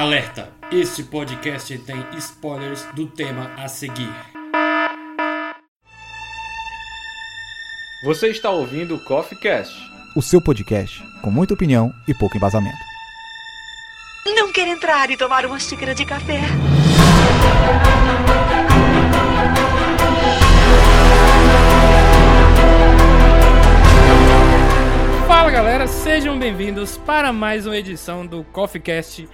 Alerta! Este podcast tem spoilers do tema a seguir. Você está ouvindo o Coffee Cast, o seu podcast com muita opinião e pouco embasamento. Não quer entrar e tomar uma xícara de café? Fala galera, sejam bem-vindos para mais uma edição do Coffee Cast.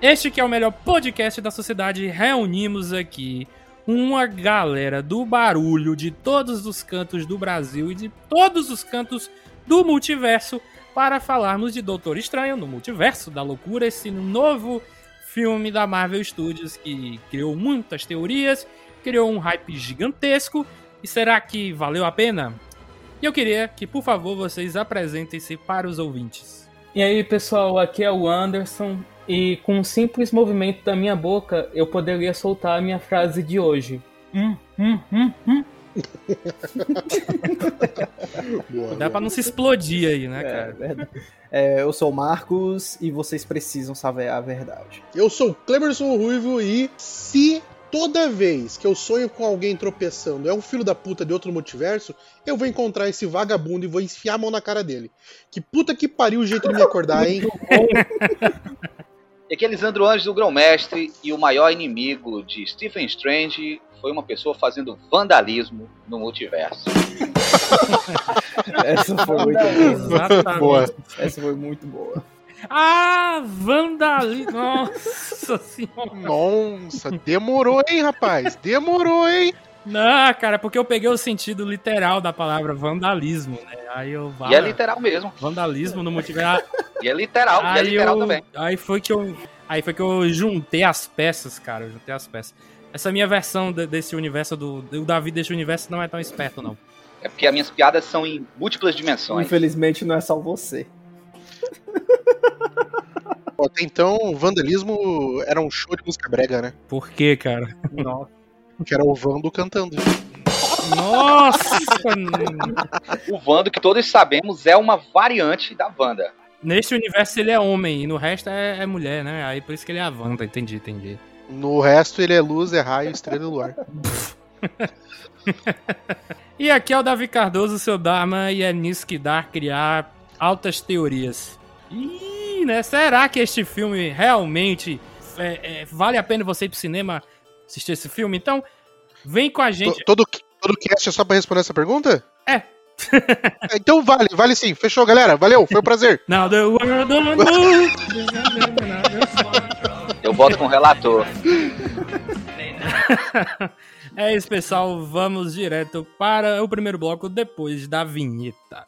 Este que é o melhor podcast da sociedade. Reunimos aqui uma galera do barulho de todos os cantos do Brasil e de todos os cantos do multiverso para falarmos de Doutor Estranho no Multiverso da Loucura, esse novo filme da Marvel Studios que criou muitas teorias, criou um hype gigantesco. E será que valeu a pena? E eu queria que, por favor, vocês apresentem-se para os ouvintes. E aí, pessoal, aqui é o Anderson e com um simples movimento da minha boca eu poderia soltar a minha frase de hoje. Hum, hum, hum, hum. boa, Dá pra não se explodir aí, né, é, cara? É, eu sou o Marcos e vocês precisam saber a verdade. Eu sou o Clemerson Ruivo e se toda vez que eu sonho com alguém tropeçando é um filho da puta de outro multiverso, eu vou encontrar esse vagabundo e vou enfiar a mão na cara dele. Que puta que pariu o jeito de me acordar, hein? E aqui é Lisandro Anjos, o grão-mestre e o maior inimigo de Stephen Strange foi uma pessoa fazendo vandalismo no multiverso. Essa foi muito boa. Essa foi muito boa. Ah, vandalismo. Nossa senhora. Nossa, demorou, hein, rapaz? Demorou, hein? Não, cara, porque eu peguei o sentido literal da palavra vandalismo, né? Aí eu E é literal mesmo. Vandalismo no multiverso. e é literal, aí e é literal eu, também. Aí foi que eu aí foi que eu juntei as peças, cara, eu juntei as peças. Essa minha versão de, desse universo do o Davi desse universo não é tão esperto não. É porque as minhas piadas são em múltiplas dimensões. Infelizmente não é só você. Até então, vandalismo era um show de música brega, né? Por quê, cara? Nossa. Que era o Vando cantando. Nossa! o Vando, que todos sabemos, é uma variante da Wanda. Neste universo ele é homem, e no resto é, é mulher, né? Aí por isso que ele é a Wanda, entendi, entendi. No resto ele é luz, é raio, estrela e luar. e aqui é o Davi Cardoso, seu Dharma, e é nisso que dá criar altas teorias. Ih, né? Será que este filme realmente é, é, vale a pena você ir pro cinema assistir esse filme? Então, vem com a gente. Todo, todo cast é só pra responder essa pergunta? É. então vale, vale sim. Fechou, galera. Valeu, foi um prazer. Now the world Eu volto com o relator. é isso, pessoal. Vamos direto para o primeiro bloco depois da vinheta.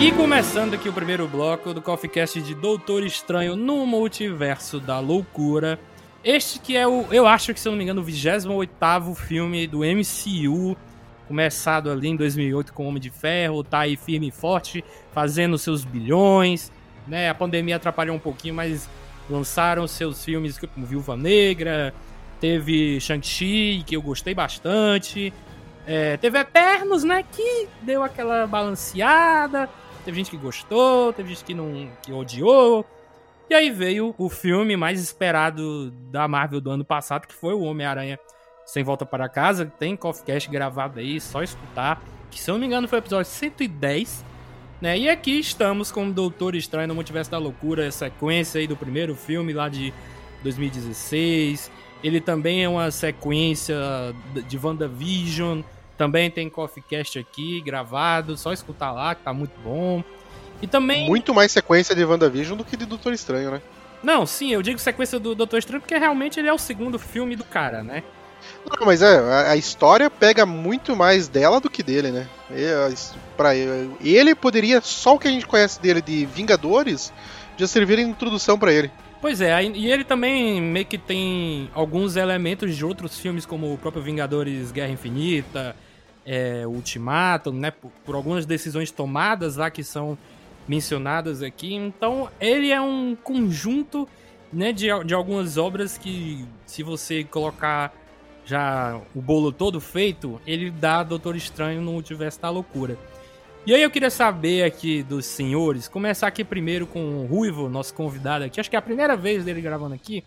E começando aqui o primeiro bloco do Coffee Cast de Doutor Estranho no Multiverso da Loucura. Este que é o, eu acho que se não me engano, o 28 filme do MCU, começado ali em 2008 com Homem de Ferro, tá aí firme e forte, fazendo seus bilhões, né? A pandemia atrapalhou um pouquinho, mas lançaram seus filmes como Viúva Negra, teve Shang-Chi, que eu gostei bastante, é, teve Eternos, né, que deu aquela balanceada, Teve gente que gostou, teve gente que não que odiou. E aí veio o filme mais esperado da Marvel do ano passado, que foi o Homem-Aranha Sem Volta para Casa. Tem Coffee Cash gravado aí, só escutar. Que se eu não me engano foi o episódio 110. Né? E aqui estamos com o Doutor Estranho no Multiverso da Loucura, a sequência aí do primeiro filme lá de 2016. Ele também é uma sequência de WandaVision. Também tem Coffee Cast aqui gravado, só escutar lá que tá muito bom. E também. Muito mais sequência de WandaVision do que de Doutor Estranho, né? Não, sim, eu digo sequência do Doutor Estranho porque realmente ele é o segundo filme do cara, né? Não, mas é, a, a história pega muito mais dela do que dele, né? Pra, ele poderia, só o que a gente conhece dele de Vingadores, já servir de introdução para ele. Pois é, e ele também meio que tem alguns elementos de outros filmes, como o próprio Vingadores Guerra Infinita, é, Ultimato, né? Por, por, algumas decisões tomadas lá que são mencionadas aqui. Então, ele é um conjunto né, de, de algumas obras que, se você colocar já o bolo todo feito, ele dá Doutor Estranho no Multiverso da Loucura. E aí eu queria saber aqui dos senhores, começar aqui primeiro com o Ruivo, nosso convidado aqui. Acho que é a primeira vez dele gravando aqui.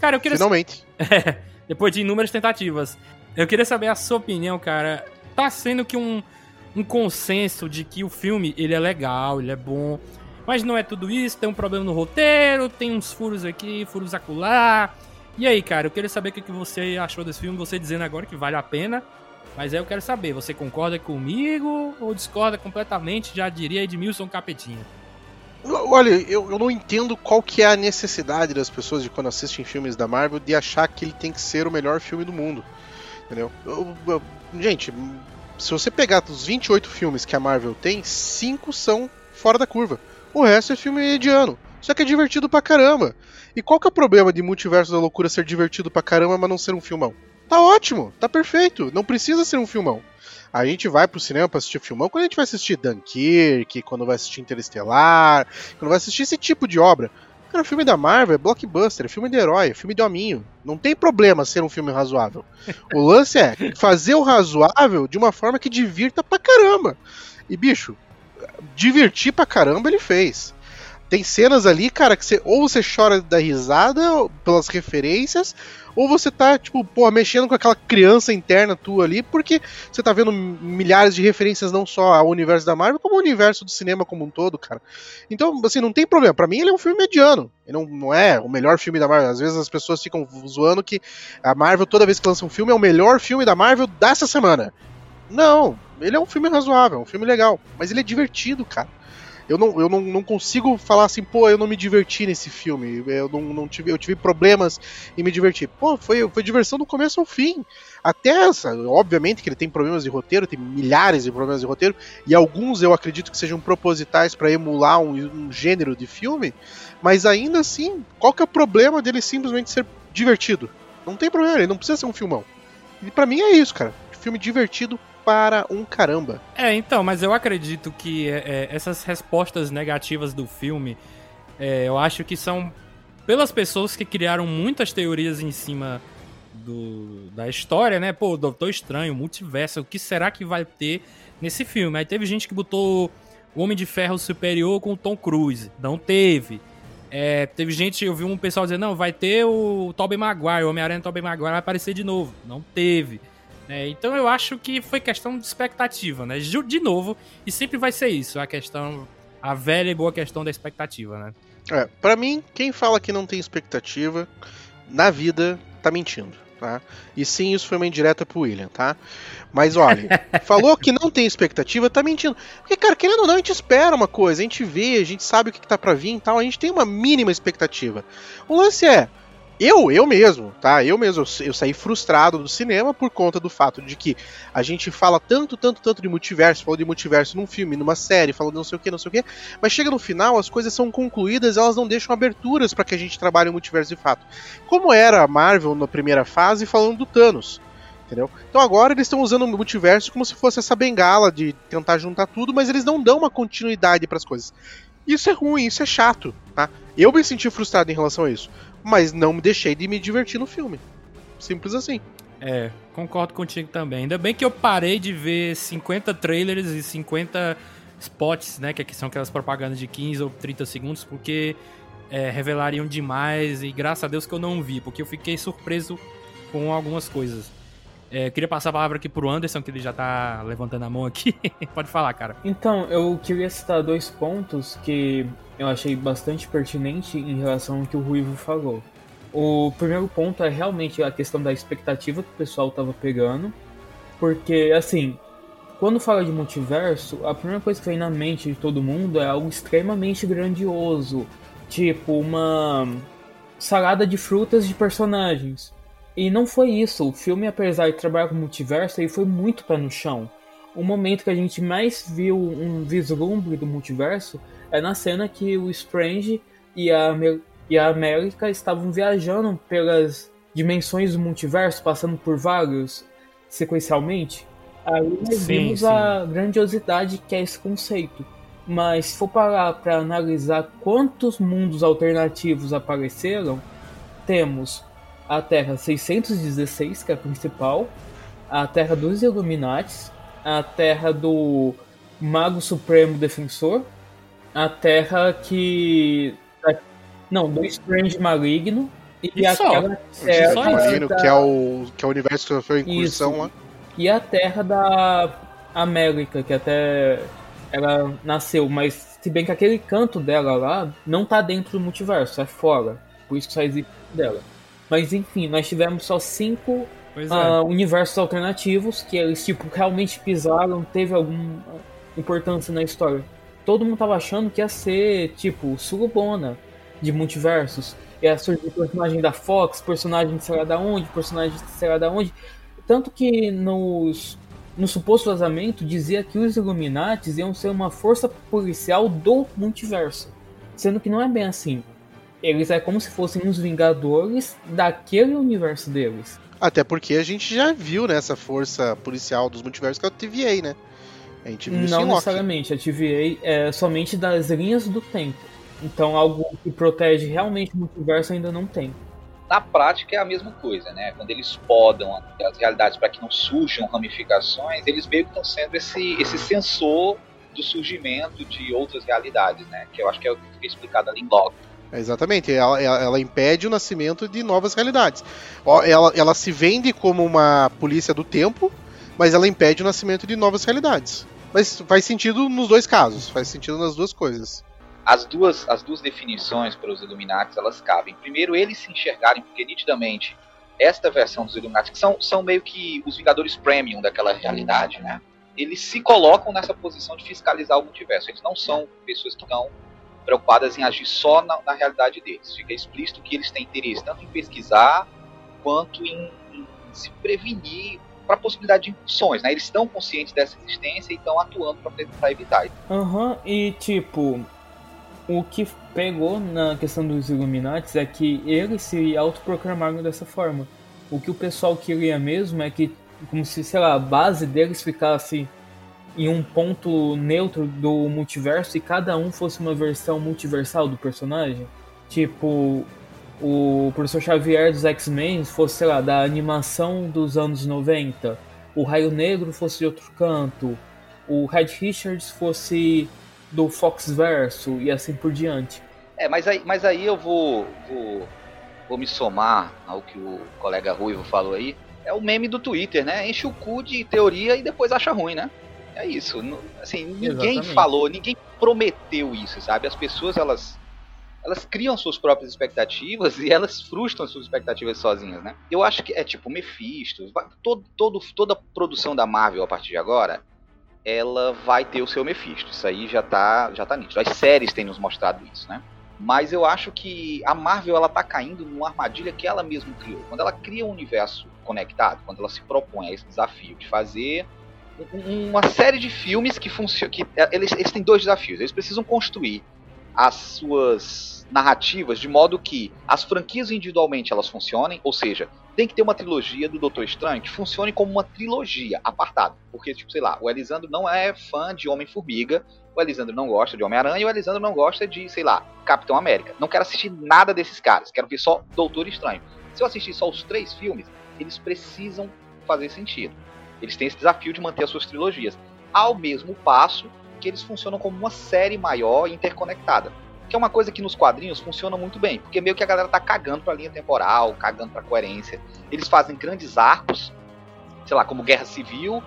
Cara, eu queria Finalmente. É, depois de inúmeras tentativas. Eu queria saber a sua opinião, cara. Tá sendo que um, um consenso de que o filme, ele é legal, ele é bom, mas não é tudo isso, tem um problema no roteiro, tem uns furos aqui, furos acolá. E aí, cara, eu queria saber o que você achou desse filme, você dizendo agora que vale a pena. Mas aí eu quero saber, você concorda comigo ou discorda completamente, já diria Edmilson Capetinha? Olha, eu, eu não entendo qual que é a necessidade das pessoas de quando assistem filmes da Marvel de achar que ele tem que ser o melhor filme do mundo. Entendeu? Eu, eu, gente, se você pegar os 28 filmes que a Marvel tem, 5 são fora da curva. O resto é filme mediano. Só que é divertido pra caramba. E qual que é o problema de Multiverso da Loucura ser divertido pra caramba, mas não ser um filmão? Tá ótimo, tá perfeito, não precisa ser um filmão. A gente vai pro cinema pra assistir filmão quando a gente vai assistir Dunkirk, quando vai assistir Interestelar, quando vai assistir esse tipo de obra. Cara, filme da Marvel é blockbuster, é filme de herói, é filme de hominho. Não tem problema ser um filme razoável. O lance é fazer o razoável de uma forma que divirta pra caramba. E, bicho, divertir pra caramba ele fez. Tem cenas ali, cara, que você ou você chora da risada pelas referências, ou você tá, tipo, pô, mexendo com aquela criança interna tua ali, porque você tá vendo milhares de referências não só ao universo da Marvel, como ao universo do cinema como um todo, cara. Então, assim, não tem problema. para mim ele é um filme mediano. Ele não, não é o melhor filme da Marvel. Às vezes as pessoas ficam zoando que a Marvel, toda vez que lança um filme, é o melhor filme da Marvel dessa semana. Não, ele é um filme razoável, é um filme legal, mas ele é divertido, cara eu não, eu não, não consigo falar assim, pô, eu não me diverti nesse filme. Eu não, não tive, eu tive problemas em me divertir. Pô, foi, foi diversão do começo ao fim. Até essa, obviamente que ele tem problemas de roteiro, tem milhares de problemas de roteiro, e alguns eu acredito que sejam propositais para emular um, um gênero de filme, mas ainda assim, qual que é o problema dele simplesmente ser divertido? Não tem problema, ele não precisa ser um filmão. E para mim é isso, cara. Filme divertido para um caramba. É, então, mas eu acredito que é, é, essas respostas negativas do filme, é, eu acho que são pelas pessoas que criaram muitas teorias em cima do, da história, né? Pô, Doutor Estranho, Multiverso, o que será que vai ter nesse filme? Aí teve gente que botou o Homem de Ferro Superior com o Tom Cruise, não teve. É, teve gente, eu vi um pessoal dizendo, não, vai ter o Tobey Maguire, o Homem-Aranha Tobey Maguire vai aparecer de novo. Não teve. É, então eu acho que foi questão de expectativa, né? De novo, e sempre vai ser isso, a questão, a velha e boa questão da expectativa, né? É, pra mim, quem fala que não tem expectativa na vida tá mentindo, tá? E sim, isso foi uma indireta pro William, tá? Mas olha, falou que não tem expectativa, tá mentindo. Porque, cara, querendo ou não, a gente espera uma coisa, a gente vê, a gente sabe o que, que tá pra vir e tal, a gente tem uma mínima expectativa. O lance é, eu, eu mesmo, tá? Eu mesmo, eu, saí frustrado do cinema por conta do fato de que a gente fala tanto, tanto, tanto de multiverso, falou de multiverso num filme, numa série, falou de não sei o que, não sei o que, mas chega no final, as coisas são concluídas, elas não deixam aberturas para que a gente trabalhe o multiverso de fato. Como era a Marvel na primeira fase falando do Thanos. Entendeu? Então agora eles estão usando o multiverso como se fosse essa bengala de tentar juntar tudo, mas eles não dão uma continuidade para as coisas. Isso é ruim, isso é chato, tá? Eu me senti frustrado em relação a isso mas não me deixei de me divertir no filme. Simples assim. É, concordo contigo também. Ainda bem que eu parei de ver 50 trailers e 50 spots, né? Que são aquelas propagandas de 15 ou 30 segundos, porque é, revelariam demais e graças a Deus que eu não vi, porque eu fiquei surpreso com algumas coisas. É, eu queria passar a palavra aqui pro Anderson, que ele já tá levantando a mão aqui. Pode falar, cara. Então, eu queria citar dois pontos que eu achei bastante pertinente em relação ao que o Ruivo falou. O primeiro ponto é realmente a questão da expectativa que o pessoal tava pegando. Porque, assim, quando fala de multiverso, a primeira coisa que vem na mente de todo mundo é algo extremamente grandioso. Tipo, uma salada de frutas de personagens. E não foi isso. O filme, apesar de trabalhar com multiverso, ele foi muito pé no chão. O momento que a gente mais viu um vislumbre do multiverso é na cena que o Strange e a, e a América estavam viajando pelas dimensões do multiverso, passando por vários sequencialmente. Aí nós Sim, vimos sim. a grandiosidade que é esse conceito. Mas se for parar para analisar quantos mundos alternativos apareceram, temos a Terra 616, que é a principal, a Terra dos Illuminates, a Terra do Mago Supremo Defensor, a Terra que. Não, do Strange Maligno. E, E só? aquela Só Terra isso? Imagino da- que é o que é o universo que foi a incursão Isso. lá. e a terra da América, que até ela nasceu, mas se bem que aquele canto dela lá não tá dentro do multiverso, é fora. Por isso que só existe dela. Mas enfim, nós tivemos só cinco Pois é. ah, universos alternativos que eles tipo realmente pisaram, teve alguma importância na história. Todo mundo tava achando que ia ser tipo surubona de multiversos. Ia surgir personagem da Fox, personagem de sei lá da onde, personagem de sei lá da onde. Tanto que nos, no suposto vazamento dizia que os Illuminates iam ser uma força policial do multiverso. Sendo que não é bem assim. Eles é como se fossem os Vingadores daquele universo deles. Até porque a gente já viu nessa força policial dos multiversos que é o TVA, né? A gente viu isso Não necessariamente, a TVA é somente das linhas do tempo. Então algo que protege realmente o multiverso ainda não tem. Na prática é a mesma coisa, né? Quando eles podam as realidades para que não surjam ramificações, eles meio que estão sendo esse, esse sensor do surgimento de outras realidades, né? Que eu acho que é o que fica explicado ali em Loki. Exatamente, ela, ela, ela impede o nascimento de novas realidades. Ela, ela se vende como uma polícia do tempo, mas ela impede o nascimento de novas realidades. Mas faz sentido nos dois casos, faz sentido nas duas coisas. As duas, as duas definições para os Illuminati elas cabem. Primeiro, eles se enxergarem, porque nitidamente esta versão dos Illuminati, que são, são meio que os Vingadores Premium daquela realidade, né? Eles se colocam nessa posição de fiscalizar o multiverso. Eles não são pessoas que estão preocupadas em agir só na, na realidade deles. Fica explícito que eles têm interesse tanto em pesquisar quanto em, em se prevenir para a possibilidade de incursões. Né? Eles estão conscientes dessa existência e estão atuando para evitar. Aham, e tipo, o que pegou na questão dos Illuminati é que eles se autoproclamaram dessa forma. O que o pessoal queria mesmo é que, como se, sei lá, a base deles ficasse em um ponto neutro do multiverso e cada um fosse uma versão multiversal do personagem. Tipo, o professor Xavier dos X-Men fosse, sei lá, da animação dos anos 90, o Raio Negro fosse de outro canto, o Red Richards fosse do Fox Verso e assim por diante. É, mas aí, mas aí eu vou, vou, vou me somar ao que o colega Ruivo falou aí. É o meme do Twitter, né? Enche o cu de teoria e depois acha ruim, né? É isso. Assim, ninguém Exatamente. falou, ninguém prometeu isso, sabe? As pessoas, elas elas criam suas próprias expectativas e elas frustram as suas expectativas sozinhas, né? Eu acho que é tipo Mephisto, todo, todo, toda produção da Marvel a partir de agora, ela vai ter o seu Mephisto. Isso aí já tá, já tá nítido. As séries têm nos mostrado isso, né? Mas eu acho que a Marvel ela tá caindo numa armadilha que ela mesma criou. Quando ela cria um universo conectado, quando ela se propõe a esse desafio de fazer uma série de filmes que funcionam. Que, é, eles, eles têm dois desafios. Eles precisam construir as suas narrativas de modo que as franquias individualmente elas funcionem, ou seja, tem que ter uma trilogia do Doutor Estranho que funcione como uma trilogia apartada. Porque, tipo, sei lá, o Elisandro não é fã de Homem-Formiga, o Elisandro não gosta de Homem-Aranha o Elisandro não gosta de, sei lá, Capitão América. Não quero assistir nada desses caras, quero ver só Doutor Estranho. Se eu assistir só os três filmes, eles precisam fazer sentido. Eles têm esse desafio de manter as suas trilogias. Ao mesmo passo que eles funcionam como uma série maior e interconectada. Que é uma coisa que nos quadrinhos funciona muito bem, porque meio que a galera tá cagando pra linha temporal, cagando pra coerência. Eles fazem grandes arcos, sei lá, como Guerra Civil,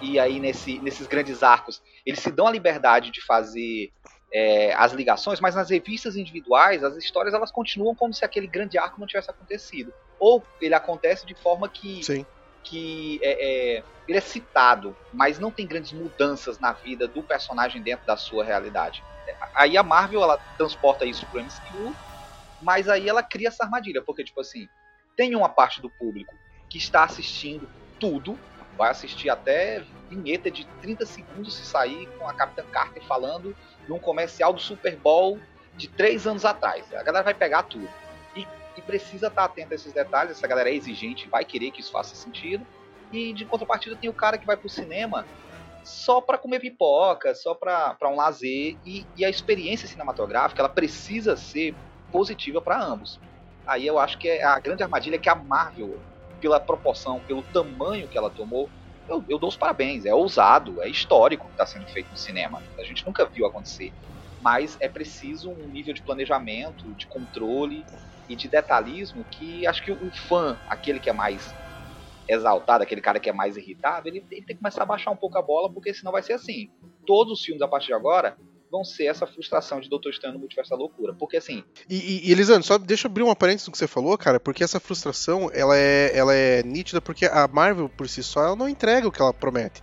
e aí nesse, nesses grandes arcos eles se dão a liberdade de fazer é, as ligações, mas nas revistas individuais as histórias elas continuam como se aquele grande arco não tivesse acontecido. Ou ele acontece de forma que Sim. Que é, é, ele é citado, mas não tem grandes mudanças na vida do personagem dentro da sua realidade. Aí a Marvel ela transporta isso pro MCU, mas aí ela cria essa armadilha, porque tipo assim, tem uma parte do público que está assistindo tudo, vai assistir até vinheta de 30 segundos se sair com a Capitã Carter falando de um comercial do Super Bowl de três anos atrás. A galera vai pegar tudo. E, e precisa estar atento a esses detalhes. Essa galera é exigente, vai querer que isso faça sentido. E de contrapartida tem o cara que vai pro cinema só para comer pipoca, só para um lazer. E, e, a experiência cinematográfica ela precisa ser positiva para ambos. Aí eu acho que é a grande armadilha é que a Marvel, pela proporção, pelo tamanho que ela tomou, eu, eu dou os parabéns. É ousado, é histórico o que está sendo feito no cinema. A gente nunca viu acontecer. Mas é preciso um nível de planejamento, de controle e de detalhismo que acho que o fã, aquele que é mais exaltado, aquele cara que é mais irritado, ele, ele tem que começar a baixar um pouco a bola, porque senão vai ser assim. Todos os filmes a partir de agora vão ser essa frustração de Doutor Estranho no Multiverso da Loucura. Porque assim. E, e, e Elisandro, só deixa eu abrir uma parênteses no que você falou, cara, porque essa frustração ela é, ela é nítida porque a Marvel por si só ela não entrega o que ela promete.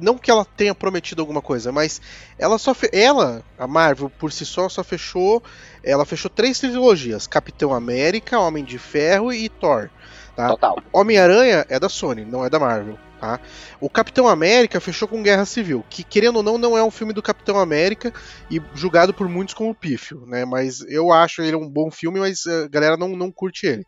Não que ela tenha prometido alguma coisa, mas ela só fe... ela, a Marvel por si só só fechou, ela fechou três trilogias: Capitão América, Homem de Ferro e Thor. Tá? Total. Homem-Aranha é da Sony, não é da Marvel. Tá? O Capitão América fechou com Guerra Civil, que querendo ou não, não é um filme do Capitão América e julgado por muitos como pífio, né? Mas eu acho ele um bom filme, mas a galera não, não curte ele.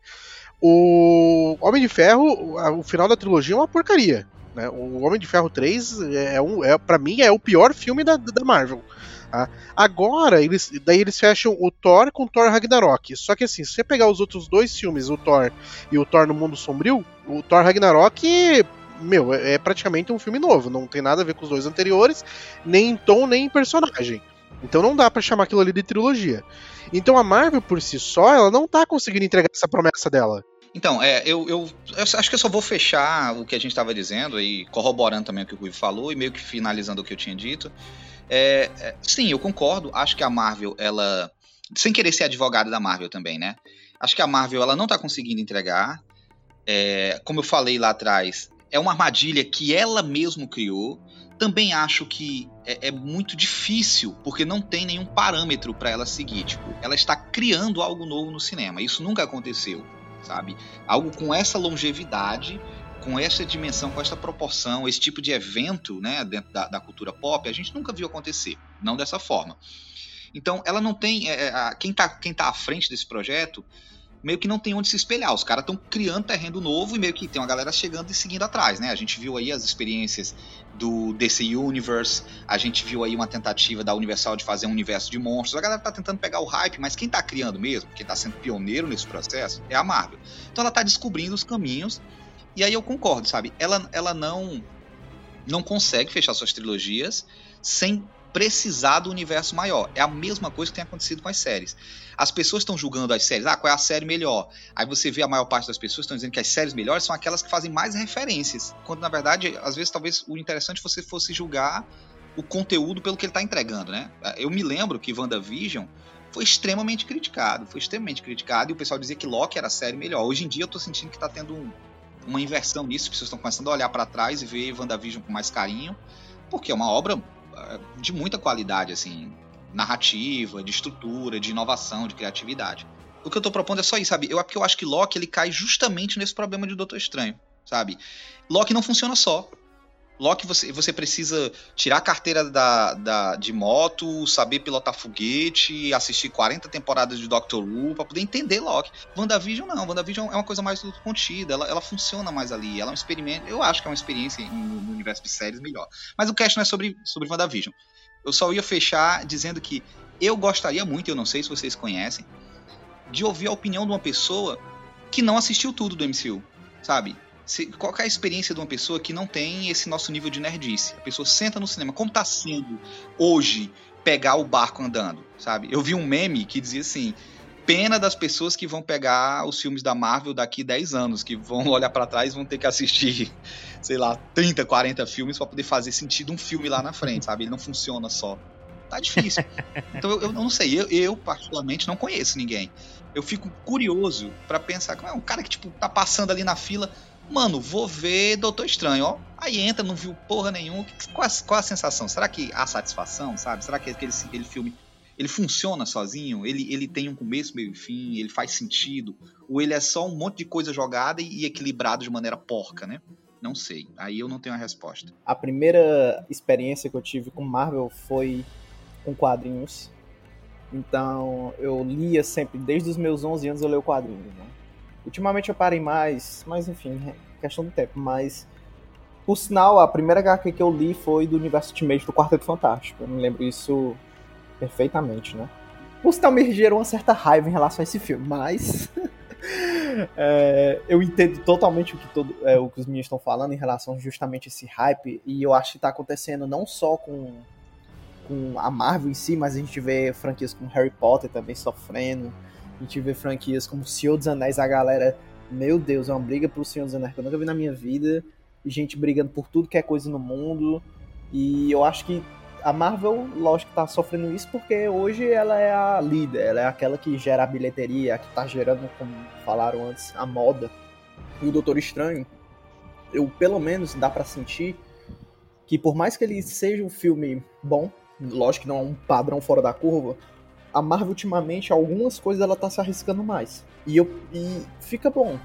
O Homem de Ferro, o final da trilogia é uma porcaria. Né? O Homem de Ferro 3 é, um, é para mim é o pior filme da, da Marvel. Tá? Agora, eles, daí eles fecham o Thor com o Thor Ragnarok. Só que assim, se você pegar os outros dois filmes, o Thor e o Thor no Mundo Sombrio, o Thor Ragnarok, meu, é, é praticamente um filme novo. Não tem nada a ver com os dois anteriores, nem em tom, nem em personagem. Então não dá para chamar aquilo ali de trilogia. Então a Marvel por si só, ela não tá conseguindo entregar essa promessa dela. Então, é, eu, eu, eu, acho que eu só vou fechar o que a gente estava dizendo e corroborando também o que o Rui falou e meio que finalizando o que eu tinha dito. É, é, sim, eu concordo. Acho que a Marvel, ela. Sem querer ser advogado da Marvel também, né? Acho que a Marvel ela não tá conseguindo entregar. É, como eu falei lá atrás, é uma armadilha que ela mesmo criou. Também acho que é, é muito difícil, porque não tem nenhum parâmetro para ela seguir. Tipo, ela está criando algo novo no cinema. Isso nunca aconteceu, sabe? Algo com essa longevidade com essa dimensão, com essa proporção, esse tipo de evento né, dentro da, da cultura pop, a gente nunca viu acontecer, não dessa forma. Então, ela não tem. É, é quem está quem tá à frente desse projeto meio que não tem onde se espelhar. Os caras estão criando terreno novo e meio que tem uma galera chegando e seguindo atrás, né? A gente viu aí as experiências do DC Universe, a gente viu aí uma tentativa da Universal de fazer um universo de monstros. A galera tá tentando pegar o hype, mas quem tá criando mesmo, quem tá sendo pioneiro nesse processo, é a Marvel. Então ela tá descobrindo os caminhos e aí eu concordo, sabe? Ela, ela não não consegue fechar suas trilogias sem precisar do universo maior. É a mesma coisa que tem acontecido com as séries. As pessoas estão julgando as séries, ah, qual é a série melhor? Aí você vê a maior parte das pessoas estão dizendo que as séries melhores são aquelas que fazem mais referências. Quando na verdade, às vezes talvez o interessante fosse fosse julgar o conteúdo pelo que ele está entregando, né? Eu me lembro que WandaVision foi extremamente criticado, foi extremamente criticado e o pessoal dizia que Loki era a série melhor. Hoje em dia eu tô sentindo que tá tendo um, uma inversão nisso, as pessoas estão começando a olhar para trás e ver WandaVision com mais carinho, porque é uma obra de muita qualidade, assim, narrativa, de estrutura, de inovação, de criatividade. O que eu tô propondo é só isso, sabe? Eu, é porque eu acho que Loki ele cai justamente nesse problema de Doutor Estranho, sabe? Loki não funciona só. Loki, você, você precisa tirar a carteira da, da, de moto, saber pilotar foguete, assistir 40 temporadas de Doctor Who pra poder entender Loki. WandaVision não, WandaVision é uma coisa mais contida, ela, ela funciona mais ali, ela é um experimento, eu acho que é uma experiência no, universo de séries melhor. Mas o cast não é sobre, sobre WandaVision. Eu só ia fechar dizendo que eu gostaria muito, eu não sei se vocês conhecem, de ouvir a opinião de uma pessoa que não assistiu tudo do MCU, sabe? Se, qual é a experiência de uma pessoa que não tem esse nosso nível de nerdice? A pessoa senta no cinema. Como tá sendo hoje pegar o barco andando, sabe? Eu vi um meme que dizia assim: pena das pessoas que vão pegar os filmes da Marvel daqui 10 anos, que vão olhar para trás e vão ter que assistir, sei lá, 30, 40 filmes para poder fazer sentido um filme lá na frente, sabe? Ele não funciona só. Tá difícil. Então eu, eu não sei, eu, eu, particularmente não conheço ninguém. Eu fico curioso para pensar, como é um cara que tipo tá passando ali na fila, Mano, vou ver Doutor Estranho, ó. Aí entra, não viu porra nenhuma. Qual, qual a sensação? Será que há satisfação, sabe? Será que aquele, aquele filme ele funciona sozinho? Ele, ele tem um começo, meio e fim? Ele faz sentido? Ou ele é só um monte de coisa jogada e, e equilibrado de maneira porca, né? Não sei. Aí eu não tenho a resposta. A primeira experiência que eu tive com Marvel foi com quadrinhos. Então, eu lia sempre, desde os meus 11 anos eu leio quadrinhos. Né? Ultimamente eu parei mais, mas enfim, é questão do tempo. Mas, por sinal, a primeira HQ que eu li foi do Universo Ultimate do Quarteto Fantástico. Eu me lembro isso perfeitamente, né? Por sinal, me gerou uma certa raiva em relação a esse filme, mas. é, eu entendo totalmente o que, todo, é, o que os meninos estão falando em relação justamente a esse hype, e eu acho que está acontecendo não só com, com a Marvel em si, mas a gente vê franquias como Harry Potter também sofrendo, a gente vê franquias como Senhor dos Anéis, a galera, meu Deus, é uma briga pro Senhor dos Anéis que eu nunca vi na minha vida, e gente brigando por tudo que é coisa no mundo, e eu acho que a Marvel, lógico, tá sofrendo isso porque hoje ela é a líder, ela é aquela que gera a bilheteria, a que tá gerando, como falaram antes, a moda. E o Doutor Estranho, eu pelo menos dá para sentir que por mais que ele seja um filme bom, lógico que não é um padrão fora da curva, a Marvel ultimamente algumas coisas ela tá se arriscando mais. E, eu, e fica bom.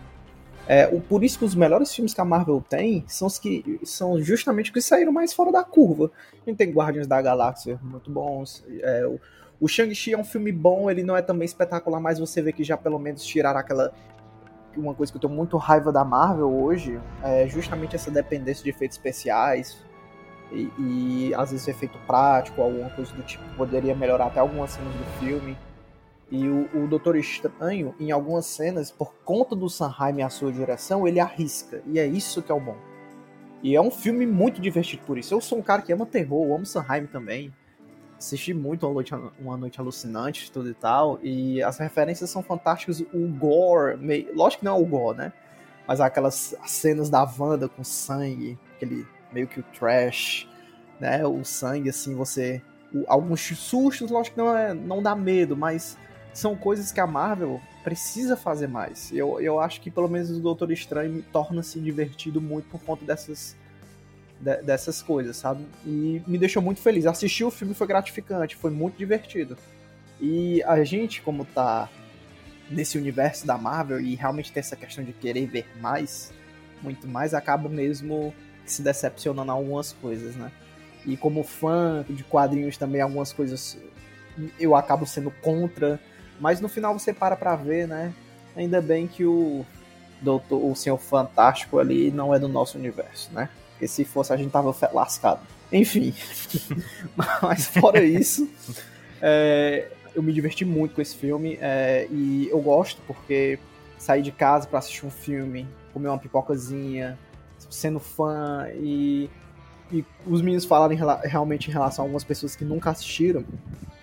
É, o, por isso que os melhores filmes que a Marvel tem são os que são justamente os que saíram mais fora da curva. A gente tem Guardiões da Galáxia muito bons. É, o, o Shang-Chi é um filme bom, ele não é também espetacular, mas você vê que já pelo menos tiraram aquela. Uma coisa que eu tenho muito raiva da Marvel hoje é justamente essa dependência de efeitos especiais. E, e às vezes efeito prático, alguma coisa do tipo, poderia melhorar até algumas cenas do filme. E o, o Doutor Estranho, em algumas cenas, por conta do Sanheim e a sua direção, ele arrisca. E é isso que é o bom. E é um filme muito divertido por isso. Eu sou um cara que ama terror, eu amo Sanheim também. Assisti muito Uma Noite, uma noite Alucinante, tudo e tal. E as referências são fantásticas. O gore, meio... lógico que não é o gore, né? Mas aquelas cenas da Wanda com sangue, aquele meio que o trash, né? O sangue, assim, você. O, alguns sustos, lógico que não, é, não dá medo, mas são coisas que a Marvel precisa fazer mais. Eu, eu acho que pelo menos o Doutor Estranho torna-se divertido muito por conta dessas, de, dessas coisas, sabe? E me deixou muito feliz. Assistir o filme foi gratificante, foi muito divertido. E a gente, como tá nesse universo da Marvel e realmente tem essa questão de querer ver mais, muito mais, acaba mesmo se decepcionando algumas coisas, né? E como fã de quadrinhos também, algumas coisas eu acabo sendo contra mas no final você para pra ver, né? Ainda bem que o Doutor, o Senhor Fantástico ali não é do nosso universo, né? Porque se fosse a gente tava lascado. Enfim. Mas fora isso, é, eu me diverti muito com esse filme é, e eu gosto porque sair de casa para assistir um filme, comer uma pipocazinha, sendo fã e, e os meninos falarem realmente em relação a algumas pessoas que nunca assistiram.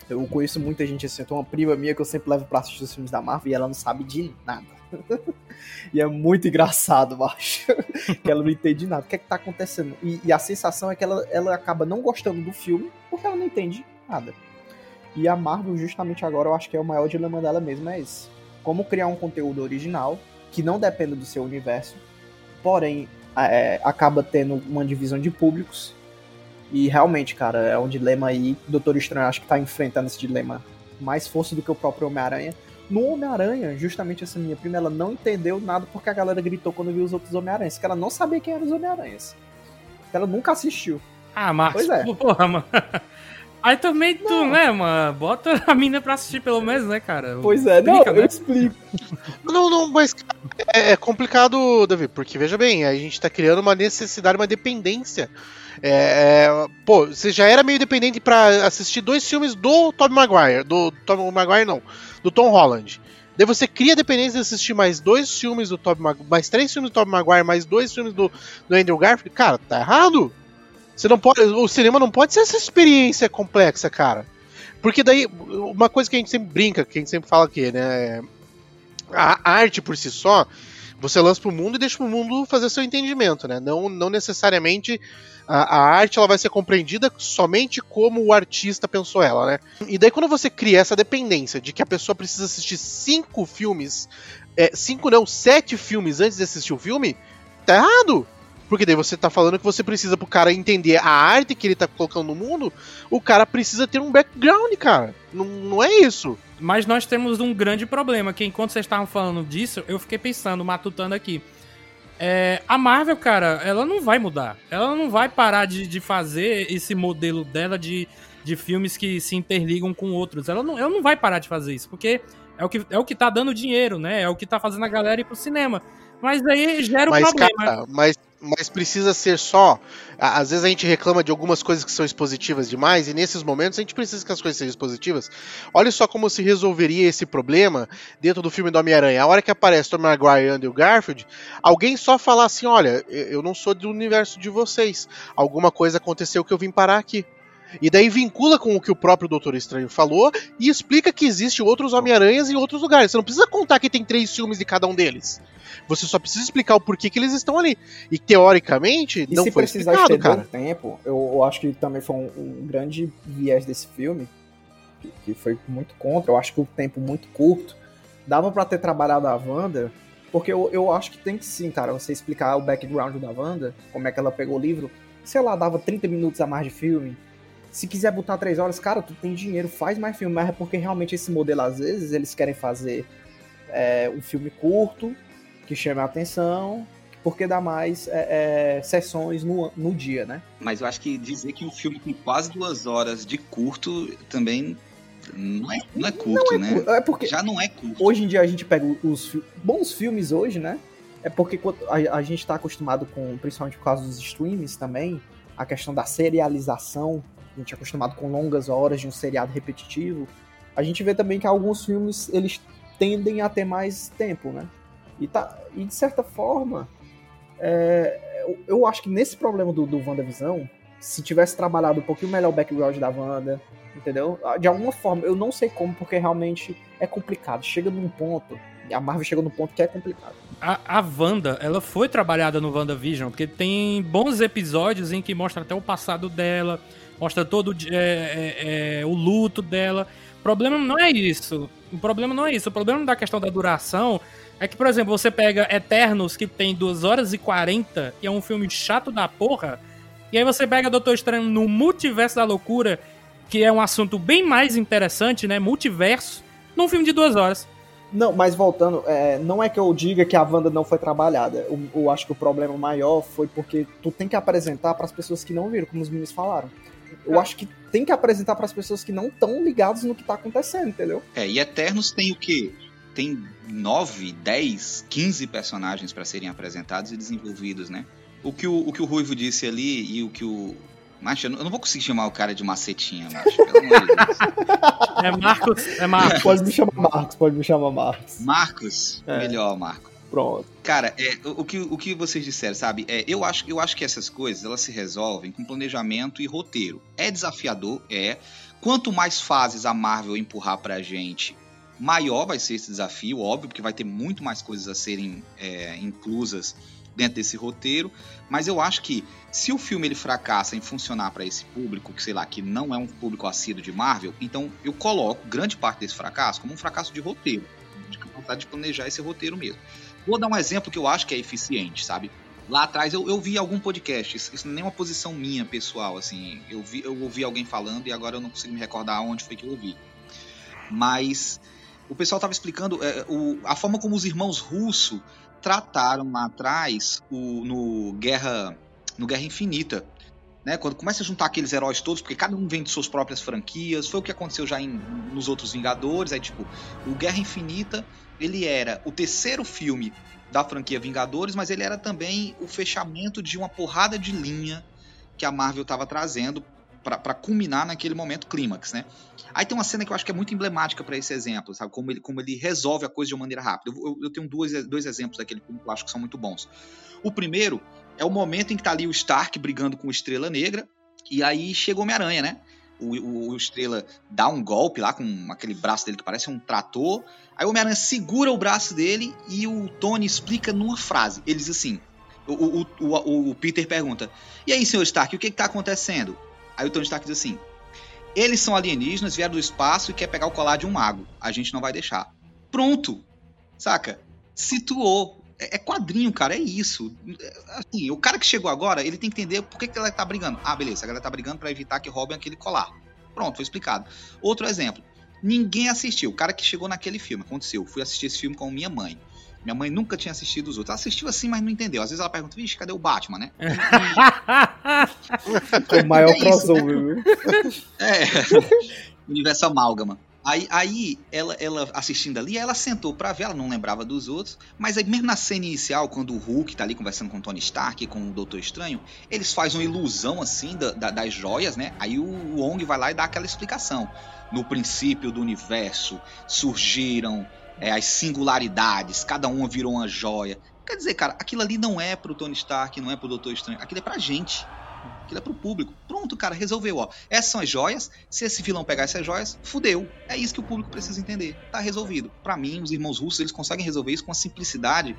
Eu conheço muita gente assim, eu tenho uma prima minha que eu sempre levo pra assistir os filmes da Marvel e ela não sabe de nada. e é muito engraçado, macho. que ela não entende nada. O que é que tá acontecendo? E, e, a sensação é que ela, ela acaba não gostando do filme porque ela não entende nada. E a Marvel, justamente agora, eu acho que é o maior dilema dela mesmo, é esse. Como criar um conteúdo original que não dependa do seu universo, porém é, acaba tendo uma divisão de públicos e realmente, cara, é um dilema aí. O Doutor Estranho acho que tá enfrentando esse dilema mais força do que o próprio Homem-Aranha. No Homem-Aranha, justamente essa minha prima, ela não entendeu nada porque a galera gritou quando viu os outros Homem-Aranhas. Que ela não sabia quem eram os Homem-Aranhas. Ela nunca assistiu. Ah, Marcos, pois é. porra, mano. Aí também tu, não. né, mano? Bota a mina pra assistir pelo menos, né, cara? Pois é, Explica, não, né? eu explico. Não, não, mas é, é complicado, Davi, porque veja bem, a gente tá criando uma necessidade, uma dependência é, é, pô, você já era meio dependente para assistir dois filmes do Tom Maguire, do Tom Maguire não, do Tom Holland. Daí você cria dependência de assistir mais dois filmes do Tom Maguire, mais três filmes do Tom Maguire, mais dois filmes do, do Andrew Garfield. Cara, tá errado. Você não pode, o cinema não pode ser essa experiência complexa, cara. Porque daí, uma coisa que a gente sempre brinca, que a gente sempre fala aqui, né? A arte por si só, você lança pro mundo e deixa pro mundo fazer seu entendimento, né? Não, não necessariamente a, a, arte ela vai ser compreendida somente como o artista pensou ela, né? E daí quando você cria essa dependência de que a pessoa precisa assistir cinco filmes, é, cinco não, sete filmes antes de assistir o filme, tá errado! Porque daí você tá falando que você precisa, pro cara entender a arte que ele tá colocando no mundo, o cara precisa ter um background, cara. Não, não é isso. Mas nós temos um grande problema, que enquanto vocês estavam falando disso, eu fiquei pensando, matutando aqui. É, a Marvel, cara, ela não vai mudar. Ela não vai parar de, de fazer esse modelo dela de, de filmes que se interligam com outros. Ela não, ela não vai parar de fazer isso, porque é o que, é o que tá dando dinheiro, né? É o que tá fazendo a galera ir pro cinema. Mas aí gera um mas, problema. Cara, mas, mas precisa ser só. Às vezes a gente reclama de algumas coisas que são expositivas demais, e nesses momentos a gente precisa que as coisas sejam expositivas. Olha só como se resolveria esse problema dentro do filme do Homem-Aranha. A hora que aparece Tom Maguire e Andrew Garfield, alguém só falar assim: olha, eu não sou do universo de vocês. Alguma coisa aconteceu que eu vim parar aqui. E daí vincula com o que o próprio Doutor Estranho falou e explica que existe outros Homem-Aranhas em outros lugares. Você não precisa contar que tem três filmes de cada um deles. Você só precisa explicar o porquê que eles estão ali. E teoricamente, E não foi explicado, cara. um tempo, eu, eu acho que também foi um, um grande viés desse filme, que, que foi muito contra. Eu acho que o tempo muito curto. Dava pra ter trabalhado a Wanda, porque eu, eu acho que tem que sim, cara, você explicar o background da Wanda, como é que ela pegou o livro. Sei lá, dava 30 minutos a mais de filme. Se quiser botar 3 horas, cara, tu tem dinheiro, faz mais filme, mas é porque realmente esse modelo, às vezes, eles querem fazer é, um filme curto, que chame a atenção, porque dá mais é, é, sessões no, no dia, né? Mas eu acho que dizer que um filme com quase duas horas de curto também não é, não é curto, né? É porque Já não é curto. hoje em dia a gente pega os bons filmes hoje, né? É porque a, a gente tá acostumado com, principalmente por causa dos streams também, a questão da serialização, a gente é acostumado com longas horas de um seriado repetitivo. A gente vê também que alguns filmes eles tendem a ter mais tempo, né? E, tá, e de certa forma, é, eu, eu acho que nesse problema do, do WandaVisão, se tivesse trabalhado um pouquinho melhor o background da Wanda, entendeu? De alguma forma, eu não sei como, porque realmente é complicado. Chega num ponto, a Marvel chega num ponto que é complicado. A, a Wanda, ela foi trabalhada no WandaVision, porque tem bons episódios em que mostra até o passado dela, mostra todo é, é, é, o luto dela. O problema não é isso. O problema não é isso. O problema da questão da duração é que, por exemplo, você pega Eternos, que tem 2 horas e 40, e é um filme chato da porra, e aí você pega Doutor Estranho no Multiverso da Loucura, que é um assunto bem mais interessante, né? Multiverso, num filme de duas horas. Não, mas voltando, é, não é que eu diga que a Wanda não foi trabalhada. Eu, eu acho que o problema maior foi porque tu tem que apresentar para as pessoas que não viram, como os meninos falaram. Eu acho que tem que apresentar para as pessoas que não estão ligadas no que tá acontecendo, entendeu? É, e Eternos tem o quê? Tem 9, 10, 15 personagens para serem apresentados e desenvolvidos, né? O que o, o que o Ruivo disse ali e o que o. Macho, eu não vou conseguir chamar o cara de macetinha, macho, pelo amor de Deus. É Marcos, é Marcos. Pode me chamar Marcos, pode me chamar Marcos. Marcos, É. melhor, Marco. Pronto. Cara, é, o, que, o que vocês disseram, sabe? É, eu, acho, eu acho que essas coisas elas se resolvem com planejamento e roteiro. É desafiador, é. Quanto mais fases a Marvel empurrar pra gente, maior vai ser esse desafio, óbvio, porque vai ter muito mais coisas a serem é, inclusas dentro desse roteiro. Mas eu acho que se o filme ele fracassa em funcionar para esse público, que sei lá, que não é um público assíduo de Marvel, então eu coloco grande parte desse fracasso como um fracasso de roteiro, de capacidade de planejar esse roteiro mesmo. Vou dar um exemplo que eu acho que é eficiente, sabe? Lá atrás eu, eu vi algum podcast, isso, não é nem uma posição minha pessoal, assim. Eu, vi, eu ouvi alguém falando e agora eu não consigo me recordar onde foi que eu ouvi. Mas o pessoal estava explicando é, o, a forma como os irmãos Russo trataram lá atrás o, no Guerra no Guerra Infinita. Né, quando começa a juntar aqueles heróis todos, porque cada um vem de suas próprias franquias, foi o que aconteceu já em, nos outros Vingadores, aí tipo, o Guerra Infinita, ele era o terceiro filme da franquia Vingadores, mas ele era também o fechamento de uma porrada de linha que a Marvel estava trazendo para culminar naquele momento clímax, né? Aí tem uma cena que eu acho que é muito emblemática para esse exemplo, sabe? Como ele, como ele resolve a coisa de uma maneira rápida. Eu, eu- tenho dois, dois exemplos daquele filme que eu acho que são muito bons. O primeiro é o momento em que tá ali o Stark brigando com o Estrela Negra, e aí chega o Homem-Aranha, né? O, o- o Estrela dá um golpe lá com aquele braço dele que parece um trator. Aí o Homem-Aranha segura o braço dele e o Tony explica numa frase. Ele diz assim: o, o, Peter pergunta: E aí, senhor Stark, o que, que tá acontecendo? Aí o Tony Stark diz assim: Eles são alienígenas, vieram do espaço e quer pegar o colar de um mago. A gente não vai deixar. Pronto! Saca? Situou É, é quadrinho, cara, é isso. É, Assim, o cara que chegou agora, ele tem que entender por que, que ela tá brigando. Ah, beleza, a galera tá brigando pra evitar que roubem aquele colar. Pronto, foi explicado. Outro exemplo. Ninguém assistiu. O cara que chegou naquele filme, aconteceu. Fui assistir esse filme com minha mãe. Minha mãe nunca tinha assistido os outros. Ela assistiu assim, mas não entendeu. Às vezes ela pergunta, vixe, cadê o Batman, né? O maior É isso, crossover, viu? É. Universo amálgama. Aí, aí ela, ela assistindo ali, ela sentou pra ver, ela não lembrava dos outros, mas aí mesmo na cena inicial, quando o Hulk tá ali conversando com o Tony Stark e com o Doutor Estranho, eles fazem uma ilusão assim da- da- das joias, né? Aí o Wong vai lá e dá aquela explicação. No princípio do universo surgiram é, as singularidades, cada uma virou uma joia. Quer dizer, cara, aquilo ali não é pro Tony Stark, não é pro Doutor Estranho, aquilo é pra gente. Aquilo é pro público. Pronto, cara, resolveu, ó. Essas são as joias. Se esse vilão pegar essas joias, fudeu. É isso que o público precisa entender. Tá resolvido. Pra mim, os irmãos russos, eles conseguem resolver isso com a simplicidade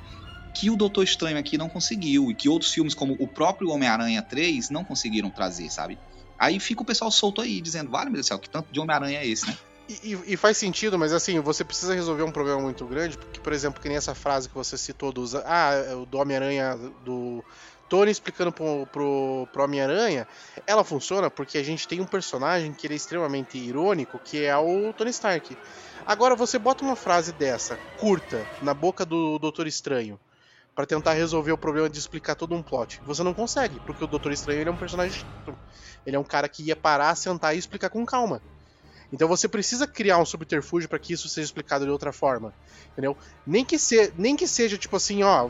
que o Doutor Estranho aqui não conseguiu e que outros filmes como o próprio Homem-Aranha 3 não conseguiram trazer, sabe? Aí fica o pessoal solto aí, dizendo, vale, meu Deus do céu, que tanto de Homem-Aranha é esse, né? E, e- faz sentido, mas assim, você precisa resolver um problema muito grande, porque, por exemplo, que nem essa frase que você citou do, ah, é do Homem-Aranha, do Tony explicando pro, pro, pro Homem-Aranha, ela funciona porque a gente tem um personagem que ele é extremamente irônico, que é o Tony Stark. Agora, você bota uma frase dessa, curta, na boca do Doutor Estranho, pra tentar resolver o problema de explicar todo um plot. Você não consegue, porque o Doutor Estranho é um personagem. Ele é um cara que ia parar, sentar e explicar com calma. Então você precisa criar um subterfúgio para que isso seja explicado de outra forma, entendeu? Nem que, se, nem que seja tipo assim, ó,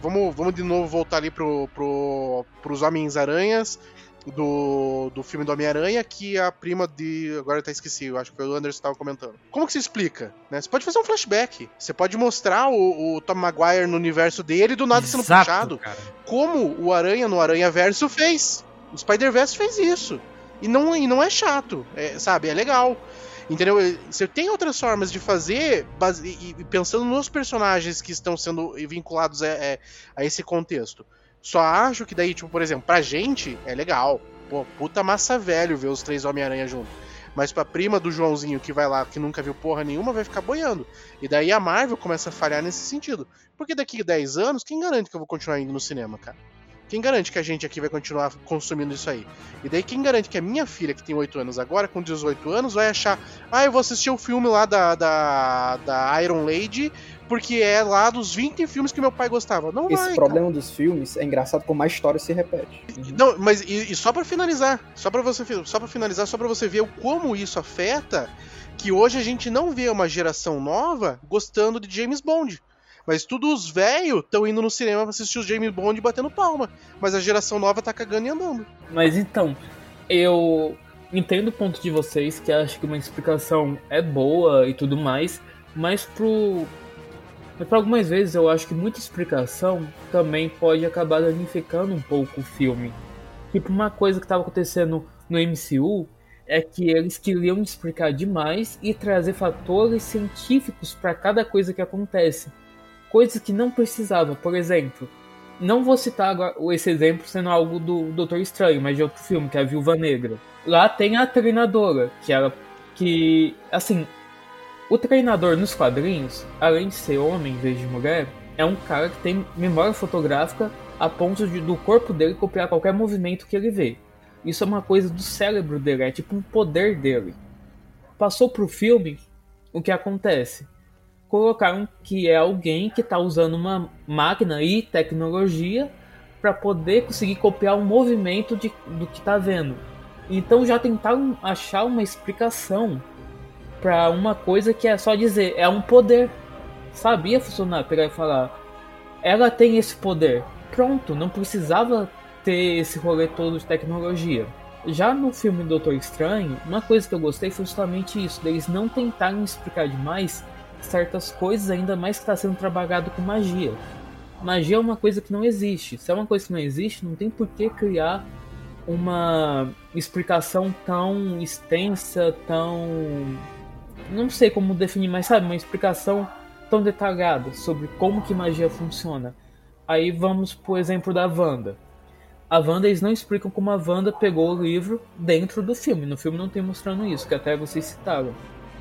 vamos, vamos de novo voltar ali pro, pro, pros Homens-Aranhas do, do filme do Homem-Aranha, que a prima de. Agora até esqueci, eu acho que foi o Anderson que estava comentando. Como que você explica? Né? Você pode fazer um flashback. Você pode mostrar o, o Tom Maguire no universo dele do nada sendo Exato, puxado. cara. Como o Aranha no Aranha Verso fez. O Spider-Verse fez isso. E não, e não é chato, é, sabe? É legal. Entendeu? Você tem outras formas de fazer, e, pensando nos personagens que estão sendo vinculados a, a- a esse contexto. Só acho que daí, tipo, por exemplo, pra gente é legal. Pô, puta massa velho ver os três Homem-Aranha junto. Mas pra prima do Joãozinho que vai lá, que nunca viu porra nenhuma, vai ficar boiando. E daí a Marvel começa a falhar nesse sentido. Porque daqui a 10 anos, quem garante que eu vou continuar indo no cinema, cara? Quem garante que a gente aqui vai continuar consumindo isso aí? E daí quem garante que a minha filha, que tem 8 anos agora, com 18 anos, vai achar, ah, eu vou assistir o filme lá da, da, da Iron Lady, porque é lá dos 20 filmes que meu pai gostava. Não Esse vai, problema dos filmes é engraçado como a história se repete. não, mas e, e só pra finalizar, só para você só para finalizar, só para você ver o como isso afeta que hoje a gente não vê uma geração nova gostando de James Bond. Mas todos os velhos estão indo no cinema pra assistir os James Bond batendo palma. Mas a geração nova tá cagando e andando. Mas então, eu entendo o ponto de vocês, que acho que uma explicação é boa e tudo mais, mas pro. Mas pra algumas vezes eu acho que muita explicação também pode acabar danificando um pouco o filme. Tipo, uma coisa que tava acontecendo no MCU é que eles queriam explicar demais e trazer fatores científicos para cada coisa que acontece. Coisas que não precisava. Por exemplo, não vou citar agora esse exemplo sendo algo do Doutor Estranho, mas de outro filme, que é a Viúva Negra. Lá tem a treinadora, que ela. que. assim. O treinador nos quadrinhos, além de ser homem em vez de mulher, é um cara que tem memória fotográfica a ponto de, do corpo dele copiar qualquer movimento que ele vê. Isso é uma coisa do cérebro dele, é tipo um poder dele. Passou pro filme, o que acontece? Colocaram que é alguém que está usando uma máquina e tecnologia para poder conseguir copiar o movimento de, do que está vendo. Então já tentaram achar uma explicação para uma coisa que é só dizer é um poder. Sabia funcionar, pegar e falar, ela tem esse poder. Pronto, não precisava ter esse rolê todo de tecnologia. Já no filme Doutor Estranho, uma coisa que eu gostei foi justamente isso, deles não tentarem explicar demais certas coisas, ainda mais que está sendo trabalhado com magia. Magia é uma coisa que não existe. Se é uma coisa que não existe, não tem por que criar uma explicação tão extensa, tão. Não sei como definir, mas sabe, uma explicação tão detalhada sobre como que magia funciona. Aí vamos pro exemplo da Wanda. A Wanda, eles não explicam como a Wanda pegou o livro dentro do filme. No filme não tem mostrando isso, que até vocês citaram.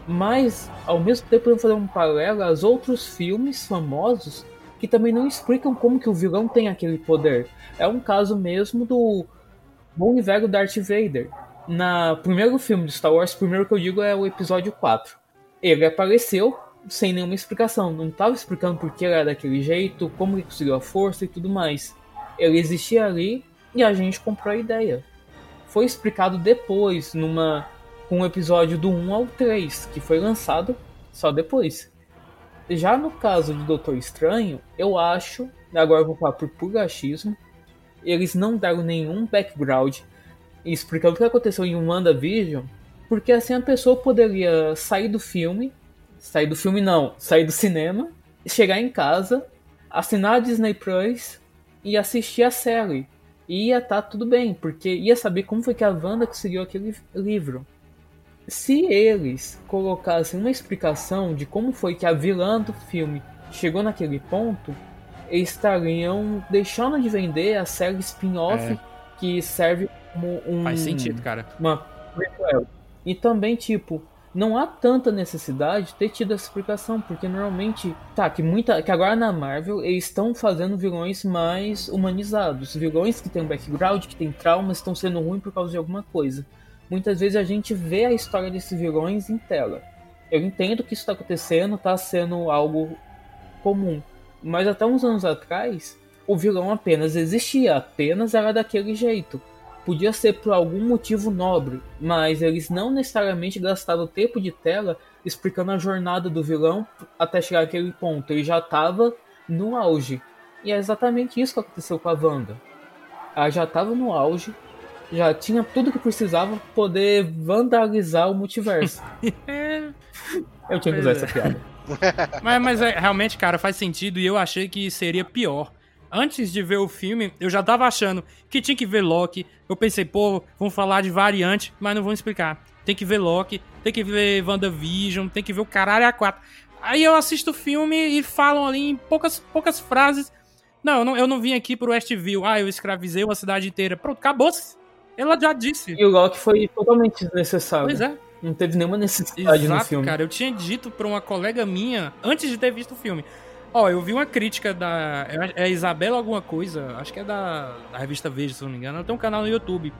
Mas, ao mesmo tempo, podemos fazer um paralelo aos outros filmes famosos que também não explicam como que o vilão tem aquele poder. É um caso mesmo do bom velho Darth Vader. Na primeiro filme do Star Wars, primeiro que eu digo é o episódio 4. Ele apareceu sem nenhuma explicação, não estava explicando por que ele era daquele jeito, como ele conseguiu a força e tudo mais. Ele existia ali e a gente comprou a ideia. Foi explicado depois, numa com o episódio do 1 ao 3, que foi lançado só depois. Já no caso de Doutor Estranho, eu acho, agora vou falar por puro achismo, eles não deram nenhum background explicando o que aconteceu em WandaVision, porque assim a pessoa poderia sair do filme, sair do filme não, sair do cinema, chegar em casa, assinar a Disney Plus e assistir a série. E ia estar tá tudo bem, porque ia saber como foi que a Wanda conseguiu aquele livro. Se eles colocassem uma explicação de como foi que a vilã do filme chegou naquele ponto, eles estariam deixando de vender a série spin-off é. que serve como um. Faz sentido, cara. Uma E também, tipo, não há tanta necessidade de ter tido essa explicação, porque normalmente, tá, que muita, que agora na Marvel eles estão fazendo vilões mais humanizados, vilões que têm um background, que têm traumas, estão sendo ruins por causa de alguma coisa muitas vezes a gente vê a história desses vilões em tela. Eu entendo que isso está acontecendo, está sendo algo comum, mas até uns anos atrás, o vilão apenas existia, apenas era daquele jeito. Podia ser por algum motivo nobre, mas eles não necessariamente gastaram tempo de tela explicando a jornada do vilão até chegar àquele ponto. Ele já estava no auge. E é exatamente isso que aconteceu com a Wanda. Ela já estava no auge, já tinha tudo que precisava poder vandalizar o multiverso. eu tinha que usar essa é. piada. mas, mas é, realmente, cara, faz sentido e eu achei que seria pior. Antes de ver o filme, eu já tava achando que tinha que ver Loki. Eu pensei, pô, vamos falar de variante, mas não vão explicar. Tem que ver Loki, tem que ver WandaVision, tem que ver o caralho a quatro. Aí eu assisto o filme e falam ali em poucas, poucas frases. Não eu, não, eu não vim aqui pro Westview. Ah, eu escravizei uma cidade inteira. Pronto, acabou-se. Ela já disse. E o Loki foi totalmente desnecessário. Pois é. Não teve nenhuma necessidade Exato, no filme. cara. Eu tinha dito pra uma colega minha, antes de ter visto o filme. Ó, eu vi uma crítica da. É Isabela alguma coisa, acho que é da, da revista Veja, se não me engano. Ela tem um canal no YouTube.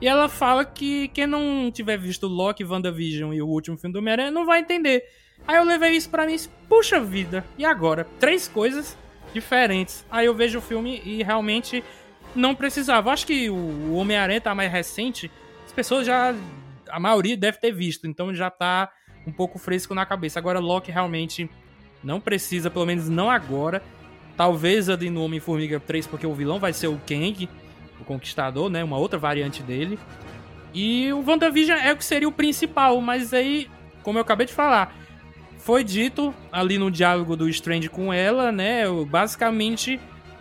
E ela fala que quem não tiver visto Loki, WandaVision e o último filme do Homem-Aranha não vai entender. Aí eu levei isso pra mim e puxa vida, e agora? Três coisas diferentes. Aí eu vejo o filme e realmente não precisava. Acho que o Homem-Aranha tá mais recente, as pessoas já. A maioria deve ter visto, então já tá um pouco fresco na cabeça. Agora, Loki realmente não precisa, pelo menos não agora. Talvez ali no Homem-Formiga 3, porque o vilão vai ser o Kang, o Conquistador, né? Uma outra variante dele. E o WandaVision é o que seria o principal, mas aí, como eu acabei de falar, foi dito ali no diálogo do Strange com ela, né? Basicamente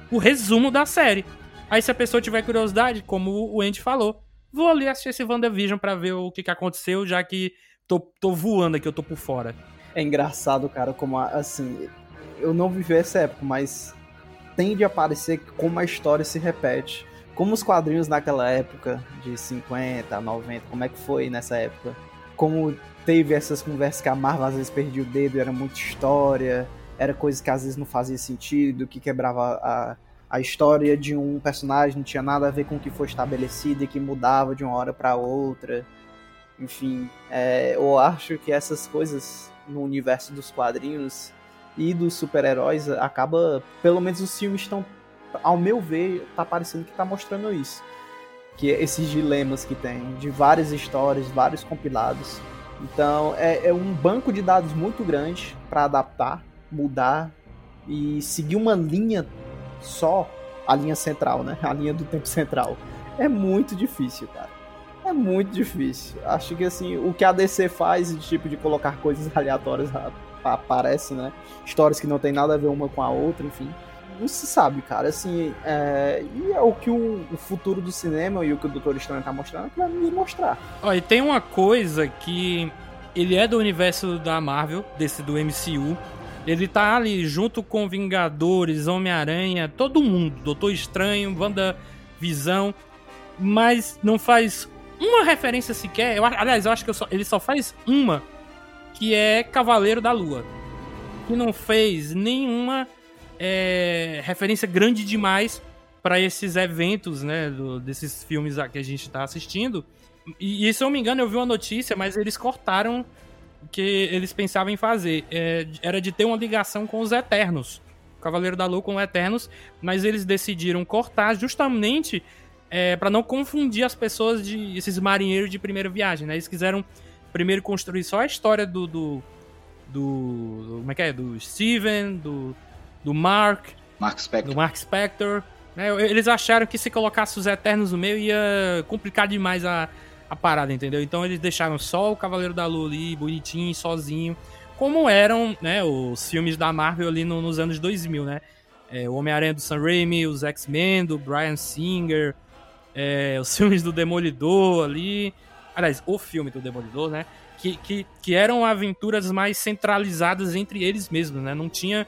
o resumo da série. Aí se a pessoa tiver curiosidade, como o Andy falou, vou ali assistir esse WandaVision pra ver o que, que aconteceu, já que tô, tô voando aqui, eu tô por fora. É engraçado, cara, como assim, eu não vivi essa época, mas tende a parecer como a história se repete. Como os quadrinhos naquela época, de 50, 90, como é que foi nessa época? Como teve essas conversas que a Marvel às vezes perdia o dedo, era muita história, era coisas que às vezes não fazia sentido, que quebrava a, a história de um personagem não tinha nada a ver com o que foi estabelecido e que mudava de uma hora para outra. Enfim, é, eu acho que essas coisas no universo dos quadrinhos e dos super-heróis acaba, pelo menos os filmes estão, ao meu ver, tá parecendo que tá mostrando isso. Que é esses dilemas que tem, de várias histórias, vários compilados. Então, é, é um banco de dados muito grande para adaptar, mudar e seguir uma linha só a linha central, né? A linha do tempo central. É muito difícil, cara. É muito difícil. Acho que assim, o que a DC faz, de tipo de colocar coisas aleatórias aparece, né? Histórias que não tem nada a ver uma com a outra, enfim. Não se sabe, cara. Assim, é... e é o que o, futuro do cinema e o que o Doutor Estranho tá mostrando é que vai nos mostrar. Olha, e tem uma coisa que ele é do universo da Marvel, desse do MCU, ele tá ali junto com Vingadores, Homem-Aranha, todo mundo, Doutor Estranho, Wanda Visão, mas não faz uma referência sequer. Eu, aliás, eu acho que eu só, ele só faz uma, que é Cavaleiro da Lua. Que não fez nenhuma é, referência grande demais para esses eventos, né, do- desses filmes que a gente tá assistindo. E, e se eu não me engano, eu vi uma notícia, mas eles cortaram que eles pensavam em fazer. É, era de ter uma ligação com os Eternos. O Cavaleiro da Lua com os Eternos, mas eles decidiram cortar justamente é, para não confundir as pessoas de esses marinheiros de primeira viagem, né? Eles quiseram primeiro construir só a história do do, do- do- como é que é, do Steven, do do Mark, Mark Spector. do Mark Spector. né? Eles acharam que se colocasse os Eternos no meio ia complicar demais a, a parada, entendeu? Então eles deixaram só o Cavaleiro da Lua ali, bonitinho, sozinho, como eram né, os filmes da Marvel ali no- nos anos 2000, né? É, o Homem-Aranha do Sam Raimi, os X-Men do Brian Singer, é, os filmes do Demolidor ali. Aliás, o filme do Demolidor, né? Que, que, que eram aventuras mais centralizadas entre eles mesmos, né? Não tinha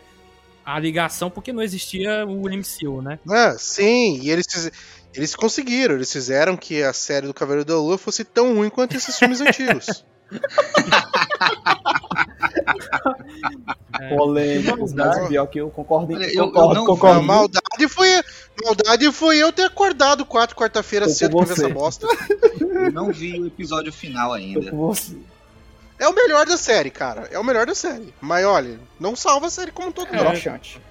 a ligação porque não existia o MCU, né? Ah, sim, e eles, eles conseguiram, eles fizeram que a série do Cavaleiro da Lua fosse tão ruim quanto esses filmes antigos. Polêmicos, Maldade. mas pior que eu concordo. Olha, eu- eu concordo, não- A concordo. maldade foi, maldade foi eu ter acordado quatro quarta-feira cedo pra ver essa bosta. Eu não vi o episódio final ainda. com você. É o melhor da série, cara. É o melhor da série. Mas olha, não salva a série como um todo, É. não.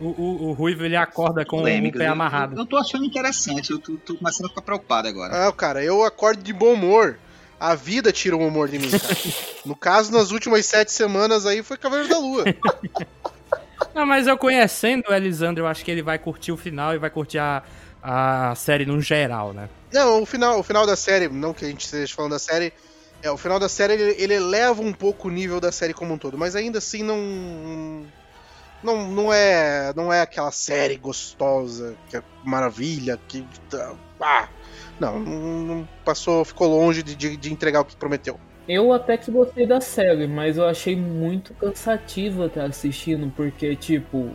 O, o, o Ruivo ele acorda com Polêmicas. o pé amarrado. Eu, eu tô achando interessante, eu tô, tô começando a ficar preocupado agora. Ah, cara, eu acordo de bom humor. A vida tira o humor de mim, cara. No caso, nas últimas sete semanas aí foi Cavaleiro da Lua. Não, mas eu conhecendo o Elisandro, eu acho que ele vai curtir o final e vai curtir a, a série no geral, né? Não, o final, o final da série, não que a gente esteja falando da série, é, o final da série ele, ele eleva um pouco o nível da série como um todo, mas ainda assim não não, não é não é aquela série gostosa, que é maravilha, que tá- ah, não, não, passou, ficou longe de, de, de entregar o que prometeu. Eu até que gostei da série, mas eu achei muito cansativo estar assistindo, porque, tipo,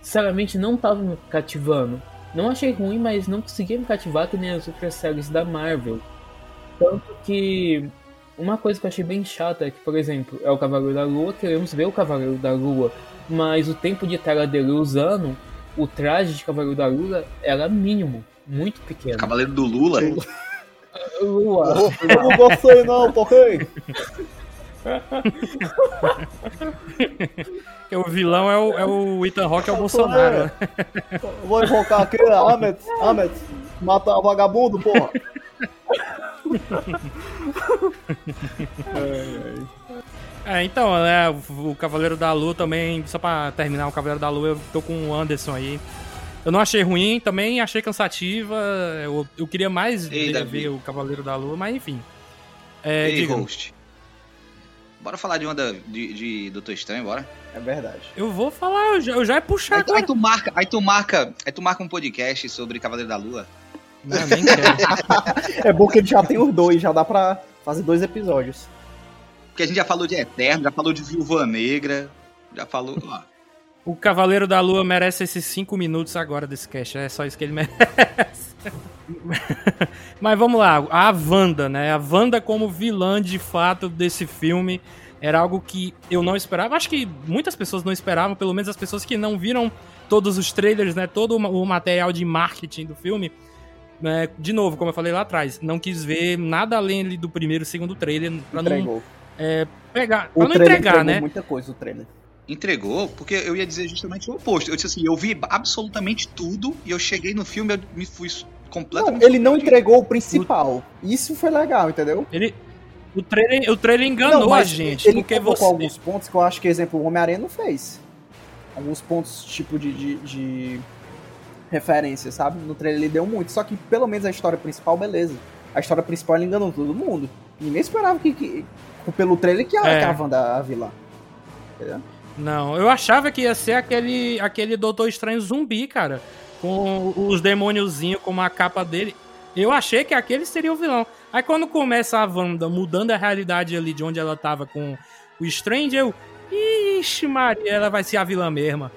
sinceramente não tava me cativando. Não achei ruim, mas não conseguia me cativar que nem as outras séries da Marvel. Tanto que uma coisa que eu achei bem chata é que, por exemplo, é o Cavaleiro da Lua, queremos ver o Cavaleiro da Lua, mas o tempo de tela dele usando o traje de Cavaleiro da Lua era mínimo, muito pequeno. Cavaleiro do Lula. Lua. Eu não gostei não, porquê? Porque o vilão é o, é o Ethan Rock, é o Bolsonaro. Vou invocar aqui, Ahmed, Ahmed, mata vagabundo, porra. É, então, né, o, Cavaleiro da Lua também, só pra terminar o Cavaleiro da Lua, eu tô com o Anderson aí. Eu não achei ruim, também achei cansativa. Eu, eu queria mais Ei, ver, o Cavaleiro da Lua, mas enfim. É, Ei, host. Bora falar de uma da, de, de Doutor Estranho, bora? É verdade. eu vou falar, eu já, eu já ia puxar Aí, tu- aí agora. tu marca, aí tu marca, aí tu marca um podcast sobre Cavaleiro da Lua. Não, nem quero. É bom que ele já tem os dois, já dá pra fazer dois episódios. Porque a gente já falou de Eterno, já falou de Viúva Negra, já falou. ó, O Cavaleiro da Lua merece esses 5 minutos agora desse cast, é só isso que ele merece. Mas vamos lá, a Wanda, né? A Wanda como vilã de fato desse filme era algo que eu não esperava. Acho que muitas pessoas não esperavam, pelo menos as pessoas que não viram todos os trailers, né? Todo o material de marketing do filme. Né? de novo, como eu falei lá atrás, não quis ver nada além ali do primeiro e segundo trailer pra não Entregou. pegar, O pra não trailer entregar, entregou né? muita coisa, o trailer. entregou, porque eu ia dizer justamente o oposto. Eu disse assim, eu vi absolutamente tudo e eu cheguei no filme eu me fui Não, completamente. ele não entregou o principal. Isso foi legal, entendeu? Ele, o trailer, o trailer enganou não, a gente, ele porque colocou você alguns pontos que eu acho que, exemplo, o Homem-Aranha não fez. Alguns pontos, tipo, de, de, de referência, sabe? No trailer ele deu muito. Só que, pelo menos, a história principal, beleza. A história principal, ele enganou todo mundo. Ninguém esperava que, que pelo trailer, que a, É. que a Wanda a vilã. Entendeu? Não, eu achava que ia ser aquele, aquele Doutor Estranho zumbi, cara. Com os demôniozinhos como a capa dele. Eu achei que aquele seria o vilão. Aí quando começa a Wanda mudando a realidade ali de onde ela tava com o Strange, eu. Ixi, Maria, ela vai ser a vilã mesma.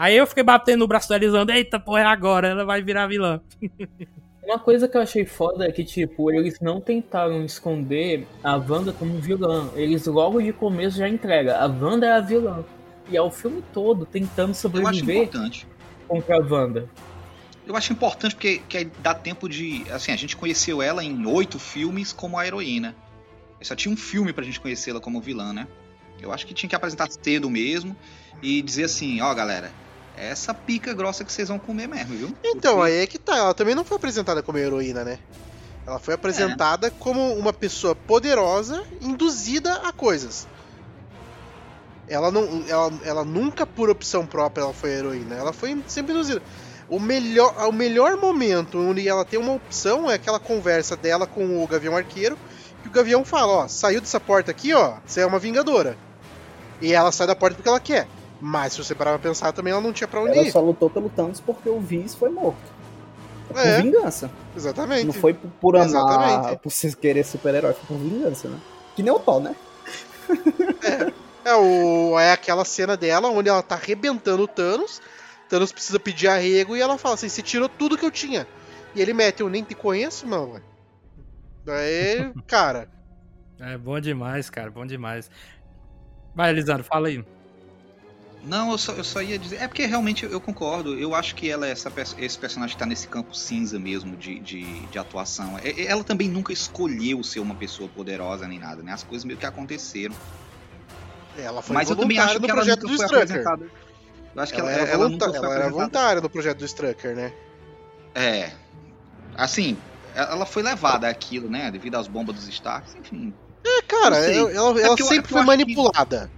Aí eu fiquei batendo no braço dela dizendo, eita, porra, é agora, ela vai virar vilã. Uma coisa que eu achei foda é que, tipo, eles não tentaram esconder a Wanda como vilã. Eles logo de começo já entregam. A Wanda é a vilã. E é o filme todo tentando Eu acho sobreviver. importante. contra a Wanda? Eu acho importante porque que dá tempo de. Assim, a gente conheceu ela em oito filmes como a heroína. Só tinha um filme pra gente conhecê-la como vilã, né? Eu acho que tinha que apresentar cedo mesmo e dizer assim: ó, galera, é essa pica grossa que vocês vão comer mesmo, viu? Então, Porque- aí é que tá. Ela também não foi apresentada como heroína, né? Ela foi apresentada como uma pessoa poderosa, induzida a coisas. Ela, não, ela, ela nunca, por opção própria, ela foi heroína. Ela foi sempre induzida. O melhor, o melhor momento onde ela tem uma opção é aquela conversa dela com o Gavião Arqueiro. Que o Gavião fala: Ó, saiu dessa porta aqui, ó, você é uma vingadora. E ela sai da porta porque ela quer. Mas se você parar pra pensar, também ela não tinha pra onde Ela ir. só lutou pelo Thanos porque o Viz foi morto. Por É. vingança. Exatamente. Não foi por, por amar, Exatamente. por se querer super-herói, foi por vingança, né? Que nem o Thor, né? É, o, é aquela cena dela onde ela tá arrebentando o Thanos. Thanos precisa pedir arrego e ela fala assim: você tirou tudo que eu tinha. E ele mete, eu nem te conheço, ué. Daí, cara. É bom demais, cara, bom demais. Vai, Elisandro, fala aí. Não, eu só, eu só ia dizer. É porque realmente eu concordo. Eu acho que ela é essa, esse personagem que tá nesse campo cinza mesmo de, de, de atuação. É- é- Ela também nunca escolheu ser uma pessoa poderosa nem nada, né? As coisas meio que aconteceram. Ela foi Mas eu também acho que ela projeto nunca do foi Strucker. apresentada. Eu acho que Ela, ela, era ela ela era voluntária no projeto do Strucker, né? É. Assim, ela foi levada àquilo, né? Devido às bombas dos Starks, enfim. É, cara, ela, ela- É ela sempre é foi acho que- manipulada.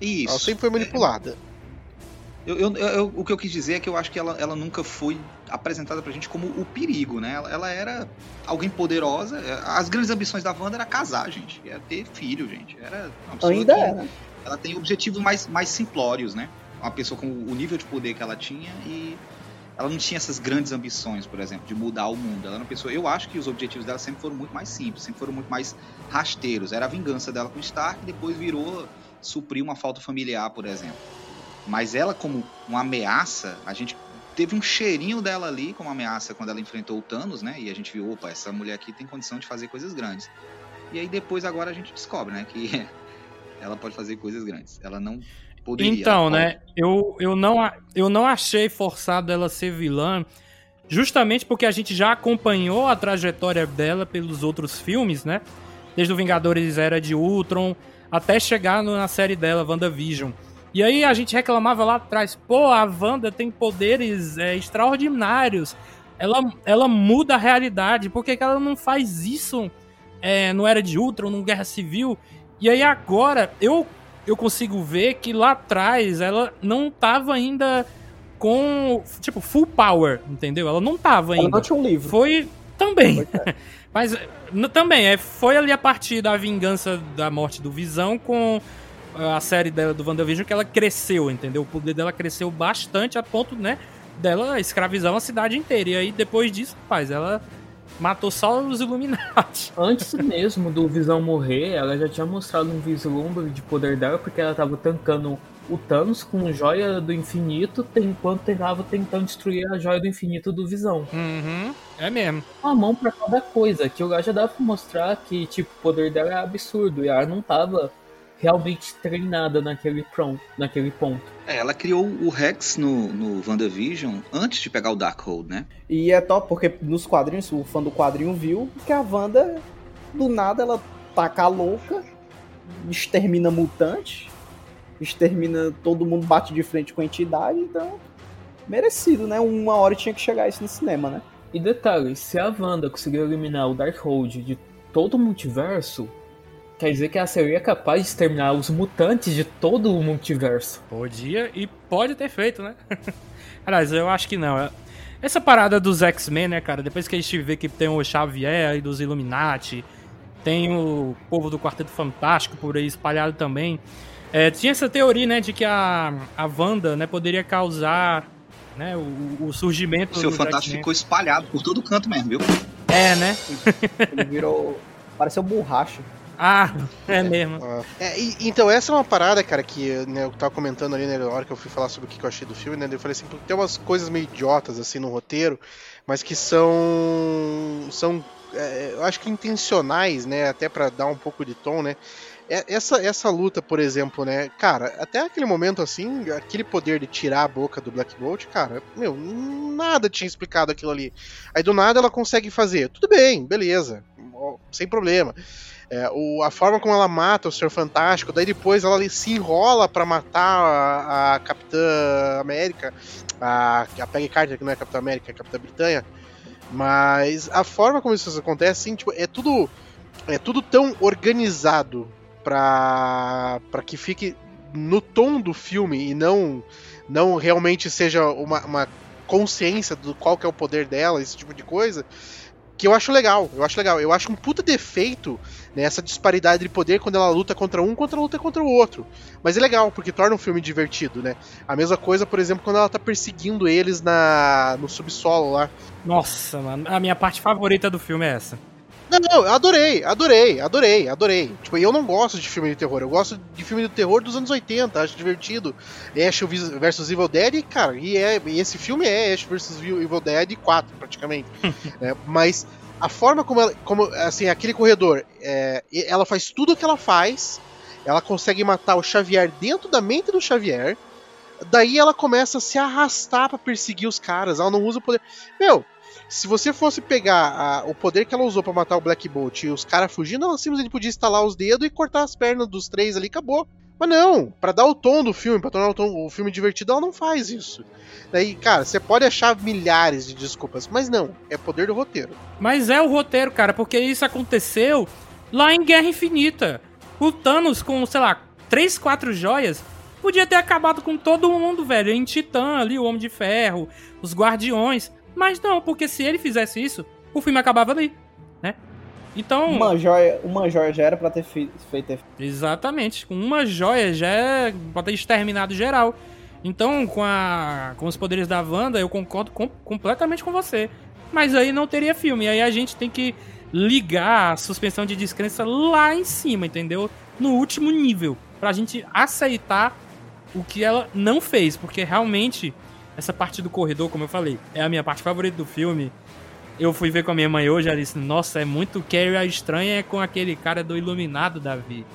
Isso. Ela sempre foi manipulada. Eu, eu- eu- o que eu quis dizer é que eu acho que ela, ela nunca foi apresentada pra gente como o perigo, né? Ela, ela era alguém poderosa. é, As grandes ambições da Wanda era casar, gente. Era ter filho, gente. Era uma pessoa Ainda que né? Ela tem objetivos mais, mais simplórios, né? Uma pessoa com o nível de poder que ela tinha e ela não tinha essas grandes ambições, por exemplo, de mudar o mundo. Ela era uma pessoa. Eu acho que os objetivos dela sempre foram muito mais simples, sempre foram muito mais rasteiros. Era a vingança dela com o Stark, depois virou suprir uma falta familiar, por exemplo. Mas ela, como uma ameaça, a gente teve um cheirinho dela ali como ameaça quando ela enfrentou o Thanos, né? E a gente viu, opa, essa mulher aqui tem condição de fazer coisas grandes. E aí depois agora a gente descobre, né, que ela pode fazer coisas grandes. Ela não poderia. Então, né, eu, eu, não, eu não achei forçado ela ser vilã, justamente porque a gente já acompanhou a trajetória dela pelos outros filmes, né? Desde o Vingadores Era de Ultron até chegar na série dela, WandaVision. E aí a gente reclamava lá atrás, pô, a Wanda tem poderes é, extraordinários. Ela, ela muda a realidade. Por que, que ela não faz isso é, no Era de Ultron, no Guerra Civil? E aí agora eu, eu consigo ver que lá atrás ela não tava ainda com, tipo, full power, entendeu? Ela não tava Ela ainda. não tinha um livro. Foi também. É. Mas também, é, foi ali a partir da vingança da morte do Visão com a série dela do WandaVision que ela cresceu, entendeu? O poder dela cresceu bastante a ponto, né, dela escravizar uma cidade inteira. E aí, depois disso, rapaz, ela matou só os Illuminati. Antes mesmo do Visão morrer, ela já tinha mostrado um vislumbre de poder dela, porque ela tava tancando o Thanos com joia do infinito, enquanto tentava tentando destruir a joia do infinito do Visão. Uhum, é mesmo. Uma mão pra cada coisa, que o já dava pra mostrar que tipo, o poder dela é absurdo, e ela não tava realmente treinada naquele, pron- naquele ponto. É, ela criou o Rex no, no WandaVision antes de pegar o Darkhold, né? E é top, porque nos quadrinhos, o fã do quadrinho viu que a Wanda, do nada, ela taca a louca, extermina mutante, extermina todo mundo, bate de frente com a entidade, então. Merecido, né? Uma hora tinha que chegar isso no cinema, né? E detalhe, se a Wanda conseguir eliminar o Darkhold de todo o multiverso, quer dizer que ela seria capaz de exterminar os mutantes de todo o multiverso. Podia e pode ter feito, né? Aliás, eu acho que não. Essa parada dos X-Men, né, cara? Depois que a gente vê que tem o Xavier e dos Illuminati, tem o povo do Quarteto Fantástico por aí espalhado também. É, tinha essa teoria, né, de que a, a Wanda, né, poderia causar né, o, o surgimento O seu fantástico X-Men. ficou espalhado por todo canto mesmo, viu? É, né? Ele virou. pareceu borracha. Ah, é mesmo. É, e- então, essa é uma parada, cara, que né, eu tava comentando ali né, na hora que eu fui falar sobre o que eu achei do filme, né? Eu falei assim, tem umas coisas meio idiotas assim no roteiro, mas que são. são. é, eu acho que intencionais, né? Até pra dar um pouco de tom, né? é- essa, essa luta, por exemplo, né? Cara, até aquele momento assim, aquele poder de tirar a boca do Black Bolt, cara, meu, nada tinha explicado aquilo ali. Aí do nada ela consegue fazer. Tudo bem, beleza, sem problema. É, o, a forma como ela mata o Senhor Fantástico, daí depois ela se enrola pra matar a, a Capitã América, a, a Peggy Carter, que não é Capitã América, é Capitã Britânia. Mas a forma como isso acontece, assim, tipo, é tudo é tudo tão organizado pra, pra que fique no tom do filme e não não realmente seja uma, uma consciência do qual que é o poder dela, esse tipo de coisa, que eu acho legal, eu acho legal. Eu acho um puta defeito nessa disparidade de poder quando ela luta contra um, quando ela luta contra o outro. Mas é legal, porque torna um filme divertido, né? A mesma coisa, por exemplo, quando ela tá perseguindo eles na no subsolo lá. Nossa, mano. A minha parte favorita do filme é essa. Não, não, eu adorei, adorei, adorei, adorei. Tipo, eu não gosto de filme de terror, eu gosto de filme de terror dos anos 80, acho divertido. Ash vs Evil Dead, cara, e, é, e esse filme é Ash vs Evil Dead 4, praticamente. É, mas a forma como ela, como, assim, aquele corredor, é, ela faz tudo o que ela faz, ela consegue matar o Xavier dentro da mente do Xavier, daí ela começa a se arrastar pra perseguir os caras, ela não usa o poder. Meu, se você fosse pegar a- o poder que ela usou pra matar o Black Bolt e os caras fugindo, ela simplesmente podia estalar os dedos e cortar as pernas dos três ali, acabou. Mas não, pra dar o tom do filme, pra tornar o, tom- o filme divertido, ela não faz isso. Daí, cara, você pode achar milhares de desculpas, mas não, é poder do roteiro. Mas é o roteiro, cara, porque isso aconteceu lá em Guerra Infinita. O Thanos com, sei lá, três, quatro joias, podia ter acabado com todo mundo, velho. Em Titã ali, o Homem de Ferro, os Guardiões. Mas não, porque se ele fizesse isso, o filme acabava ali? Então. Uma joia, uma joia já era pra ter fe- feito. Exatamente. Com uma joia já é pra ter exterminado geral. Então, com, a, com os poderes da Wanda, eu concordo com- completamente com você. Mas aí não teria filme. E aí a gente tem que ligar a suspensão de descrença lá em cima, entendeu? No último nível. Pra gente aceitar o que ela não fez. Porque realmente, essa parte do corredor, como eu falei, é a minha parte favorita do filme. Eu fui ver com a minha mãe hoje, ela disse, nossa, é muito Carrie a estranha com aquele cara do Iluminado, Davi.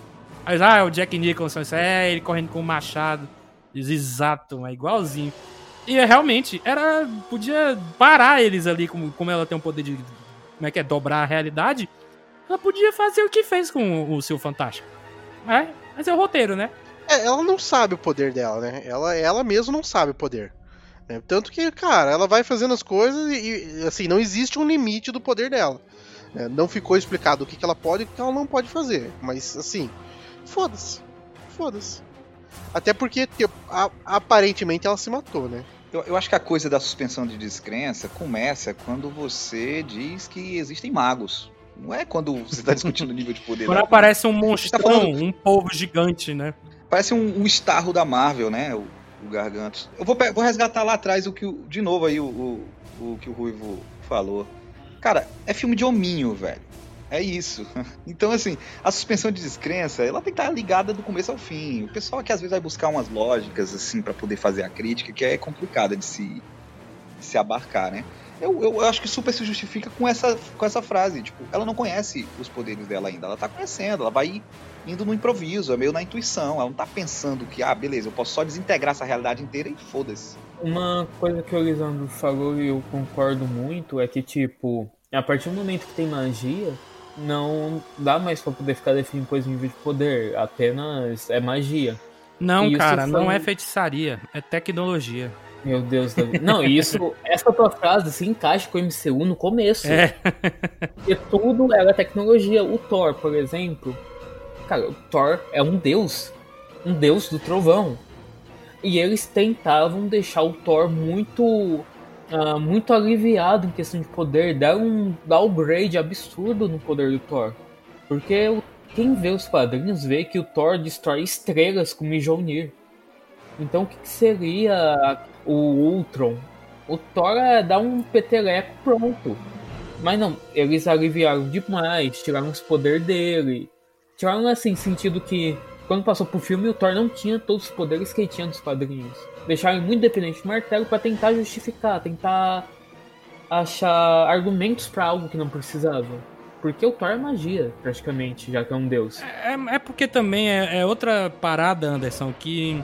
Mas, ah, é o Jack Nicholson, isso é ele correndo com o machado. Diz, exato, é igualzinho. E é, realmente, era. Podia parar eles ali, como, como ela tem um poder de. Como é que é? Dobrar a realidade. Ela podia fazer o que fez com o, o seu Fantástico. É, mas é o roteiro, né? É, ela não sabe o poder dela, né? Ela, ela mesma não sabe o poder. Né? Tanto que, cara, ela vai fazendo as coisas e, e, assim, não existe um limite do poder dela. né? Não ficou explicado o que, que ela pode e o que ela não pode fazer. Mas, assim, foda-se. Foda-se. Até porque, tipo, a- aparentemente, ela se matou, né? Eu, eu acho que a coisa da suspensão de descrença começa quando você diz que existem magos. Não é quando você está discutindo o nível de poder. Quando aparece um tá monstrão, falando- um povo gigante, né? Parece um, um estarro da Marvel, né? O, o Gargantos. Eu vou, vou resgatar lá atrás o que o- de novo aí o, o, o que o Ruivo falou. Cara, é filme de hominho, velho. É isso. Então, assim, a suspensão de descrença, ela tem que estar ligada do começo ao fim. O pessoal que às vezes vai buscar umas lógicas, assim, pra poder fazer a crítica, que é complicada de se, de se abarcar, né? Eu, eu acho que super se justifica com essa, com essa frase. Tipo, ela não conhece os poderes dela ainda. Ela tá conhecendo, ela vai indo no improviso, é meio na intuição. Ela não tá pensando que, ah, beleza, eu posso só desintegrar essa realidade inteira e foda-se. Uma coisa que o Lisandro falou e eu concordo muito é que, tipo, a partir do momento que tem magia, não dá mais pra poder ficar definindo coisa em nível de poder, apenas é magia. Não, Isso cara, não foi- é feitiçaria, é tecnologia. Meu Deus, Davi. Não, isso, essa tua frase se encaixa com o MCU no começo. É. Porque tudo era tecnologia. O Thor, por exemplo. Cara, o Thor é um deus. Um deus do trovão. E eles tentavam deixar o Thor muito. ah, muito aliviado em questão de poder. Dar um downgrade absurdo no poder do Thor. Porque quem vê os quadrinhos vê que o Thor destrói estrelas com Mjolnir. Então o que, que seria o Ultron? O Thor é dar um peteleco pronto. Mas não, eles aliviaram demais, tiraram os poderes dele. Tiraram assim, sentido que quando passou pro filme o Thor não tinha todos os poderes que ele tinha nos quadrinhos. Deixaram ele muito dependente do martelo pra tentar justificar, tentar achar argumentos pra algo que não precisava. Porque o Thor é magia, praticamente, já que é um deus. É, é porque também é, é outra parada, Anderson, que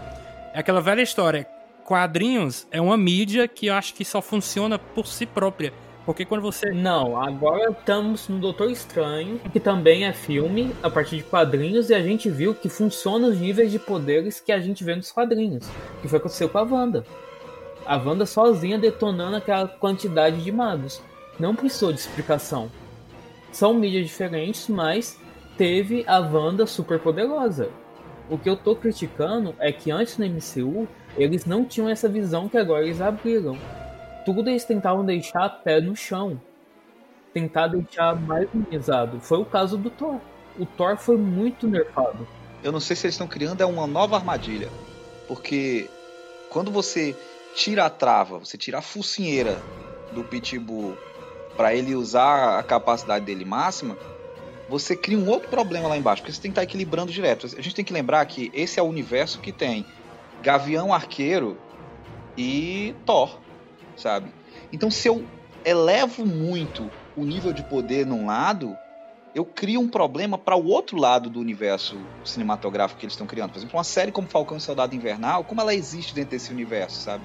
é aquela velha história. Quadrinhos é uma mídia que eu acho que só funciona por si própria. Porque quando você. Não, agora estamos no Doutor Estranho, que também é filme a partir de quadrinhos, e a gente viu que funciona os níveis de poderes que a gente vê nos quadrinhos. Que foi o que aconteceu com a Wanda. A Wanda sozinha detonando aquela quantidade de magos. Não precisou de explicação. São mídias diferentes, mas teve a Wanda super poderosa. O que eu tô criticando é que antes no MCU eles não tinham essa visão que agora eles abriram. Tudo eles tentavam deixar pé no chão. Tentar deixar mais humanizado. Foi o caso do Thor. O Thor foi muito nerfado. Eu não sei se eles estão criando é uma nova armadilha. Porque quando você tira a trava, você tira a focinheira do Pitbull para ele usar a capacidade dele máxima, você cria um outro problema lá embaixo, porque você tem que estar equilibrando direto. A gente tem que lembrar que esse é o universo que tem Gavião Arqueiro e Thor, sabe? Então se eu elevo muito o nível de poder num lado, eu crio um problema para o outro lado do universo cinematográfico que eles estão criando. Por exemplo, uma série como Falcão e Soldado Invernal, como ela existe dentro desse universo, sabe?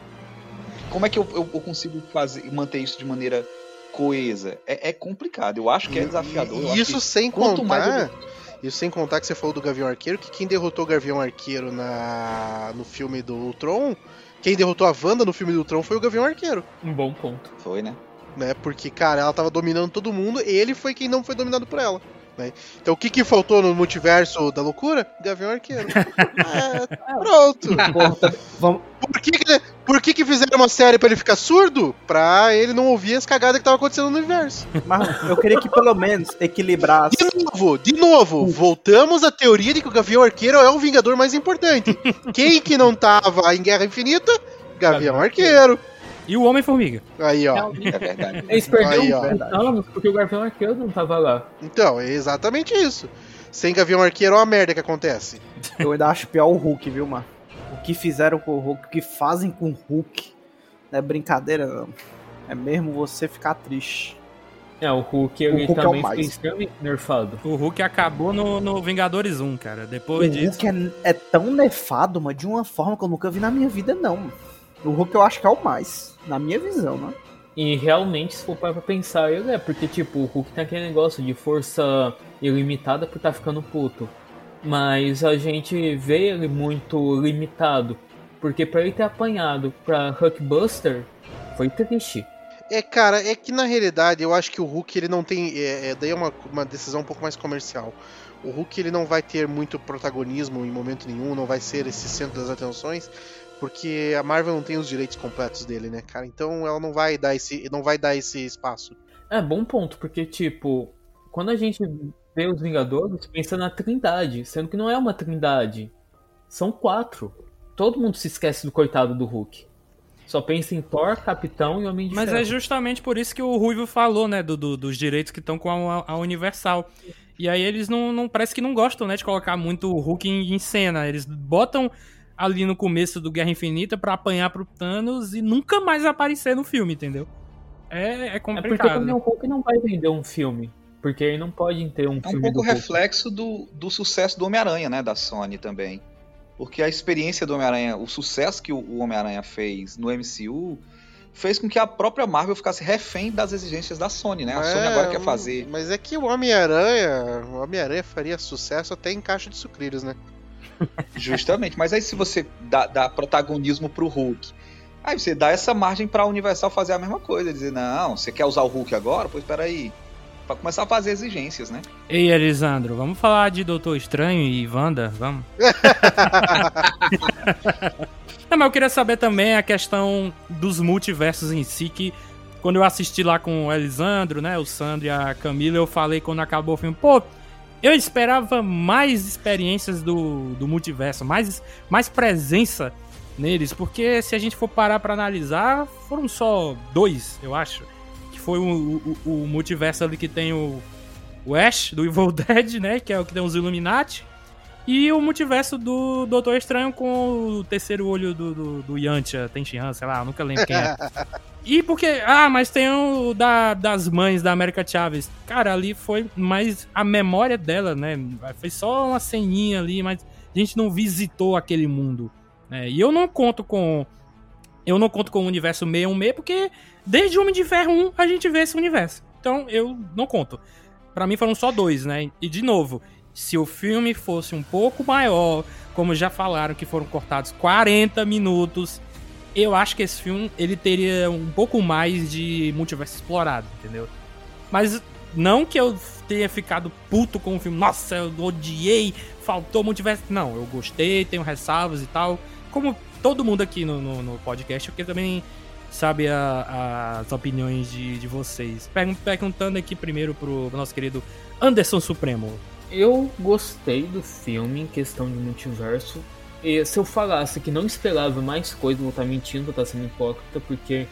Como é que eu, eu, eu consigo fazer, manter isso de maneira coesa? É, é complicado. Eu acho que é desafiador. E, isso sem contar. Isso sem contar que você falou do Gavião Arqueiro, que quem derrotou o Gavião Arqueiro na, no filme do Ultron, quem derrotou a Wanda no filme do Ultron foi o Gavião Arqueiro. Um bom ponto. Foi, né? Né? Porque, cara, ela tava dominando todo mundo, ele foi quem não foi dominado por ela. Né? Então o que, que faltou no multiverso da loucura? Gavião Arqueiro. é, pronto. Por, que, que, por que, que fizeram uma série pra ele ficar surdo? Pra ele não ouvir as cagadas que tava acontecendo no universo. Mas eu queria que pelo menos equilibrasse. De novo, de novo, voltamos à teoria de que o Gavião Arqueiro é o Vingador mais importante. Quem que não tava em Guerra Infinita? Gavião Arqueiro. E o Homem-Formiga. Aí, ó. É verdade. Eles perderam Aí, ó. anos porque o Gavião Arqueiro não tava lá. Então, é exatamente isso. Sem Gavião Arqueiro, olha a merda que acontece. Eu ainda acho pior o Hulk, viu, mano? O que fizeram com o Hulk, o que fazem com o Hulk. Não é brincadeira, não. É mesmo você ficar triste. É, o Hulk, ele Hulk é o também mais. foi extremamente nerfado. O Hulk acabou no, no Vingadores 1, cara. Depois o disso. Hulk é, é tão nefado, mano, de uma forma que eu nunca vi na minha vida, não. O Hulk eu acho que é o mais, na minha visão, né? E realmente, se for parar pra pensar, ele é, porque tipo, o Hulk tem aquele negócio de força ilimitada por tá ficando puto. Mas a gente vê ele muito limitado. Porque pra ele ter apanhado pra Hulkbuster, foi triste. É, cara, é que na realidade eu acho que o Hulk ele não tem. É, é- daí é uma, uma decisão um pouco mais comercial. O Hulk ele não vai ter muito protagonismo em momento nenhum, não vai ser esse centro das atenções, porque a Marvel não tem os direitos completos dele, né, cara? Então ela não vai dar esse, não vai dar esse espaço. É, bom ponto, porque tipo, quando a gente vê os Vingadores, pensa na Trindade, sendo que não é uma Trindade. São quatro. Todo mundo se esquece do coitado do Hulk. Só pensa em Thor, Capitão e Homem de Mas Ferro. é justamente por isso que o Ruivo falou, né? do- do- dos direitos que estão com a, a Universal. E aí eles não, não. Parece que não gostam, né? De colocar muito o Hulk em, em cena. Eles botam ali no começo do Guerra Infinita pra apanhar pro Thanos e nunca mais aparecer no filme, entendeu? É, é É porque complicado. também o Hulk não vai vender um filme. Porque ele não pode ter um É um filme pouco do reflexo do, do sucesso do Homem-Aranha, né? Da Sony também. Porque a experiência do Homem-Aranha, o sucesso que o Homem-Aranha fez no MCU, fez com que a própria Marvel ficasse refém das exigências da Sony, né? A Sony agora quer fazer. Mas é que o Homem-Aranha. O Homem-Aranha faria sucesso até em caixa de sucrilhos, né? Justamente. Mas aí se você dá, dá protagonismo pro Hulk, aí você dá essa margem pra Universal fazer a mesma coisa. Dizer, não, você quer usar o Hulk agora? Pois peraí. Pra começar a fazer exigências, né? Ei, Elisandro, vamos falar de Doutor Estranho e Wanda? Vamos? Não, mas eu queria saber também a questão dos multiversos em si, que quando eu assisti lá com o Elisandro, né, o Sandro e a Camila, eu falei quando acabou o filme, pô, eu esperava mais experiências do, do multiverso, mais, mais presença neles, porque se a gente for parar pra analisar, foram só dois, eu acho, que foi o, o, o multiverso ali que tem o, o Ash, do Evil Dead, né, que é o que tem os Illuminati, e o multiverso do Doutor Estranho com o terceiro olho do, do, do Yantia, Tenshinhan, sei lá, nunca lembro quem é. E porque, ah, mas tem o da, das mães da América Chaves. Cara, ali foi mais a memória dela, né? Foi só uma ceninha ali, mas a gente não visitou aquele mundo. Né? E eu não conto com. Eu não conto com o universo 616, porque desde Homem de Ferro 1 a gente vê esse universo. Então eu não conto. Pra mim foram só dois, né? E de novo, se o filme fosse um pouco maior, como já falaram que foram cortados 40 minutos, eu acho que esse filme ele teria um pouco mais de multiverso explorado, entendeu? Mas não que eu tenha ficado puto com o filme, nossa, eu odiei, faltou multiverso. Não, eu gostei, tenho ressalvas e tal. Como todo mundo aqui no, no, no podcast, porque também sabe a, as opiniões de, de vocês. Perguntando aqui primeiro pro nosso querido Anderson Supremo. Eu gostei do filme em questão de multiverso. E se eu falasse que não esperava mais coisa, vou estar mentindo, vou estar sendo hipócrita, porque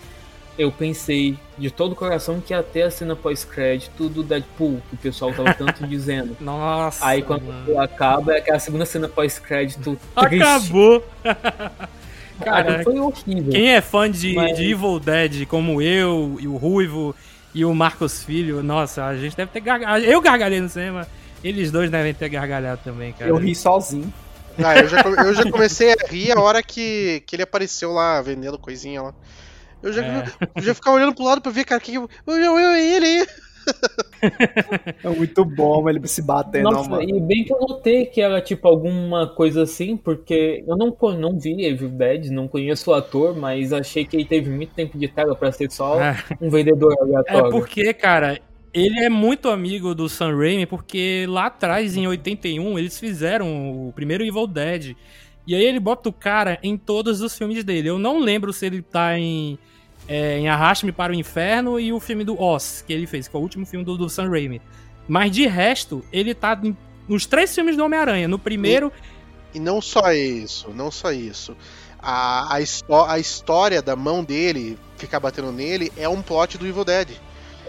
eu pensei de todo o coração que até a cena pós-crédito do Deadpool, que o pessoal tava tanto dizendo. Nossa. Aí quando mano. acaba, é aquela segunda cena pós-crédito. Acabou! Cara, foi horrível. Quem é fã de, Mas... de Evil Dead, como eu, e o Ruivo, e o Marcos Filho, nossa, a gente deve ter gargalhado. Eu gargalhei no cinema, eles dois devem ter gargalhado também, cara. Eu ri sozinho. Ah, eu já, eu já comecei a rir a hora que, que ele apareceu lá vendendo coisinha lá. Eu já, é. eu já ficava olhando pro lado pra ver, cara, que eu, eu, eu, ele aí. É muito bom ele se batendo. Nossa, mano. e bem que eu notei que era tipo alguma coisa assim, porque eu não, não vi Evil Dead, não conheço o ator, mas achei que ele teve muito tempo de tela pra ser só é. um vendedor aleatório. É porque, cara, ele é muito amigo do Sam Raimi porque lá atrás, em 81, eles fizeram o primeiro Evil Dead. E aí ele bota o cara em todos os filmes dele. Eu não lembro se ele tá em, é, em Arraste-me para o Inferno e o filme do Oz, que ele fez, que é o último filme do, do Sam Raimi. Mas de resto, ele tá nos três filmes do Homem-Aranha. No primeiro. E, e, não só isso, não só isso. A, a, a história da mão dele ficar batendo nele é um plot do Evil Dead.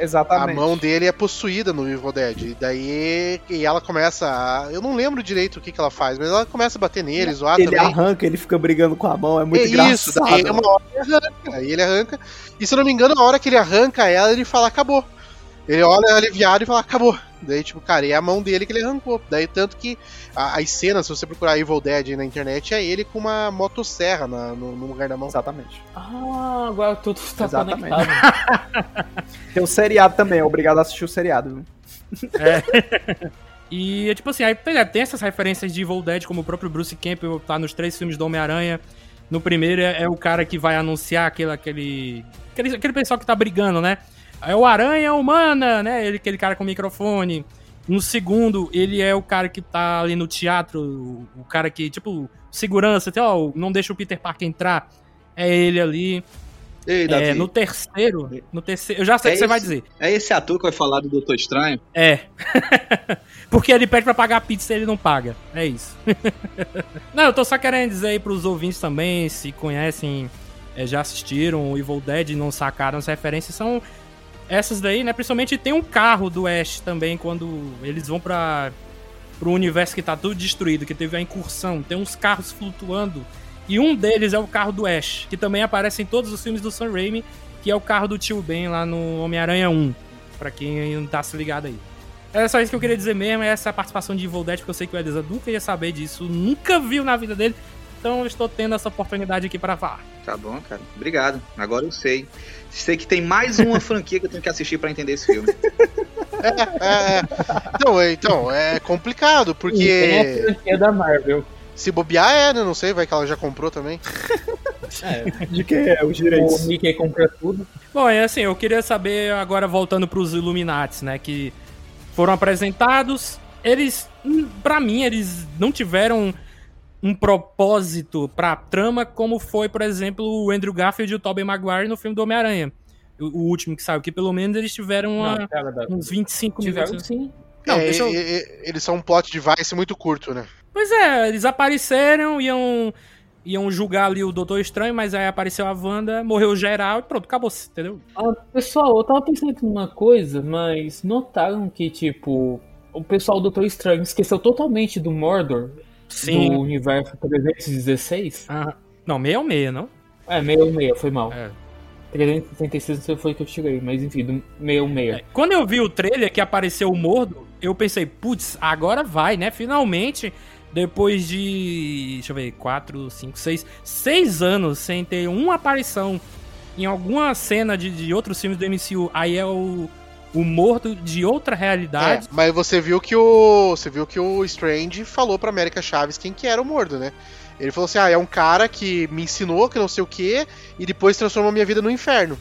Exatamente. A mão dele é possuída no Evil Dead. E daí e ela começa a. Eu não lembro direito o que, que ela faz, mas ela começa a bater nele, zoar ele também. Ele arranca, ele fica brigando com a mão, é muito é engraçado. Isso, daí é uma hora ele arranca. E ele arranca. E se eu não me engano, na hora que ele arranca ela, ele fala, acabou. Ele olha aliviado e fala, acabou. Daí, tipo, cara, é a mão dele que ele arrancou. Daí, tanto que a, as cenas, se você procurar Evil Dead na internet, é ele com uma motosserra na, no, no, lugar da mão. Exatamente. Ah, agora tudo está Exatamente. conectado. Tem o seriado também, é obrigado a assistir o seriado. É. E, tipo assim, aí tem essas referências de Evil Dead, como o próprio Bruce Campbell tá nos três filmes do Homem-Aranha. No primeiro é, é, o cara que vai anunciar aquele, aquele, aquele, aquele pessoal que tá brigando, né? É o Aranha Humana, né? Ele, aquele cara com microfone. No segundo, ele é o cara que tá ali no teatro, o, cara que, tipo, segurança, até, ó, não deixa o Peter Parker entrar. É ele ali. Ei, Davi. É, no terceiro, no terceiro, eu já sei o é que você vai dizer. É esse ator que vai falar do Doutor Estranho? É. Porque ele pede pra pagar a pizza e ele não paga. É isso. não, eu tô só querendo dizer aí pros ouvintes também, se conhecem, é, já assistiram o Evil Dead e não sacaram as referências, são essas daí, né? Principalmente tem um carro do Ash também, quando eles vão para pro universo que tá tudo destruído, que teve a incursão, tem uns carros flutuando. E um deles é o carro do Ash, que também aparece em todos os filmes do Sam Raimi, que é o carro do tio Ben lá no Homem-Aranha 1, para quem não tá se ligado aí. É só isso que eu queria dizer mesmo, essa participação de Evil Dead, porque eu sei que o Elisa nunca ia saber disso, nunca viu na vida dele, então eu estou tendo essa oportunidade aqui para falar. Tá bom, cara. Obrigado. Agora eu sei. Sei que tem mais uma franquia que eu tenho que assistir para entender esse filme. É, é, é. Então, é, então, é complicado, porque. Tem a franquia da Marvel. Se bobear é, né? Não sei, vai que ela já comprou também. É. De quem é os direitos? O Mickey compra tudo. Bom, é assim, eu queria saber, agora voltando pros Illuminati, né? Que foram apresentados. Eles, para mim, eles não tiveram um propósito pra trama, como foi, por exemplo, o Andrew Garfield e o Tobey Maguire no filme do Homem-Aranha. O, o, último que saiu, que pelo menos eles tiveram uma, Não, uns 25 tiveram, minutos. sim. Não, é, eu... Eles são um plot device muito curto, né? Pois é, eles apareceram, iam, iam julgar ali o Doutor Estranho, mas aí apareceu a Wanda, morreu geral e pronto, acabou, entendeu? Ah, pessoal, eu tava pensando numa coisa, mas notaram que, tipo, o pessoal do Doutor Estranho esqueceu totalmente do Mordor Sim. do universo 316? Ah, não, 66, não? É, 66, foi mal. É. 366 não foi que eu tirei, mas enfim, do 616. É, quando eu vi o trailer que apareceu o Mordo, eu pensei, putz, agora vai, né? Finalmente, depois de. Deixa eu ver, 4, 5, 6. 6 anos sem ter uma aparição em alguma cena de, de outros filmes do MCU. Aí é o. O morto de outra realidade. É, mas você viu que o. Você viu que o Strange falou pra América Chaves quem que era o mordo, né? Ele falou assim: ah, é um cara que me ensinou que não sei o que e depois transformou minha vida no inferno.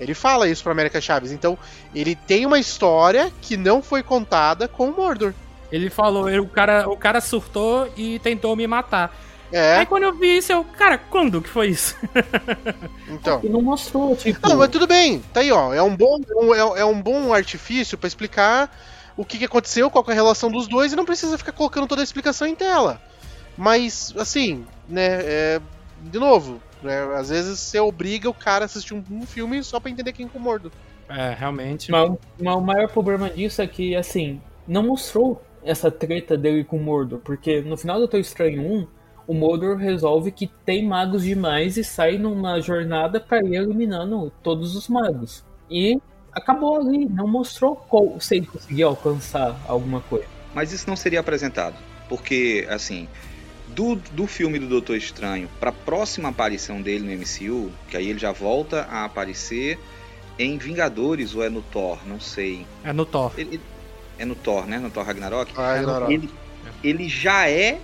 Ele fala isso pra América Chaves. Então, ele tem uma história que não foi contada com o Mordor. Ele falou, o, cara, o cara surtou e tentou me matar. É. Aí quando eu vi isso, eu, cara, quando que foi isso? Então. E não mostrou, tipo. Não, mas tudo bem. Tá aí, ó. É um bom, é, é um bom artifício pra explicar o que, que aconteceu, qual que é a relação dos dois, e não precisa ficar colocando toda a explicação em tela. Mas, assim, né, é, de novo, né, às vezes você obriga o cara a assistir um, um filme só pra entender quem é o mordo. É, realmente. Mas, mas o maior problema disso é que, assim, não mostrou essa treta dele com o Mordor, porque no final do Doutor Estranho 1, o Mordor resolve que tem magos demais e sai numa jornada para ir eliminando todos os magos. E acabou ali, não mostrou qual, se ele conseguia alcançar alguma coisa. Mas isso não seria apresentado, porque, assim, do, do filme do Doutor Estranho para a próxima aparição dele no MCU, que aí ele já volta a aparecer em Vingadores ou é no Thor, não sei. É no Thor. Ele, é no Thor, né? No Thor Ragnarok. Ah, Ragnarok. Ele, ele já é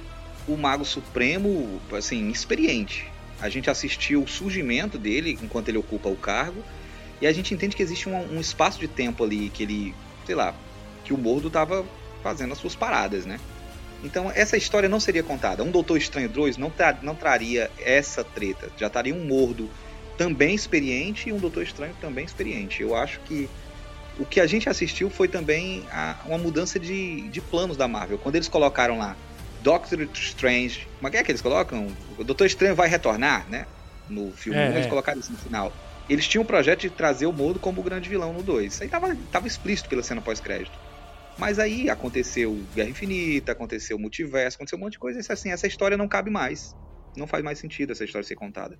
o Mago Supremo, assim, experiente. A gente assistiu o surgimento dele enquanto ele ocupa o cargo e a gente entende que existe um, um espaço de tempo ali que ele, sei lá, que o Mordo tava fazendo as suas paradas, né? Então essa história não seria contada. Um Doutor Estranho 2 não, tra não traria essa treta. Já estaria um Mordo também experiente e um Doutor Estranho também experiente. Eu acho que o que a gente assistiu foi também a, uma mudança de, de planos da Marvel. Quando eles colocaram lá Doctor Strange, como é que eles colocam? O Doutor Estranho vai retornar, né? No filme, É, eles é. colocaram isso no final. Eles tinham o projeto de trazer o Mordo como o grande vilão no 2. Isso aí tava, tava explícito pela cena pós-crédito. Mas aí aconteceu Guerra Infinita, aconteceu Multiverso, aconteceu um monte de coisa. E assim, essa história não cabe mais. Não faz mais sentido essa história ser contada.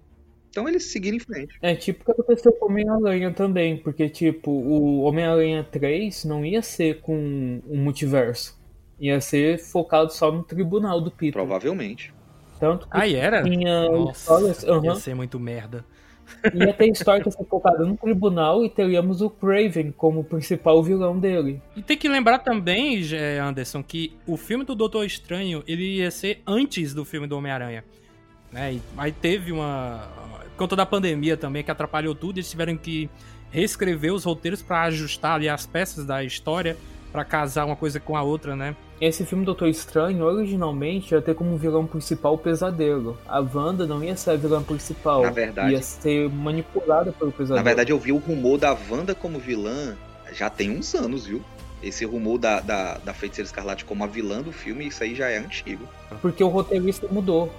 Então eles seguiram em frente. É tipo o que aconteceu com o Homem-Aranha também, porque tipo, o Homem-Aranha 3 não ia ser com um multiverso. Ia ser focado só no tribunal do Peter. Provavelmente. Tanto que Aí era? tinha Nossa, histórias. ia aham, ser muito merda. ia ter história que ia ser focada no tribunal e teríamos o Craven como principal vilão dele. E tem que lembrar também, Jé, Anderson, que o filme do Doutor Estranho ele ia ser antes do filme do Homem-Aranha. Né? Aí teve uma. Por conta da pandemia também, que atrapalhou tudo, eles tiveram que reescrever os roteiros pra ajustar ali as peças da história pra casar uma coisa com a outra, né? Esse filme Doutor Estranho, originalmente, ia ter como vilão principal o Pesadelo. A Wanda não ia ser a vilã principal. Na verdade- Ia ser manipulada pelo Pesadelo. Na verdade, eu vi o rumor da Wanda como vilã já tem uns anos, viu? Esse rumor da, da, da Feiticeira Escarlate como a vilã do filme, isso aí já é antigo. Porque o roteirista mudou.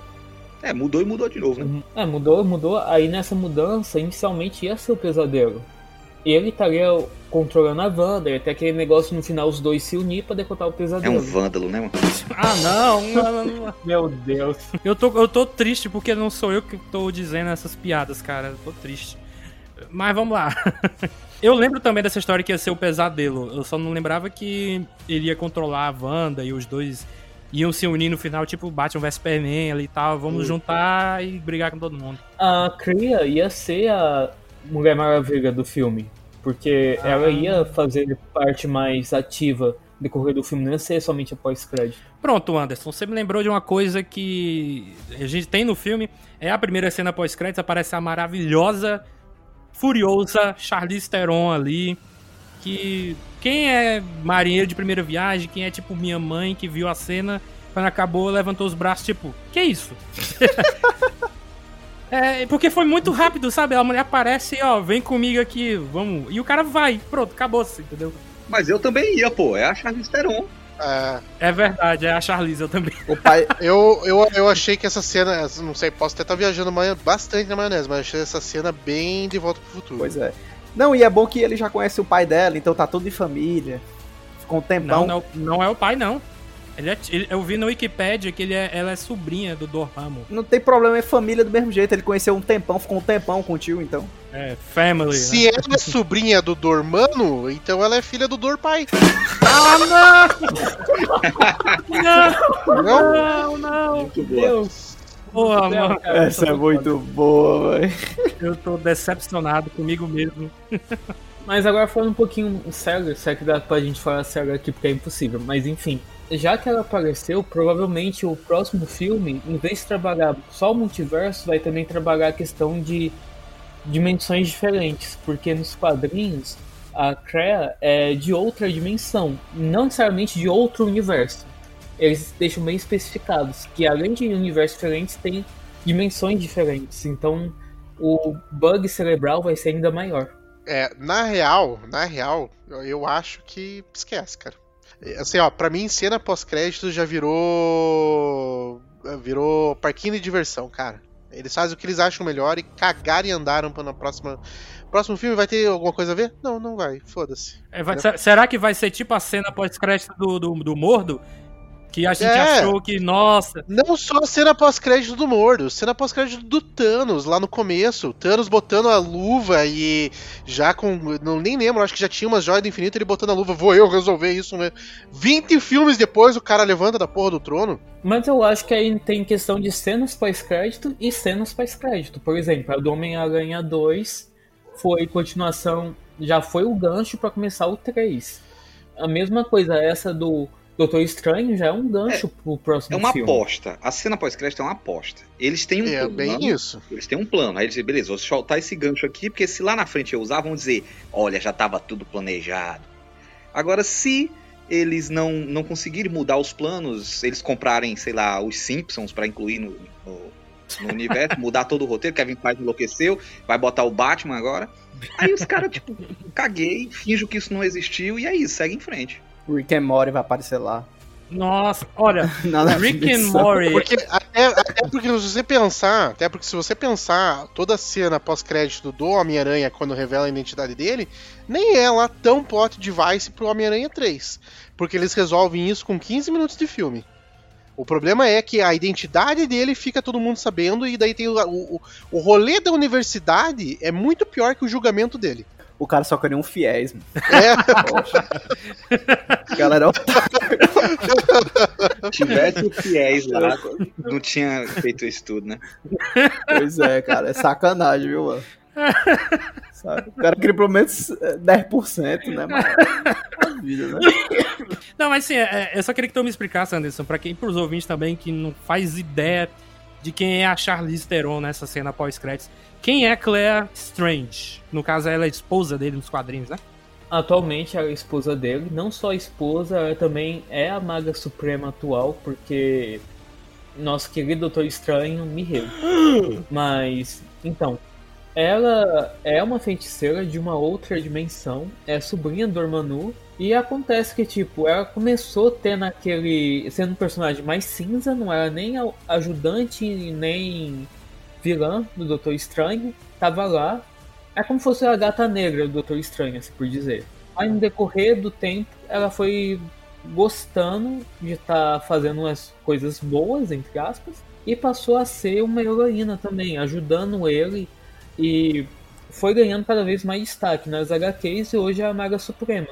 É, mudou e mudou de novo, né? É, mudou, mudou. Aí nessa mudança, inicialmente ia ser o Pesadelo. Ele estaria controlando a Wanda, ter aquele negócio no final os dois se unir pra derrotar o É Pesadelo. um vândalo, né, mano? Ah, não, não, não, não. Meu Deus. Eu tô, eu tô triste porque não sou eu que tô dizendo essas piadas, cara. Eu tô triste. Mas vamos lá. Eu lembro também dessa história que ia ser o pesadelo. Eu só não lembrava que ele ia controlar a Wanda e os dois iam se unir no final, tipo Batman vs Superman ali e tal. Vamos juntar e brigar com todo mundo. A Cria ia ser a Mulher Maravilha do filme. Porque ela ia fazer parte mais ativa decorrer do filme, não ia ser somente após crédito. Pronto, Anderson, você me lembrou de uma coisa que a gente tem no filme. É a primeira cena pós-créditos, aparece a maravilhosa, furiosa Charlize Theron ali. Que quem é marinheiro de primeira viagem, quem é tipo minha mãe que viu a cena, quando acabou, levantou os braços, tipo, que isso? é, porque foi muito rápido, sabe? A mulher aparece e, ó, vem comigo aqui, vamos. E o cara vai, pronto, acabou-se, entendeu? Mas eu também ia, pô. É a Charlize Theron. É, É verdade, é a Charlize, eu também. O pai. eu, eu, eu achei que essa cena, não sei, posso até estar viajando bastante na maionese, mas achei essa cena bem de volta pro futuro. Pois é. Não, e é bom que ele já conhece o pai dela, então tá tudo em família. Ficou um tempão. Não, não, não é o pai, não. Ele é, ele- eu vi no Wikipedia que ele é, ela é sobrinha do Dormammu. Não tem problema, é família do mesmo jeito. Ele conheceu um tempão, ficou um tempão com o tio, então. É, family. Se né? ela é sobrinha do Dormano, então ela é filha do Dorpai. Não, Não? não, não. Muito boa. Porra, mano. Cara, Essa é muito boa, velho. Eu tô decepcionado comigo mesmo. Mas agora falando um pouquinho sério, será que dá pra gente falar sério aqui porque é impossível, mas enfim. Já que ela apareceu, provavelmente o próximo filme, em vez de trabalhar só o multiverso, vai também trabalhar a questão de dimensões diferentes, porque nos quadrinhos a Crea é de outra dimensão, não necessariamente de outro universo. Eles deixam bem especificados que além de universos diferentes, tem dimensões diferentes. Então o bug cerebral vai ser ainda maior. É, na real, na real, eu- eu acho que esquece, cara. Assim, ó, pra mim, cena pós-crédito já virou. virou parquinho de diversão, cara. Eles fazem o que eles acham melhor e cagaram e andaram pra na próxima. Próximo filme vai ter alguma coisa a ver? Não, não vai. Foda-se. É, será que vai ser tipo a cena pós-crédito do, do, do Mordo? Que a gente É. achou que, nossa, Não só a cena pós-crédito do Mordo, cena pós-crédito do Thanos lá no começo. Thanos botando a luva e já com. Não nem lembro, acho que já tinha umas joias do infinito, ele botando a luva, vou eu resolver isso, né? 20 filmes depois o cara levanta da porra do trono. Mas eu acho que aí tem questão de cenas pós-crédito e cenas pós-crédito. Por exemplo, a do Homem-Aranha 2 foi continuação, já foi o gancho pra começar o 3. A mesma coisa, essa do Doutor Estranho já é um gancho pro próximo É uma filme. aposta. A cena pós-crédito é uma aposta. Eles têm um É plano. bem isso. Eles têm um plano. Aí eles dizem, beleza, vou soltar esse gancho aqui, porque se lá na frente eu usar, vão dizer, olha, já tava tudo planejado. Agora, se eles não, não conseguirem mudar os planos, eles comprarem, sei lá, os Simpsons pra incluir no, no, no universo, mudar todo o roteiro, Kevin Feige enlouqueceu, vai botar o Batman agora. Aí os caras, tipo, caguei, finjo que isso não existiu, e é isso, segue em frente. Rick and Morty vai aparecer lá. nossa, olha, Rick and. Morty. Porque até, até porque se você pensar, até porque se você pensar toda a cena pós-crédito do Homem-Aranha quando revela a identidade dele, nem é lá tão plot device pro Homem-Aranha 3. Porque eles resolvem isso com 15 minutos de filme. O problema é que a identidade dele fica todo mundo sabendo, e daí tem o, o, o rolê da universidade é muito pior que o julgamento dele. O cara só queria um fiéis, mano. É, Galera, ó, Tivesse o fiéis lá, não tinha feito isso tudo, né? pois é, cara. É sacanagem, viu, mano? Sabe? O cara queria pelo menos é, 10%, né, mano? A vida, né? Não, mas assim, é- é- eu só queria que tu me explicasse, Anderson, pra quem, pros ouvintes também que não faz ideia de quem é a Charlize Theron nessa cena pós-créditos. Quem é Claire Strange? No caso, ela é a esposa dele nos quadrinhos, né? Atualmente ela é a esposa dele, não só a esposa, ela também é a Maga Suprema atual, porque nosso querido Doutor Estranho morreu. Mas, então, ela é uma feiticeira de uma outra dimensão, é sobrinha do Dormammu, e acontece que, tipo, ela começou tendo aquele. sendo um personagem mais cinza, não era nem ajudante nem vilã do Doutor Estranho, tava lá, é como se fosse a gata negra do Doutor Estranho, assim por dizer. Aí no decorrer do tempo, ela foi gostando de estar fazendo umas coisas boas, entre aspas, e passou a ser uma heroína também, ajudando ele e foi ganhando cada vez mais destaque nas HQs e hoje é a Maga Suprema.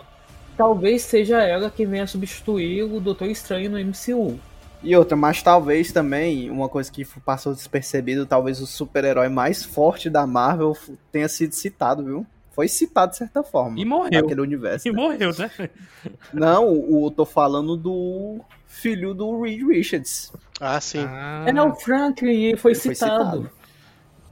Talvez seja ela que venha substituir o Doutor Estranho no MCU. E outra, mas talvez também, uma coisa que passou despercebido, talvez o super-herói mais forte da Marvel tenha sido citado, viu? Foi citado de certa forma. E morreu. Naquele universo. E né? morreu, né? Não, o, o- tô falando do filho do Reed Richards. ah, sim. Ah, É, não, o Franklin foi Ele foi citado.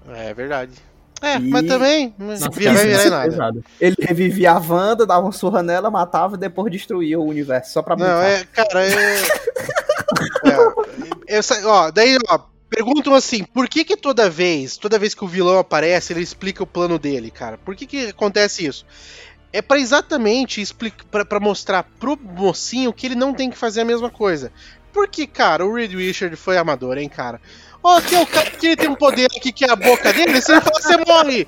É verdade. É, E- mas também. mas Nossa, virar isso é nada. pesado. Ele revivia a Wanda, dava uma surra nela, matava e depois destruía o universo. Só pra Não, brincar. é, cara, é. é essa, ó, daí, ó, perguntam assim, por que que toda vez, toda vez que o vilão aparece, ele explica o plano dele, cara? Por que que acontece isso? É pra exatamente explicar, pra, pra mostrar pro mocinho que ele não tem que fazer a mesma coisa. Porque, cara, o Reed Richard foi amador, hein, cara? Ó, aqui é o cara que ele tem um poder aqui que é a boca dele, se ele falar, você morre!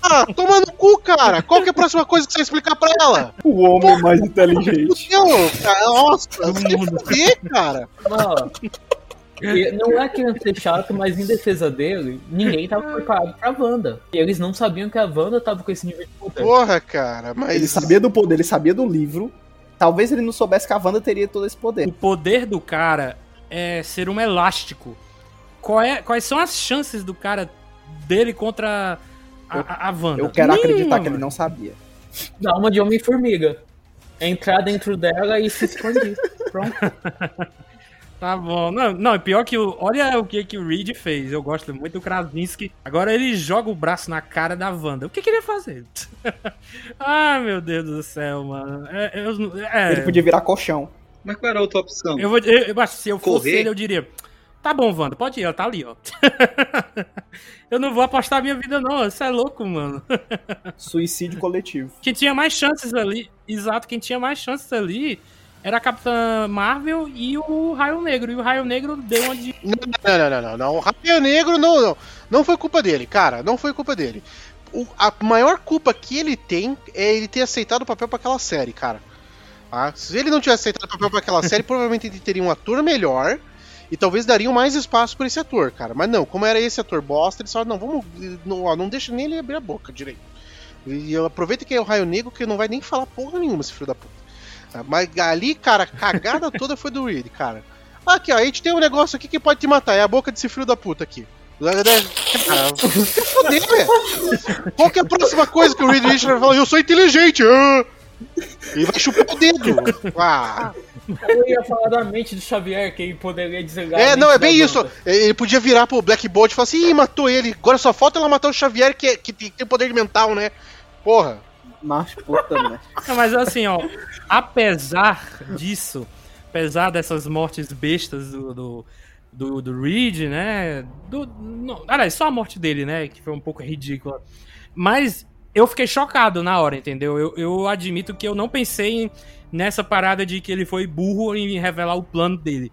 Ah, toma no cu, cara. Qual que é a próxima coisa que você vai explicar pra ela? O homem mais inteligente. Meu, cara, nossa, você cara. Não, não é querendo ser chato, mas em defesa dele, ninguém tava preparado pra Wanda. E eles não sabiam que a Wanda tava com esse nível de poder. Porra, cara, mas. Ele sabia do poder, ele sabia do livro. Talvez ele não soubesse que a Wanda teria todo esse poder. O poder do cara é ser um elástico. Qual é- quais são as chances do cara dele contra a, a, a Wanda? Eu quero Nenhuma, acreditar que ele não sabia. Dá uma de Homem-Formiga. Entrar dentro dela e se expandir. Pronto. Tá bom. Não, não, pior que o. Olha o que, que o Reed fez. Eu gosto muito do Krasinski. Agora ele joga o braço na cara da Wanda. O que, que ele ia fazer? ah, meu Deus do céu, mano. É, eu, é, Ele podia virar colchão. Mas qual era a outra opção? eu, vou, eu, eu acho que se eu fosse Correr? ele, eu diria. Tá bom, Wanda, pode ir, ela tá ali, ó. eu não vou apostar minha vida, não. Isso é louco, mano. Suicídio coletivo. Quem tinha mais chances ali, exato, quem tinha mais chances ali era a Capitã Marvel e o Raio Negro. E o Raio Negro deu uma de. Não, não, não, não, não. O Raio Negro não, não. Não foi culpa dele, cara. Não foi culpa dele. O- a maior culpa que ele tem é ele ter aceitado o papel pra aquela série, cara. Tá? Se ele não tivesse aceitado o papel pra aquela série, provavelmente ele teria um ator melhor. E talvez dariam mais espaço pra esse ator, cara. Mas não, como era esse ator bosta, eles falaram, não, vamos. Não, ó, não deixa nem ele abrir a boca direito. E eu aproveita que é o Raio Negro, que não vai nem falar porra nenhuma, esse filho da puta. Ah, Mas ali, cara, a cagada toda foi do Reed, cara. Aqui, ó, a gente tem um negócio aqui que pode te matar, é a boca desse filho da puta aqui. Cara, se foder, velho. Qual que é a próxima coisa que o Reed Richards vai falar? Eu sou inteligente! ah. E vai chupar o dedo. Ah. Eu ia falar da mente do Xavier, que ele poderia desligar. É, não, é bem isso. Ele podia virar pro Black Bolt e falar assim, ih, matou ele. Agora só falta ela matar o Xavier, que, é- que tem, poder mental, né? Porra. Macho puta, né? Mas assim, ó, apesar disso, apesar dessas mortes bestas do, do, do, do Reed, né? Do, não, aliás, só a morte dele, né? Que foi um pouco ridícula. Mas eu fiquei chocado na hora, entendeu? Eu, eu admito que eu não pensei em- nessa parada de que ele foi burro em revelar o plano dele.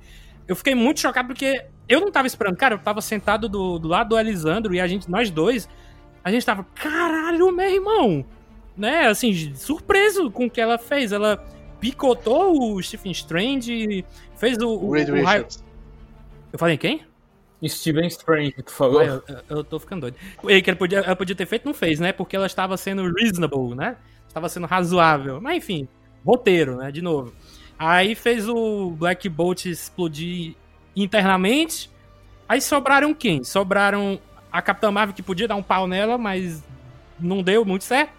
Eu fiquei muito chocado porque eu não tava esperando. Cara, eu tava sentado do, do lado do Elisandro e a gente, nós dois, a gente tava, caralho, meu irmão! Né, assim, surpreso com o que ela fez. Ela picotou o Stephen Strange, fez o, o, o Richards. Eu falei quem? Steven Strange, falou. Ah, eu, eu- eu tô ficando doido. E que ela podia, ela podia ter feito, não fez, né? Porque ela estava sendo reasonable, né? Estava sendo razoável. Mas enfim, roteiro, né? De novo. Aí fez o Black Bolt explodir internamente. Aí sobraram quem? Sobraram a Capitã Marvel, que podia dar um pau nela, mas não deu muito certo.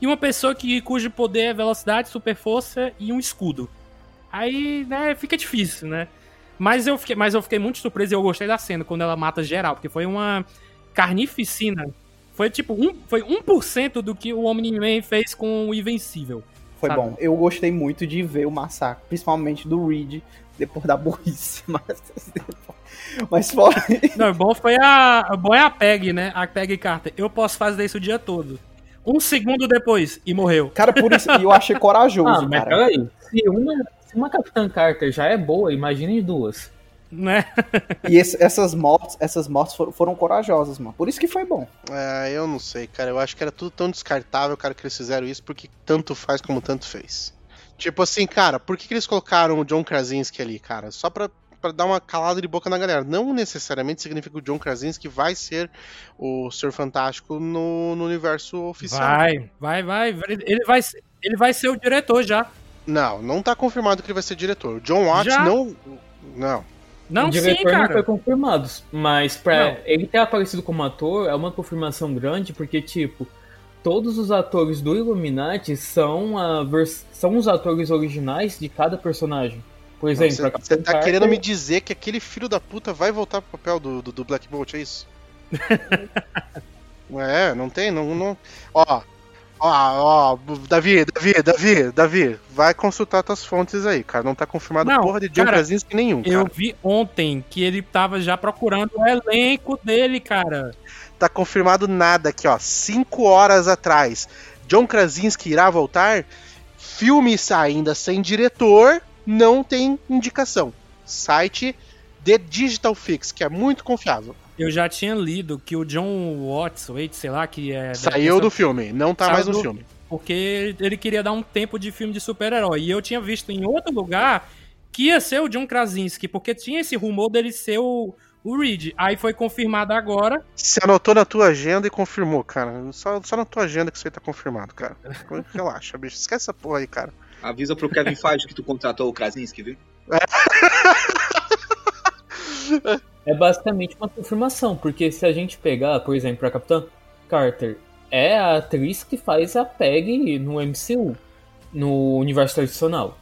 E uma pessoa que, cujo poder é velocidade, super força e um escudo. Aí, né, fica difícil, né? Mas eu fiquei, mas eu fiquei muito surpreso e eu gostei da cena quando ela mata geral, porque foi uma carnificina. Foi tipo, um, foi 1% do que o Omni-Man fez com o Invencível. Foi Sabe? bom. Eu gostei muito de ver o massacre, principalmente do Reed, depois da burrice. Mas, mas fora. Não, bom foi a. O bom é a Peg, né? A Peg Carter. Eu posso fazer isso o dia todo. Um segundo depois e morreu. Cara, por isso e eu achei corajoso, Ah, mas cara. peraí. Se uma, se uma Capitã Carter já é boa, imagine duas. Né? E esse- essas mortes, essas mortes foram, foram corajosas, mano. Por isso que foi bom. É, eu não sei, cara. Eu acho que era tudo tão descartável, cara, que eles fizeram isso porque tanto faz como tanto fez. Tipo assim, cara, por que, que eles colocaram o John Krasinski ali, cara? Só pra, pra dar uma calada de boca na galera. Não necessariamente significa que o John Krasinski vai ser o Senhor Fantástico no, no universo oficial. Vai, vai, vai. Ele vai, ele vai ser o diretor já. Não, não tá confirmado que ele vai ser diretor. O John Watts Já? não. Não. Não, o sim, diretor não foi cara. confirmado. Mas pra Não. ele ter aparecido como ator é uma confirmação grande, porque, tipo, todos os atores do Illuminati são, a vers- são os atores originais de cada personagem. Por exemplo, você tá Carter- querendo me dizer que aquele filho da puta vai voltar pro papel do, do, do Black Bolt, é isso? é, não tem, não, não. Ó, ó, ó, Davi, Davi, Davi, Davi, vai consultar tuas fontes aí, cara. Não tá confirmado Não, porra de John cara, Krasinski nenhum, cara. Eu vi ontem que ele tava já procurando o elenco dele, cara. Tá confirmado nada aqui, ó. Cinco horas atrás. John Krasinski irá voltar? Filmes ainda sem diretor, não tem indicação. Site The Digital Fix, que é muito confiável. Eu já tinha lido que o John Watts, Waits, sei lá, que é. Saiu do filme, não tá mais no do- filme. Porque ele queria dar um tempo de filme de super-herói. E eu tinha visto em outro lugar que ia ser o John Krasinski, porque tinha esse rumor dele ser o, o Reed. Aí foi confirmado agora. Você anotou na tua agenda e confirmou, cara. Só, só na tua agenda que isso aí tá confirmado, cara. Relaxa, bicho. Esquece essa porra aí, cara. Avisa pro Kevin Feige que tu contratou o Krasinski, viu? É basicamente uma confirmação, porque se a gente pegar, por exemplo, a Capitã Carter, é a atriz que faz a Peg no MCU, no universo tradicional.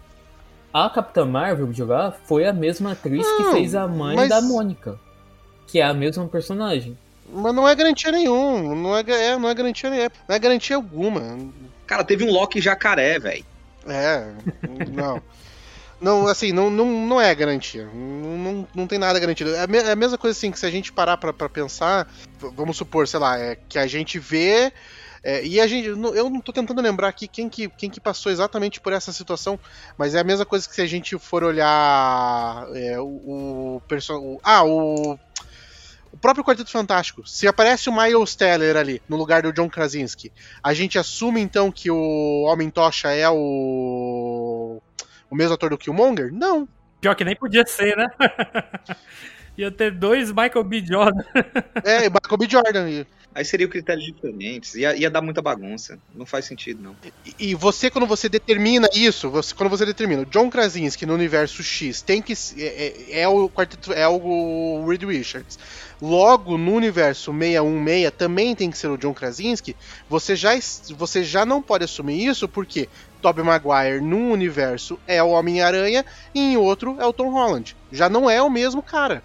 A Capitã Marvel de lá foi a mesma atriz que fez a mãe mas- da Mônica, que é a mesma personagem. Mas não é garantia nenhum. Não é, é, não é garantia nenhuma. Não é garantia alguma. Cara, teve um Loki jacaré, velho. É, não. Não, assim, não, não, não é garantia. Não, não, não tem nada garantido. É a é mesma coisa assim que se a gente parar pra, pra pensar, vamos supor, sei lá, é que a gente vê. é, e a gente. Eu não tô tentando lembrar aqui quem que, quem que passou exatamente por essa situação, mas é a mesma coisa que se a gente for olhar é, o, o. Ah, o. O próprio Quarteto Fantástico. Se aparece o Miles Teller ali, no lugar do John Krasinski, a gente assume então que o Homem Tocha é o. O mesmo ator do Killmonger? Não. Pior que nem podia ser, né? ia ter dois Michael B. Jordan. É, Michael B. Jordan. E, Aí seria critérios diferentes. Ia, ia dar muita bagunça. Não faz sentido, não. e você, quando você determina isso, você, quando você determina o John Krasinski no universo X tem que. É, é- é o quarteto. É o Reed Richards. Logo, no universo 616 também tem que ser o John Krasinski. Você já, você já não pode assumir isso porque Tobey Maguire num universo é o Homem-Aranha e em outro é o Tom Holland. Já não é o mesmo cara.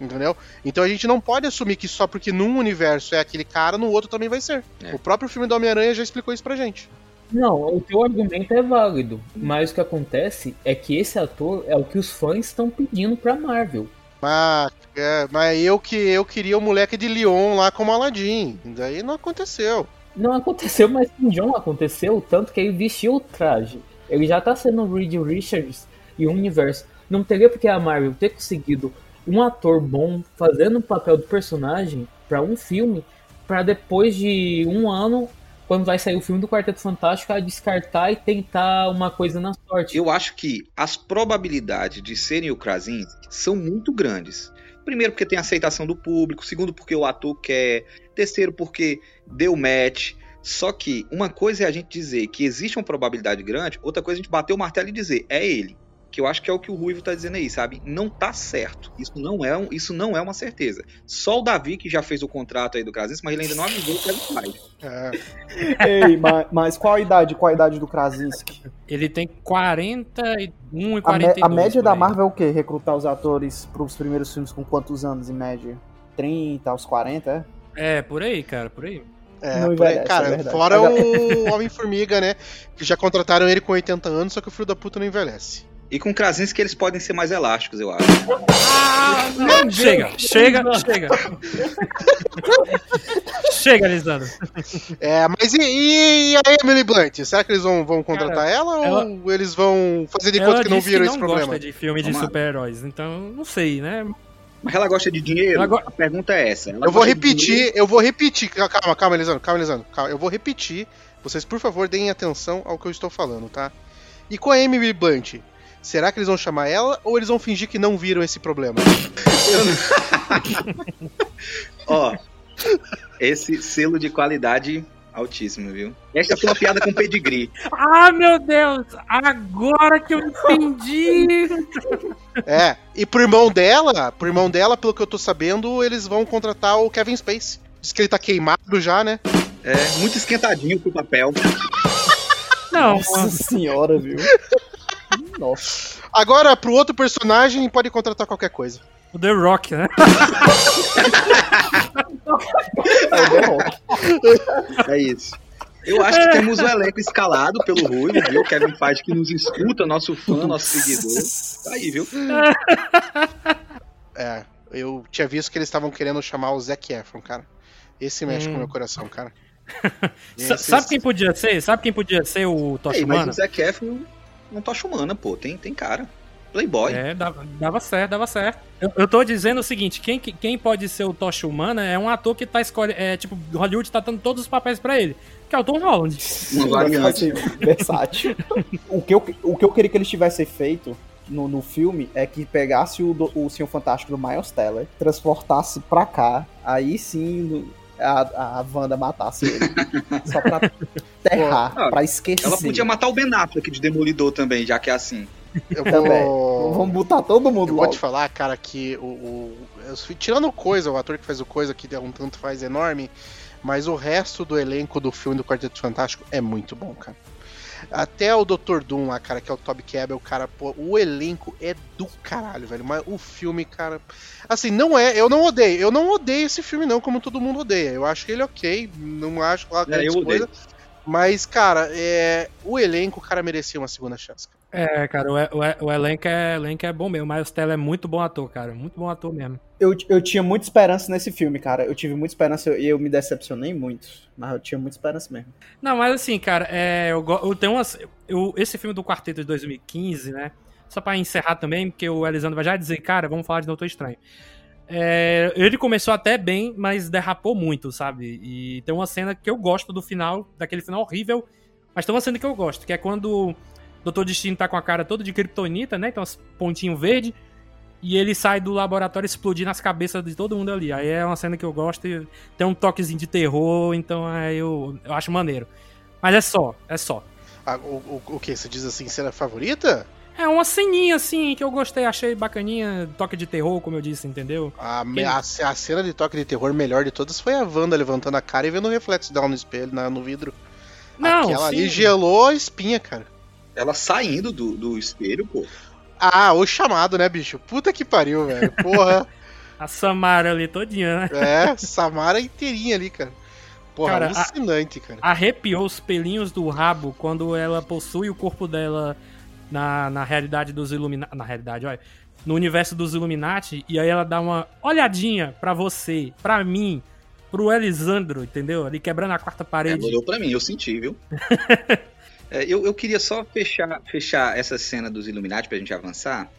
Entendeu? Então a gente não pode assumir que só porque num universo é aquele cara, no outro também vai ser. É. O próprio filme do Homem-Aranha já explicou isso pra gente. Não, o teu argumento é válido, mas o que acontece é que esse ator é o que os fãs estão pedindo pra Marvel. Mas, é, mas eu que eu queria o moleque de Lyon lá como Aladdin. Daí não aconteceu. Não aconteceu, mas com John aconteceu, tanto que ele vestiu o traje. Ele já tá sendo o Reed Richards e o universo. Não teria porque a Marvel ter conseguido um ator bom fazendo o papel do personagem pra um filme, pra depois de um ano, quando vai sair o filme do Quarteto Fantástico, descartar e tentar uma coisa na sorte. Eu acho que as probabilidades de serem o Krasinski são muito grandes. Primeiro, porque tem aceitação do público. Segundo, porque o ator quer. Terceiro, porque deu match. Só que uma coisa é a gente dizer que existe uma probabilidade grande, outra coisa é a gente bater o martelo e dizer é ele. Que eu acho que é o que o Ruivo tá dizendo aí, sabe? Não tá certo. Isso não é, um, isso não é uma certeza. Só o Davi que já fez o contrato aí do Krasinski, mas ele ainda não avisou o que ele faz. É, Ei, mas, mas qual a idade? Qual a idade do Krasinski? Ele tem 41 e A, 42. me- a média da. Marvel é o quê? Recrutar os atores pros primeiros filmes com quantos anos em média? 30 aos 40, é? É, por aí, cara, por aí. é, Não por aí, é cara, verdade. fora o Homem-Formiga, né? Que já contrataram ele com 80 anos, só que o filho da puta não envelhece. E com o Krasinski eles podem ser mais elásticos, eu acho. Chega, chega, chega. chega, Lisandro. É, mas e, e a Emily Blunt? Será que eles vão, vão contratar Cara, ela, ela- ou eles vão fazer de Ela conta que não viram que esse não problema? gosta de filme de super-heróis, então não sei, né? Mas ela gosta de dinheiro? Ela go- A pergunta é essa. Ela Eu vou repetir, eu vou repetir. Calma, calma, Elisandro, calma, Elisandro. Calma, eu vou repetir. Vocês, por favor, deem atenção ao que eu estou falando, tá? E com a Emily Blunt, será que eles vão chamar ela ou eles vão fingir que não viram esse problema? Ó, esse selo de qualidade altíssimo, viu? Esta foi uma piada com pedigree. Ah, meu Deus! Agora que eu entendi! É, e pro irmão dela, pro irmão dela, pelo que eu tô sabendo, eles vão contratar o Kevin Space. Diz que ele tá queimado já, né? É, muito esquentadinho pro papel. Não, Nossa senhora, viu? Nossa. Agora, pro outro personagem, pode contratar qualquer coisa. o The Rock, né? É o The Rock. É isso. Eu acho que temos o elenco escalado pelo Ruivo, viu? Kevin Feige que nos escuta, nosso fã, nosso seguidor. Tá aí, viu? É, eu tinha visto que eles estavam querendo chamar o Zac Efron, cara. Esse mexe com o meu coração, cara. Esse- Sabe quem podia ser? Sabe quem podia ser o Ei, Tocha mas o Zac Efron não tá chamando, pô. Tem, tem cara. Playboy. É, dava, dava certo, dava certo. Eu, eu tô dizendo o seguinte, quem, quem pode ser o Tocha Humana é um ator que tá escolhendo, é, tipo, Hollywood tá dando todos os papéis pra ele, que é o Tom Holland. Uma variante. versátil. o, que eu, o que eu queria que eles tivessem feito no, no filme é que pegasse o, do- o Senhor Fantástico do Miles Teller, transportasse pra cá, aí sim a, a Wanda matasse ele. Só pra terrar, Ah, pra esquecer. Ela podia matar o Ben Affleck de Demolidor também, já que é assim. Eu Também. vou... Vamos botar todo mundo Eu vou logo. te falar, cara, que o, o- eu- tirando coisa, o ator que faz o coisa, que é um tanto faz enorme, mas o resto do elenco do filme do Quarteto Fantástico é muito bom, cara. Até o Dr. Doom lá, cara, que é o Toby Cabell, cara, pô, o elenco é do caralho, velho. Mas o filme, cara. Assim, não é. Eu não odeio. Eu não odeio esse filme, não, como todo mundo odeia. Eu acho ele ok. Não acho lá grandes eu odeio. coisas. Mas, cara, é, o elenco, o cara merecia uma segunda chance. cara. É, cara, o, o, o elenco, é, o elenco é bom mesmo. O Miles Teller é muito bom ator, cara. Muito bom ator mesmo. Eu, eu tinha muita esperança nesse filme, cara. Eu tive muita esperança e eu, me decepcionei muito. Mas eu tinha muita esperança mesmo. Não, mas assim, cara, é, eu, eu tenho umas. Eu, esse filme do Quarteto de 2015, né? Só pra encerrar também, porque o Elisandro vai já dizer, cara, vamos falar de Doutor Estranho. É, ele começou até bem, mas derrapou muito, sabe? E tem uma cena que eu gosto do final, daquele final horrível, mas tem uma cena que eu gosto, que é quando o Doutor Destino tá com a cara toda de kryptonita, né? Então, uns pontinho verde. E ele sai do laboratório explodindo as cabeças de todo mundo ali. Aí é uma cena que eu gosto e tem um toquezinho de terror, então é, eu, eu acho maneiro. Mas é só, é só. Ah, o, o, o que? Você diz assim, cena favorita? É uma ceninha assim que eu gostei, achei bacaninha, toque de terror, como eu disse, entendeu? A, a, a cena de toque de terror melhor de todas foi a Wanda levantando a cara e vendo o reflexo dela no espelho, na- no vidro. Não, Aquela sim. ali gelou a espinha, cara. Ela saindo do, do espelho, pô. Ah, o chamado, né, bicho? Puta que pariu, velho. Porra. A Samara ali todinha, né? é, Samara inteirinha ali, cara. Porra, Cara, a- alucinante, cara. Arrepiou os pelinhos do rabo quando ela possui o corpo dela na, na realidade dos Illuminati. Na realidade, olha. No universo dos Illuminati. E aí ela dá uma olhadinha pra você, pra mim, pro Elisandro, entendeu? Ali quebrando a quarta parede. olhou pra mim, eu senti, viu? É, eu, eu queria só fechar, fechar essa cena dos Illuminati pra gente avançar.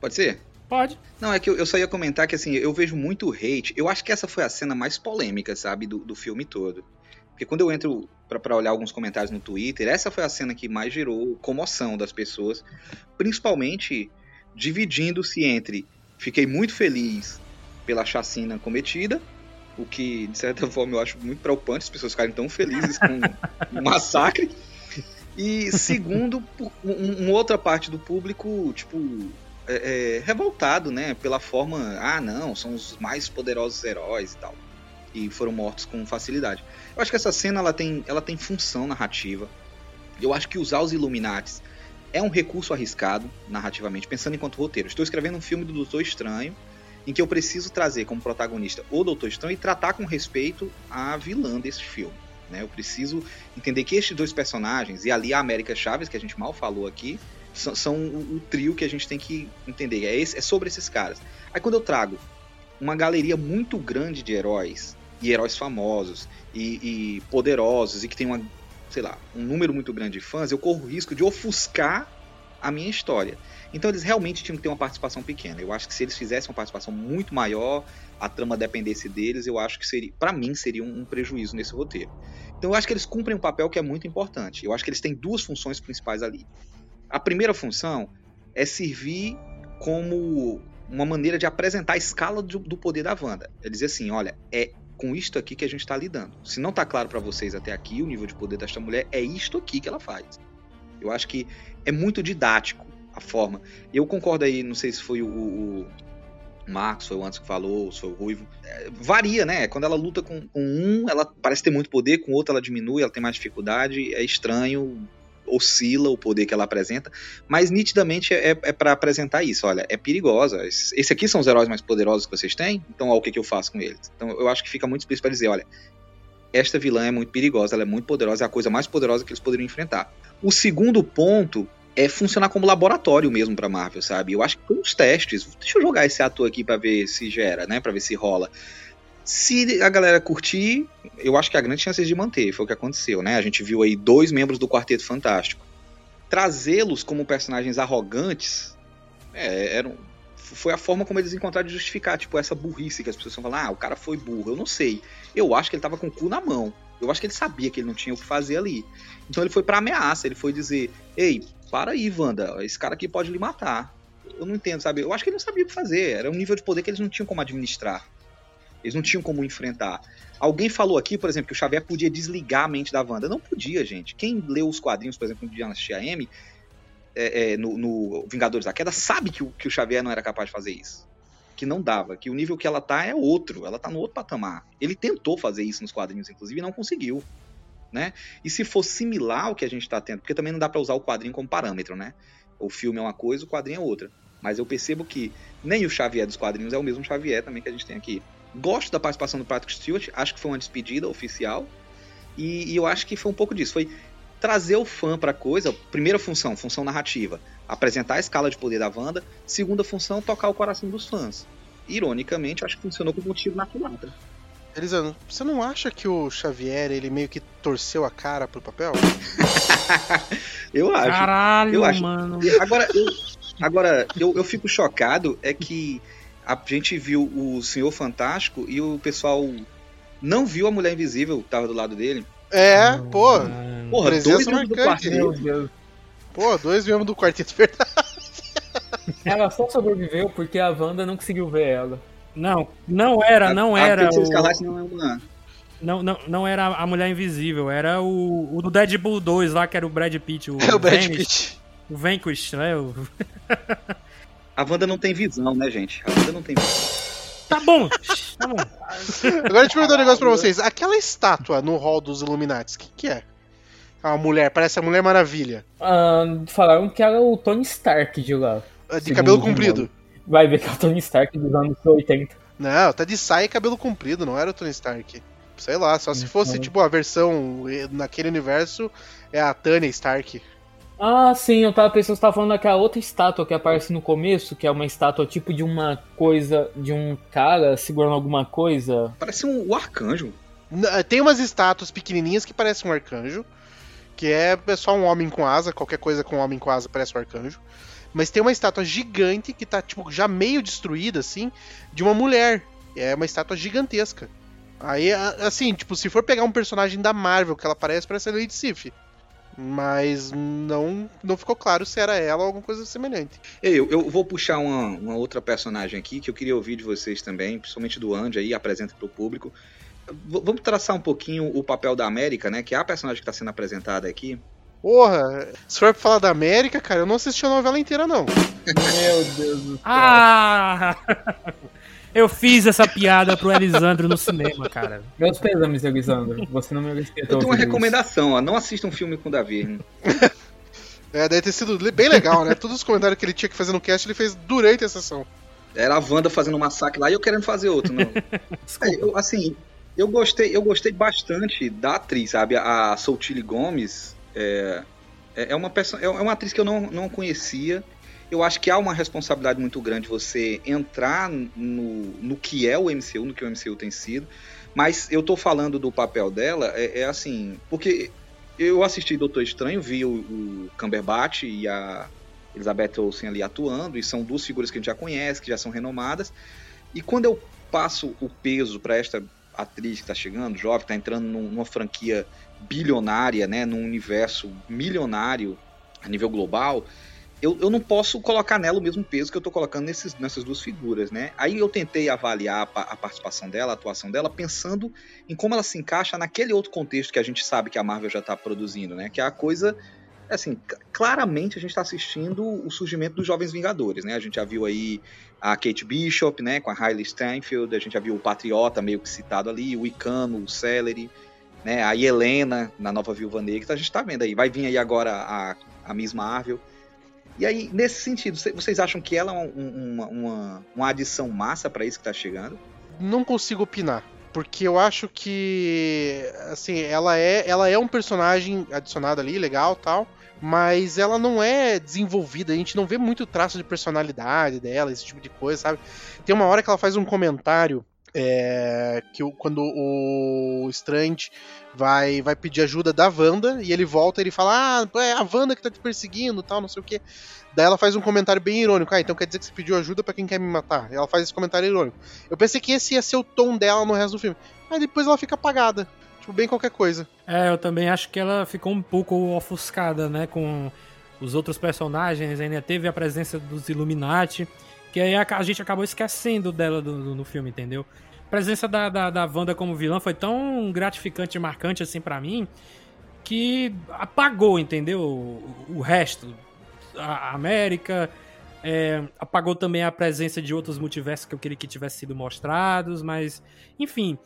Pode ser? Pode. Não, é que eu, eu só ia comentar que assim, eu vejo muito hate. Eu acho que essa foi a cena mais polêmica, sabe, do, do filme todo. Porque quando eu entro pra olhar alguns comentários no Twitter, essa foi a cena que mais gerou comoção das pessoas. Principalmente dividindo-se entre fiquei muito feliz pela chacina cometida, o que, de certa forma, eu acho muito preocupante as pessoas ficarem tão felizes com o massacre. E segundo, por um- uma outra parte do público, tipo, é, é, revoltado, né? Pela forma, ah, não, são os mais poderosos heróis e tal. E foram mortos com facilidade. Eu acho que essa cena ela tem, ela tem função narrativa. Eu acho que usar os Illuminates é um recurso arriscado narrativamente, pensando enquanto roteiro. Estou escrevendo um filme do Doutor Estranho, em que eu preciso trazer como protagonista o Doutor Estranho e tratar com respeito a vilã desse filme. Né? Eu preciso entender que estes dois personagens, e ali a América Chaves, que a gente mal falou aqui, são, são o, o trio que a gente tem que entender. É, esse- é sobre esses caras. Aí quando eu trago uma galeria muito grande de heróis, e heróis famosos, e, e poderosos, e que tem uma, sei lá, um número muito grande de fãs, eu corro o risco de ofuscar a minha história. Então eles realmente tinham que ter uma participação pequena. Eu acho que se eles fizessem uma participação muito maior, a trama dependesse deles, eu acho que seria, para mim, seria um, um prejuízo nesse roteiro. Então eu acho que eles cumprem um papel que é muito importante. Eu acho que eles têm duas funções principais ali. A primeira função é servir como uma maneira de apresentar a escala do, do poder da Wanda. É dizer assim, olha, é com isto aqui que a gente está lidando. Se não tá claro para vocês até aqui o nível de poder desta mulher, é isto aqui que ela faz. Eu acho que é muito didático a forma. Eu concordo aí, não sei se foi o, o Marcos, foi o antes que falou, foi o Ruivo. É, varia, né? Quando ela luta com, com um, ela parece ter muito poder, com outro ela diminui, ela tem mais dificuldade, é estranho, oscila o poder que ela apresenta, mas nitidamente é, é para apresentar isso. Olha, é perigosa. Esse aqui são os heróis mais poderosos que vocês têm, então ó, o que, que eu faço com eles? Então eu acho que fica muito explícito para dizer: olha, esta vilã é muito perigosa, ela é muito poderosa, é a coisa mais poderosa que eles poderiam enfrentar. O segundo ponto é funcionar como laboratório mesmo pra Marvel, sabe? Eu acho que foi uns testes. Deixa eu jogar esse ator aqui pra ver se gera, né? Pra ver se rola. Se a galera curtir, eu acho que há grandes chances de manter. Foi o que aconteceu, né? A gente viu aí dois membros do Quarteto Fantástico. Trazê-los como personagens arrogantes É, era foi a forma como eles encontraram de justificar, tipo, essa burrice que as pessoas falam, ah, o cara foi burro. Eu não sei. Eu acho que ele tava com o cu na mão. Eu acho que ele sabia que ele não tinha o que fazer ali. Então ele foi pra ameaça, ele foi dizer, ei, para aí, Wanda, esse cara aqui pode lhe matar. Eu não entendo, sabe? Eu acho que ele não sabia o que fazer. Era um nível de poder que eles não tinham como administrar. Eles não tinham como enfrentar. Alguém falou aqui, por exemplo, que o Xavier podia desligar a mente da Wanda. Não podia, gente. Quem leu os quadrinhos, por exemplo, de Dinastia M, é, é, no, no, Vingadores da Queda, sabe que o, que o Xavier não era capaz de fazer isso. Que não dava, que o nível que ela tá é outro, ela tá no outro patamar. Ele tentou fazer isso nos quadrinhos, inclusive, e não conseguiu. Né? E se for similar ao que a gente tá tendo, porque também não dá para usar o quadrinho como parâmetro, né? O filme é uma coisa, o quadrinho é outra. Mas eu percebo que nem o Xavier dos quadrinhos é o mesmo Xavier também que a gente tem aqui. Gosto da participação do Patrick Stewart, acho que foi uma despedida oficial. E, e eu acho que foi um pouco disso. Foi trazer o fã para a coisa. Primeira função, função narrativa, apresentar a escala de poder da Wanda. Segunda função, tocar o coração dos fãs. Ironicamente, acho que funcionou com motivo na culatra. Elisandro, você não acha que o Xavier ele meio que torceu a cara pro papel? eu acho. Caralho, eu acho. mano. Agora, eu, agora eu, eu fico chocado é que a gente viu o Senhor Fantástico e o pessoal não viu a Mulher Invisível que tava do lado dele. É, pô. Porra, dois presença do quarteto. Pô, dois membros do quarteto, verdade. Ela só sobreviveu porque a Wanda não conseguiu ver ela. Não, não era, não A- era. A Feiticeira o- Escarlate não é uma... Não, não, não era a Mulher Invisível, era o, o do Deadpool 2 lá, que era o Brad Pitt. O, É o Brad Vanish, Pitt. O Vanquish, né? O- A Wanda não tem visão, né, gente? A Wanda não tem visão. Tá bom, tá bom. Agora deixa eu perguntar um negócio pra vocês. Aquela estátua no hall dos Illuminati, o que, que é? A mulher, parece a Mulher Maravilha. Ah, falaram que era o Tony Stark de lá. De Segundo cabelo comprido. Vai ver que é o Tony Stark dos anos 80. Não, tá de saia e cabelo comprido, não era o Tony Stark. Sei lá, só se fosse tipo a versão eh, naquele universo é a Tanya Stark. Ah, sim, eu tava pensando, você tava falando daquela outra estátua que aparece no começo, que é uma estátua tipo de uma coisa, de um cara segurando alguma coisa. Parece um, o arcanjo. Eh, Tem umas estátuas pequenininhas que parecem um arcanjo, que é é só um homem com asa, qualquer coisa com um homem com asa parece um arcanjo. Mas tem uma estátua gigante que tá tipo já meio destruída assim, de uma mulher. É uma estátua gigantesca. Aí, assim, tipo, se for pegar um personagem da Marvel que ela parece, parece a Lady Sif. Mas não, não ficou claro se era ela ou alguma coisa semelhante. Eu, eu vou puxar uma, uma outra personagem aqui que eu queria ouvir de vocês também, principalmente do Andy aí, apresenta pro público. V- vamos traçar um pouquinho o papel da América, né? Que é a personagem que está sendo apresentada aqui. Porra, se for pra falar da América, cara, eu não assisti a novela inteira, não. Meu Deus do céu. Ah! Eu fiz essa piada pro Elisandro no cinema, cara. Meus pêsames, Elisandro. Você não merecia ter Eu tenho uma ouvido isso. recomendação, ó. Não assista um filme com o Davi. É, deve ter sido bem legal, né? Todos os comentários que ele tinha que fazer no cast, ele fez durante a sessão. Era a Wanda fazendo um massacre lá e eu querendo fazer outro, não. É, eu, assim, eu gostei, eu gostei bastante da atriz, sabe? A Soutile Gomes é, é é uma perso- é uma atriz que eu não, não conhecia. Eu acho que há uma responsabilidade muito grande você entrar no, no que é o MCU, no que o MCU tem sido. Mas eu tô falando do papel dela, é, é assim, porque eu assisti Doutor Estranho, vi o, o Cumberbatch e a Elizabeth Olsen ali atuando, e são duas figuras que a gente já conhece, que já são renomadas. E quando eu passo o peso para esta atriz que está chegando, jovem, que está entrando num- numa franquia bilionária, né, num universo milionário a nível global, eu, eu não posso colocar nela o mesmo peso que eu estou colocando nesses, nessas duas figuras, né? Aí eu tentei avaliar a, a participação dela, a atuação dela, pensando em como ela se encaixa naquele outro contexto que a gente sabe que a Marvel já está produzindo, né? Que é a coisa assim, claramente a gente está assistindo o surgimento dos Jovens Vingadores, né? A gente já viu aí a Kate Bishop, né, com a Hailey Steinfeld, a gente já viu o Patriota meio que citado ali, o Icano, o Celery, né, a Helena na nova Viúva Negra, então a gente tá vendo aí, vai vir aí agora a, a Miss Marvel. E aí, nesse sentido, cê- vocês acham que ela é um- uma, uma, uma adição massa para isso que tá chegando? Não consigo opinar. Porque eu acho que. Assim, ela é, ela é um personagem adicionado ali, legal tal. Mas ela não é desenvolvida, a gente não vê muito traço de personalidade dela, esse tipo de coisa, sabe? Tem uma hora que ela faz um comentário é, que quando o Strange vai, vai pedir ajuda da Wanda e ele volta ele fala: Ah, é a Wanda que tá te perseguindo tal, não sei o que. Daí ela faz um comentário bem irônico. Ah, então quer dizer que você pediu ajuda pra quem quer me matar. Ela faz esse comentário irônico. Eu pensei que esse ia ser o tom dela no resto do filme. Aí depois ela fica apagada. Tipo, bem qualquer coisa. É, eu também acho que ela ficou um pouco ofuscada, né, com os outros personagens. Ainda teve a presença dos Illuminati, que aí a, a gente acabou esquecendo dela do, do- no filme, entendeu? A presença da, da, da Wanda como vilã foi tão gratificante e marcante assim pra mim que apagou, entendeu? O, o resto. A a América. é, apagou também a presença de outros multiversos que eu queria que tivessem sido mostrados, mas. Enfim.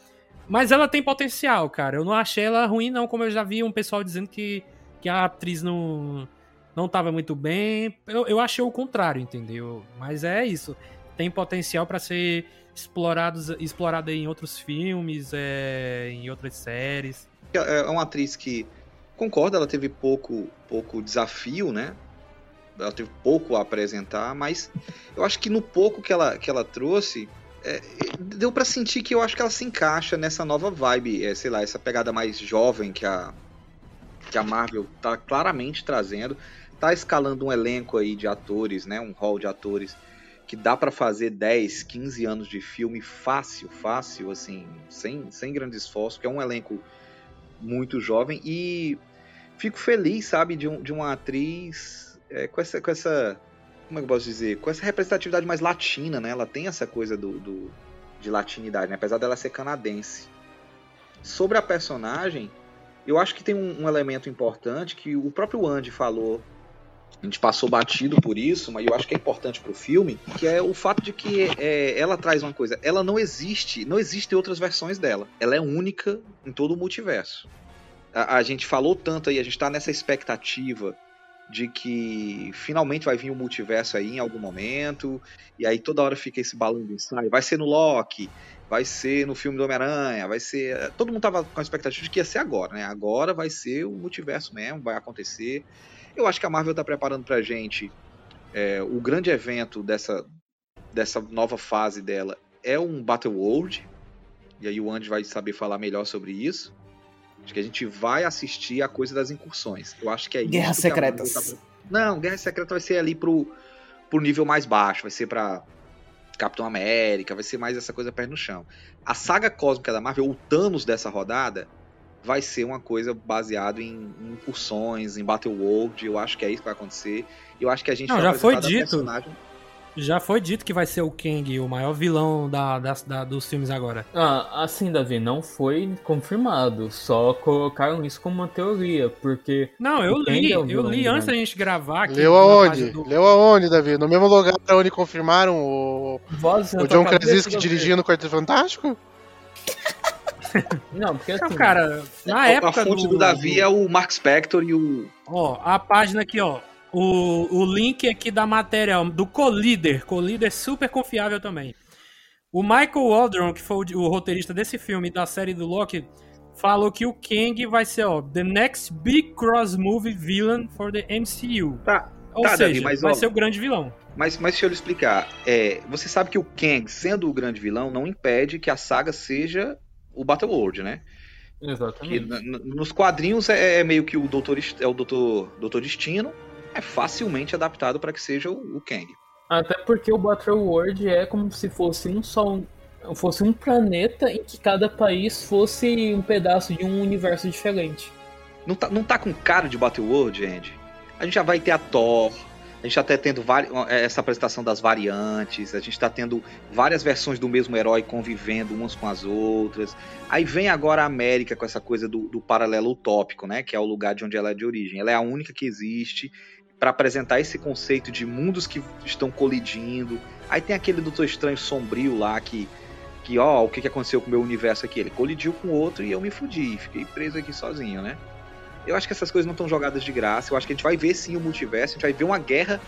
Mas ela tem potencial, cara. Eu não achei ela ruim, não, como eu já vi um pessoal dizendo que, que a atriz não, não tava muito bem. Eu, eu achei o contrário, entendeu? Mas é isso. Tem potencial pra ser explorados, explorada em outros filmes, é, em outras séries. É uma atriz que, concordo, ela teve pouco, pouco desafio, né? Ela teve pouco a apresentar, mas eu acho que no pouco que ela, que ela trouxe, é, deu pra sentir que eu acho que ela se encaixa nessa nova vibe, é, sei lá, essa pegada mais jovem que a, que a Marvel tá claramente trazendo. Tá escalando um elenco aí de atores, né? Um hall de atores que dá pra fazer 10, 15 anos de filme fácil, fácil, assim, sem, sem grande esforço, que é um elenco muito jovem e fico feliz, sabe, de, um, de uma atriz é, com, essa, com essa. Como é que eu posso dizer? Com essa representatividade mais latina, né? Ela tem essa coisa do, do de latinidade, né? apesar dela ser canadense. Sobre a personagem, eu acho que tem um, um elemento importante que o próprio Andy falou. A gente passou batido por isso, mas eu acho que é importante pro filme, que é o fato de que é, ela traz uma coisa. Ela não existe, não existem outras versões dela. Ela é única em todo o multiverso. A, a gente falou tanto aí, a gente tá nessa expectativa de que finalmente vai vir o multiverso aí em algum momento, e aí toda hora fica esse balão de ensaio. Vai ser no Loki, vai ser no filme do Homem-Aranha, vai ser. Todo mundo tava com a expectativa de que ia ser agora, né? Agora vai ser o multiverso mesmo, vai acontecer. Eu acho que a Marvel tá preparando pra gente é, o grande evento dessa, dessa nova fase dela é um Battle World. E aí o Andy vai saber falar melhor sobre isso. Acho que a gente vai assistir a coisa das incursões. Eu acho que é Guerras isso Marvel Secretas. tá- Não, Guerra Secreta vai ser ali pro, pro nível mais baixo, vai ser pra Capitão América, vai ser mais essa coisa pé no chão. A saga cósmica da Marvel, o Thanos dessa rodada, vai ser uma coisa baseada em, em incursões, em Battle World. Eu acho que é isso que vai acontecer. Eu acho que a gente Não, vai já foi dito. personagem- Já foi dito que vai ser o Kang, o maior vilão da, das- da- dos filmes agora. Ah, assim, Davi, não foi confirmado. Só colocaram isso como uma teoria, porque. Não, eu li, é eu li grande. antes da gente gravar aqui. Leu aonde? do- Leu aonde, Davi? No mesmo lugar onde confirmaram o, Voz o John Krasinski dirigindo o Quarteto Fantástico? Não, porque assim. Não, cara, na a, época a fonte do, Davi é o Mark Spector e o. Ó, a página aqui, ó. O, o link aqui da matéria do Collider. Collider super confiável também. O Michael Waldron, que foi o, o roteirista desse filme e da série do Loki, falou que o Kang vai ser, ó, the next big cross movie villain for the MCU. Tá, Ou tá, seja, Davi, mas, vai ó, ser o grande vilão. Mas, mas deixa eu lhe explicar. É, você sabe que o Kang, sendo o grande vilão, não impede que a saga seja o Battle World, né? Que Exatamente. n- nos quadrinhos é, é meio que o Doutor, é o Doutor, Doutor Destino, é facilmente adaptado para que seja o, o Kang. Até porque o Battle World é como se fosse um só. um- Fosse um planeta em que cada país fosse um pedaço de um universo diferente. Não tá, não tá com cara de Battle World, Andy? A gente já vai ter a Thor, a gente já tá tendo vari- essa apresentação das variantes, a gente tá tendo várias versões do mesmo herói convivendo umas com as outras. Aí vem agora a América com essa coisa do, do paralelo utópico, né? Que é o lugar de onde ela é de origem. Ela é a única que existe para apresentar esse conceito de mundos que estão colidindo. Aí tem aquele Doutor Estranho sombrio lá que, que ó, o que, aconteceu com o meu universo aqui? Ele colidiu com outro e eu me fudi, fiquei preso aqui sozinho, né? Eu acho que essas coisas não estão jogadas de graça. Eu acho que a gente vai ver sim o multiverso, a gente vai ver uma guerra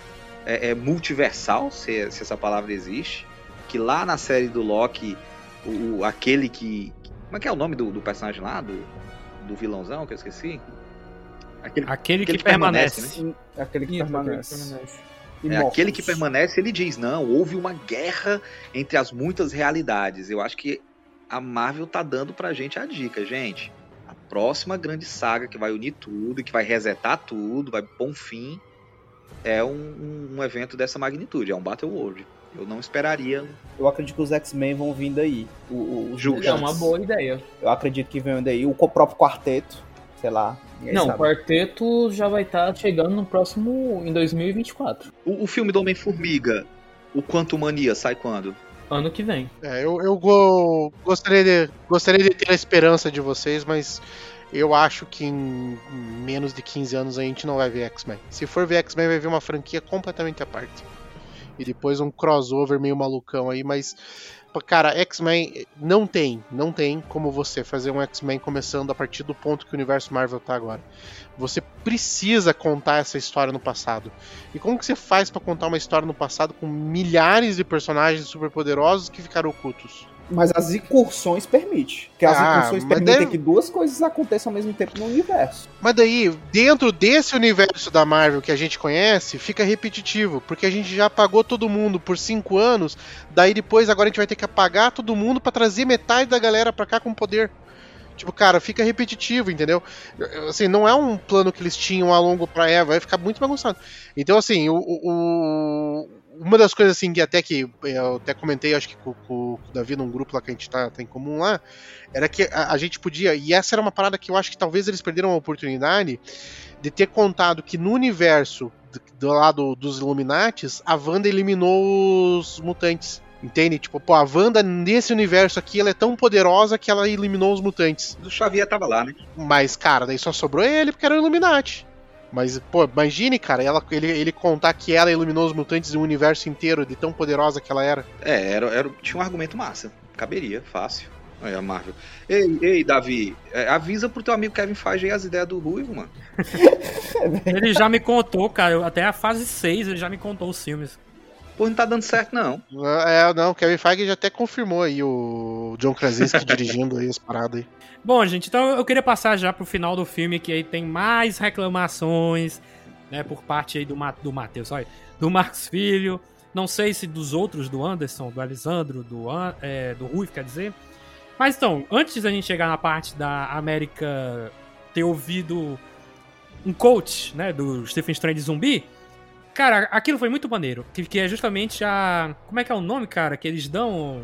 é, é, multiversal, se, se essa palavra existe. Que lá na série do Loki, o, o- aquele que. Como é que é o nome do, do personagem lá? Do, do vilãozão que eu esqueci? Aquele, Aquele, aquele que permanece. permanece, Aquele que Isso, permanece. aquele que permanece. E É, aquele que permanece, ele diz: não, houve uma guerra entre as muitas realidades. Eu acho que a Marvel tá dando pra gente a dica, gente. A próxima grande saga que vai unir tudo, que vai resetar tudo, vai pôr um fim, é um, um evento dessa magnitude, é um Battle World. Eu não esperaria. Eu acredito que os X-Men vão vir daí. O, o, os. É uma boa ideia. Eu acredito que venham daí. O próprio quarteto, sei lá. Não, o sabe. quarteto já vai estar chegando no próximo. em 2024. O, o filme do Homem-Formiga, o Quanto Mania, sai quando? Ano que vem. É, eu, eu go- gostaria, de, gostaria de ter a esperança de vocês, mas eu acho que em menos de 15 anos a gente não vai ver X-Men. Se for ver X-Men, vai ver uma franquia completamente à parte. E depois um crossover meio malucão aí, mas. Cara, X-Men não tem, não tem como você fazer um X-Men começando a partir do ponto que o universo Marvel tá agora. Você precisa contar essa história no passado. E como que você faz pra contar uma história no passado com milhares de personagens superpoderosos que ficaram ocultos? Mas as incursões permite. Porque as Ah, incursões permitem deve- que duas coisas aconteçam ao mesmo tempo no universo. Mas daí, dentro desse universo da Marvel que a gente conhece, fica repetitivo, porque a gente já apagou todo mundo por cinco anos, daí depois agora a gente vai ter que apagar todo mundo pra trazer metade da galera pra cá com poder. Tipo, cara, fica repetitivo, entendeu? Assim, não é um plano que eles tinham a longo prazo, vai ficar muito bagunçado. Então, assim, o- o- uma das coisas assim que até que eu até comentei, acho que com, com o Davi num grupo lá que a gente tá, tá em comum lá, era que a, a gente podia, e essa era uma parada que eu acho que talvez eles perderam a oportunidade de ter contado que no universo do, do lado dos Illuminates, a Wanda eliminou os mutantes. Entende? Tipo, pô, a Wanda nesse universo aqui, ela é tão poderosa que ela eliminou os mutantes. O Xavier tava lá, né? Mas, cara, daí só sobrou ele porque era o Illuminati. Mas, pô, imagine, cara, ela, ele, ele contar que ela eliminou os mutantes do universo inteiro, de tão poderosa que ela era. É, era, era, tinha um argumento massa. Caberia, fácil. Aí a Marvel. Ei, ei, Davi, é, avisa pro teu amigo Kevin Feige aí as ideias do Ruivo, mano. Ele já me contou, cara, até a fase 6 ele já me contou os filmes. Pô, não tá dando certo, não. É, não, Kevin Feige já até confirmou aí o John Krasinski dirigindo aí as paradas aí. Bom, gente, então eu queria passar já pro final do filme, que aí tem mais reclamações, né, por parte aí do, Ma do Matheus, olha, do Marcos Filho, não sei se dos outros, do Anderson, do Alessandro, do, An é, do Rui, quer dizer. Mas então, antes da gente chegar na parte da América ter ouvido um coach, né, do Stephen Strange zumbi, cara, aquilo foi muito maneiro, que, que é justamente a... como é que é o nome, cara, que eles dão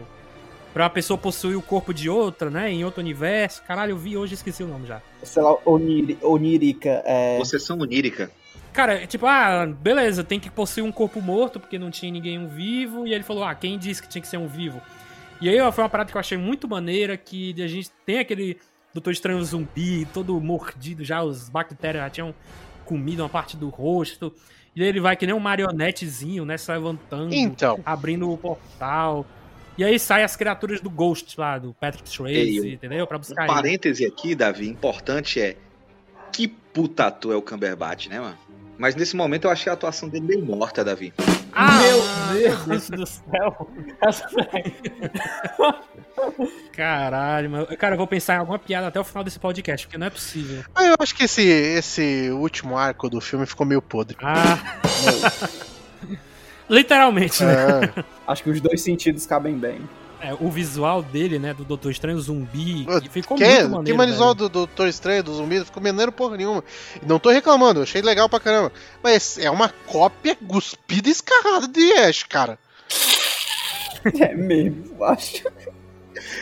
pra uma pessoa possuir o corpo de outra, né, em outro universo. Caralho, eu vi hoje e esqueci o nome já. Sei lá, oniri, onírica. É... Possessão onírica. Cara, é tipo, ah, beleza, tem que possuir um corpo morto porque não tinha ninguém um vivo. E ele falou, ah, quem disse que tinha que ser um vivo? E aí ó, foi uma parada que eu achei muito maneira, que a gente tem aquele Doutor Estranho zumbi, todo mordido já, os bactérias já tinham comido uma parte do rosto. E ele vai que nem um marionetezinho, né, se levantando, Então. abrindo o portal. E aí sai as criaturas do Ghost lá, do Patrick Swayze, um- entendeu? Pra Um buscar ele. parêntese aqui, Davi, importante é que puta ator é o Cumberbatch, né, mano? Mas nesse momento eu achei a atuação dele meio morta, Davi. Ah, Meu Deus do céu! Caralho, mano. Cara, eu vou pensar em alguma piada até o final desse podcast, porque não é possível. Ah, eu acho que esse, esse último arco do filme ficou meio podre. Ah. Literalmente, né? É. Acho que os dois sentidos cabem bem. É, o visual dele, né, do Doutor Estranho zumbi, que ficou que, muito que maneiro. manisol velho. do Doutor Estranho, do zumbi, ficou maneiro porra nenhuma. E Não tô reclamando, achei legal pra caramba. Mas é uma cópia cuspida e escarrada de Ash, cara. É mesmo, acho.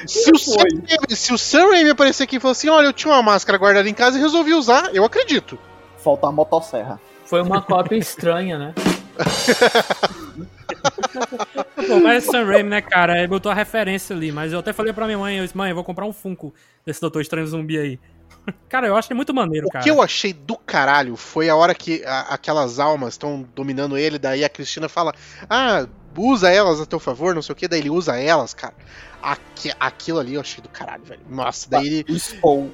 Se o, Sam Raimi, se o Sam Raimi aparecer aqui e falar assim, olha, eu tinha uma máscara guardada em casa e resolvi usar, eu acredito. Falta a motosserra. Foi uma cópia estranha, né? Pô, mas Sam Raimi, né, cara, ele botou a referência ali, mas eu até falei pra minha mãe, eu disse, mãe, eu vou comprar um Funko desse Doutor Estranho zumbi aí. Cara, eu achei muito maneiro, O cara. que eu achei do caralho foi a hora que a- aquelas almas estão dominando ele, daí a Cristina fala, ah, usa elas a teu favor, não sei o que, daí ele usa elas, cara. Aqui, aquilo ali eu achei do caralho, velho. Nossa, daí ele. O.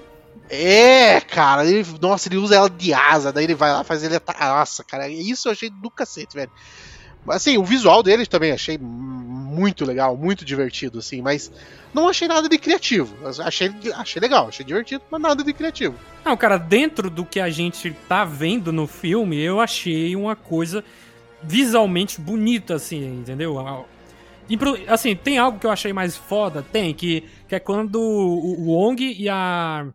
É, cara, ele, nossa, ele usa ela de asa, daí ele vai lá, faz ele. Nossa, cara, isso eu achei do cacete, velho. Assim, o visual dele também achei muito legal, muito divertido, assim, mas não achei nada de criativo. Achei, achei legal, achei divertido, mas nada de criativo. Não, cara, dentro do que a gente tá vendo no filme, eu achei uma coisa visualmente bonita, assim, entendeu? Assim, tem algo que eu achei mais foda? Tem, que, que é quando o Wong e a,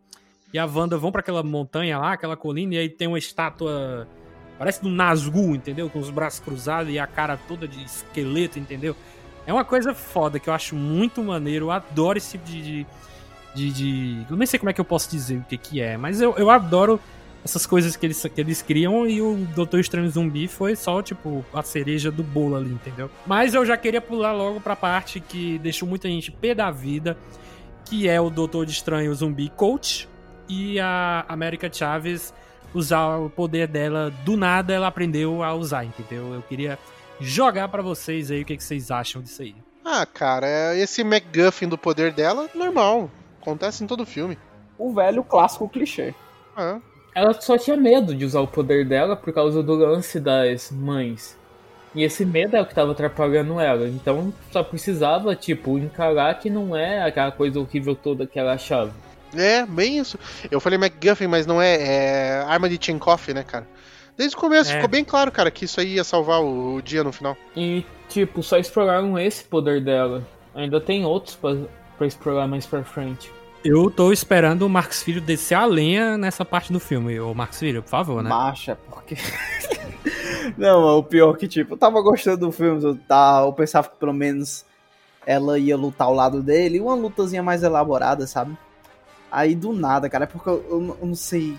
e a Wanda vão pra aquela montanha lá, aquela colina, e aí tem uma estátua Parece do Nazgûl, entendeu? Com os braços cruzados e a cara toda de esqueleto, entendeu? É uma coisa foda que eu acho muito maneiro. Eu adoro esse tipo de. de, de, de... Eu nem sei como é que eu posso dizer o que, que é, mas eu, eu adoro essas coisas que eles, que eles criam e o Doutor Estranho Zumbi foi só, tipo, a cereja do bolo ali, entendeu? Mas eu já queria pular logo pra parte que deixou muita gente pé da vida, que é o Doutor Estranho Zumbi Coach e a América Chaves usar o poder dela do nada, ela aprendeu a usar, entendeu? Eu queria jogar para vocês aí o que, que vocês acham disso aí. Ah, cara, esse MacGuffin do poder dela, normal. Acontece em todo filme. O velho clássico clichê. Ah. Ela só tinha medo de usar o poder dela por causa do lance das mães. E esse medo é o que tava atrapalhando ela. Então só precisava, tipo, encarar que não é aquela coisa horrível toda que ela achava. É, bem isso. Eu falei MacGuffin, mas não é, é arma de Chinkoff, né, cara? Desde o começo É. ficou bem claro, cara, que isso aí ia salvar o, o dia no final. E, tipo, só exploraram esse poder dela. Ainda tem outros pra, pra explorar mais pra frente. Eu tô esperando o Marcos Filho descer a lenha nessa parte do filme. Ô, Marcos Filho, por favor, né? Marcha, porque. não, o pior que, tipo, eu tava gostando do filme, eu, tá, eu pensava que pelo menos ela ia lutar ao lado dele, uma lutazinha mais elaborada, sabe? Aí do nada, cara, é porque eu, eu não- sei.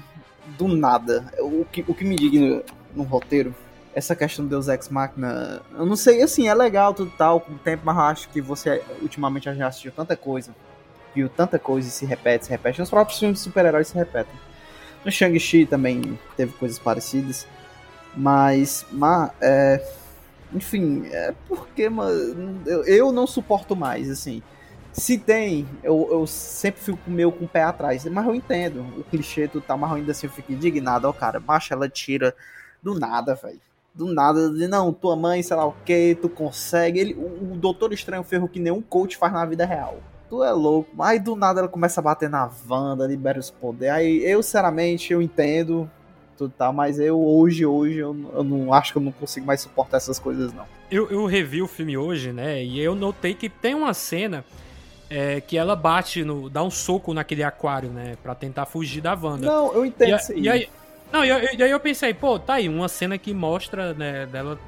Do nada. O que, o que me digna no roteiro, essa questão do Deus Ex Machina, eu não sei, assim, é legal tudo tal, com o tempo, mas eu acho que você ultimamente já assistiu tanta coisa, viu tanta coisa e se repete, se repete. Os próprios filmes de super-heróis se repetem. No Shang-Chi também teve coisas parecidas. Mas, ma, é, enfim, é porque mano, eu, eu não suporto mais, assim. Se tem, eu, eu sempre fico meio com o pé atrás. Mas eu entendo o clichê do tal, mas ainda assim eu fico indignado. Ó, cara, macho, ela tira do nada, velho. Do nada, de não, tua mãe, sei lá o que, tu consegue. Ele, o, o Doutor Estranho ferro que nenhum coach faz na vida real. Tu é louco. Aí do nada ela começa a bater na Wanda, libera os poderes. Aí eu, sinceramente, eu entendo tudo tal, mas eu hoje, hoje, eu, eu não acho que eu não consigo mais suportar essas coisas, não. Eu, eu revi o filme hoje, né? E eu notei que tem uma cena é, que ela bate, no, dá um soco naquele aquário, né? Pra tentar fugir da Wanda. Não, eu entendo E, a- isso aí. e aí, não, e, aí- e aí eu pensei, pô, tá aí, uma cena que mostra, né, dela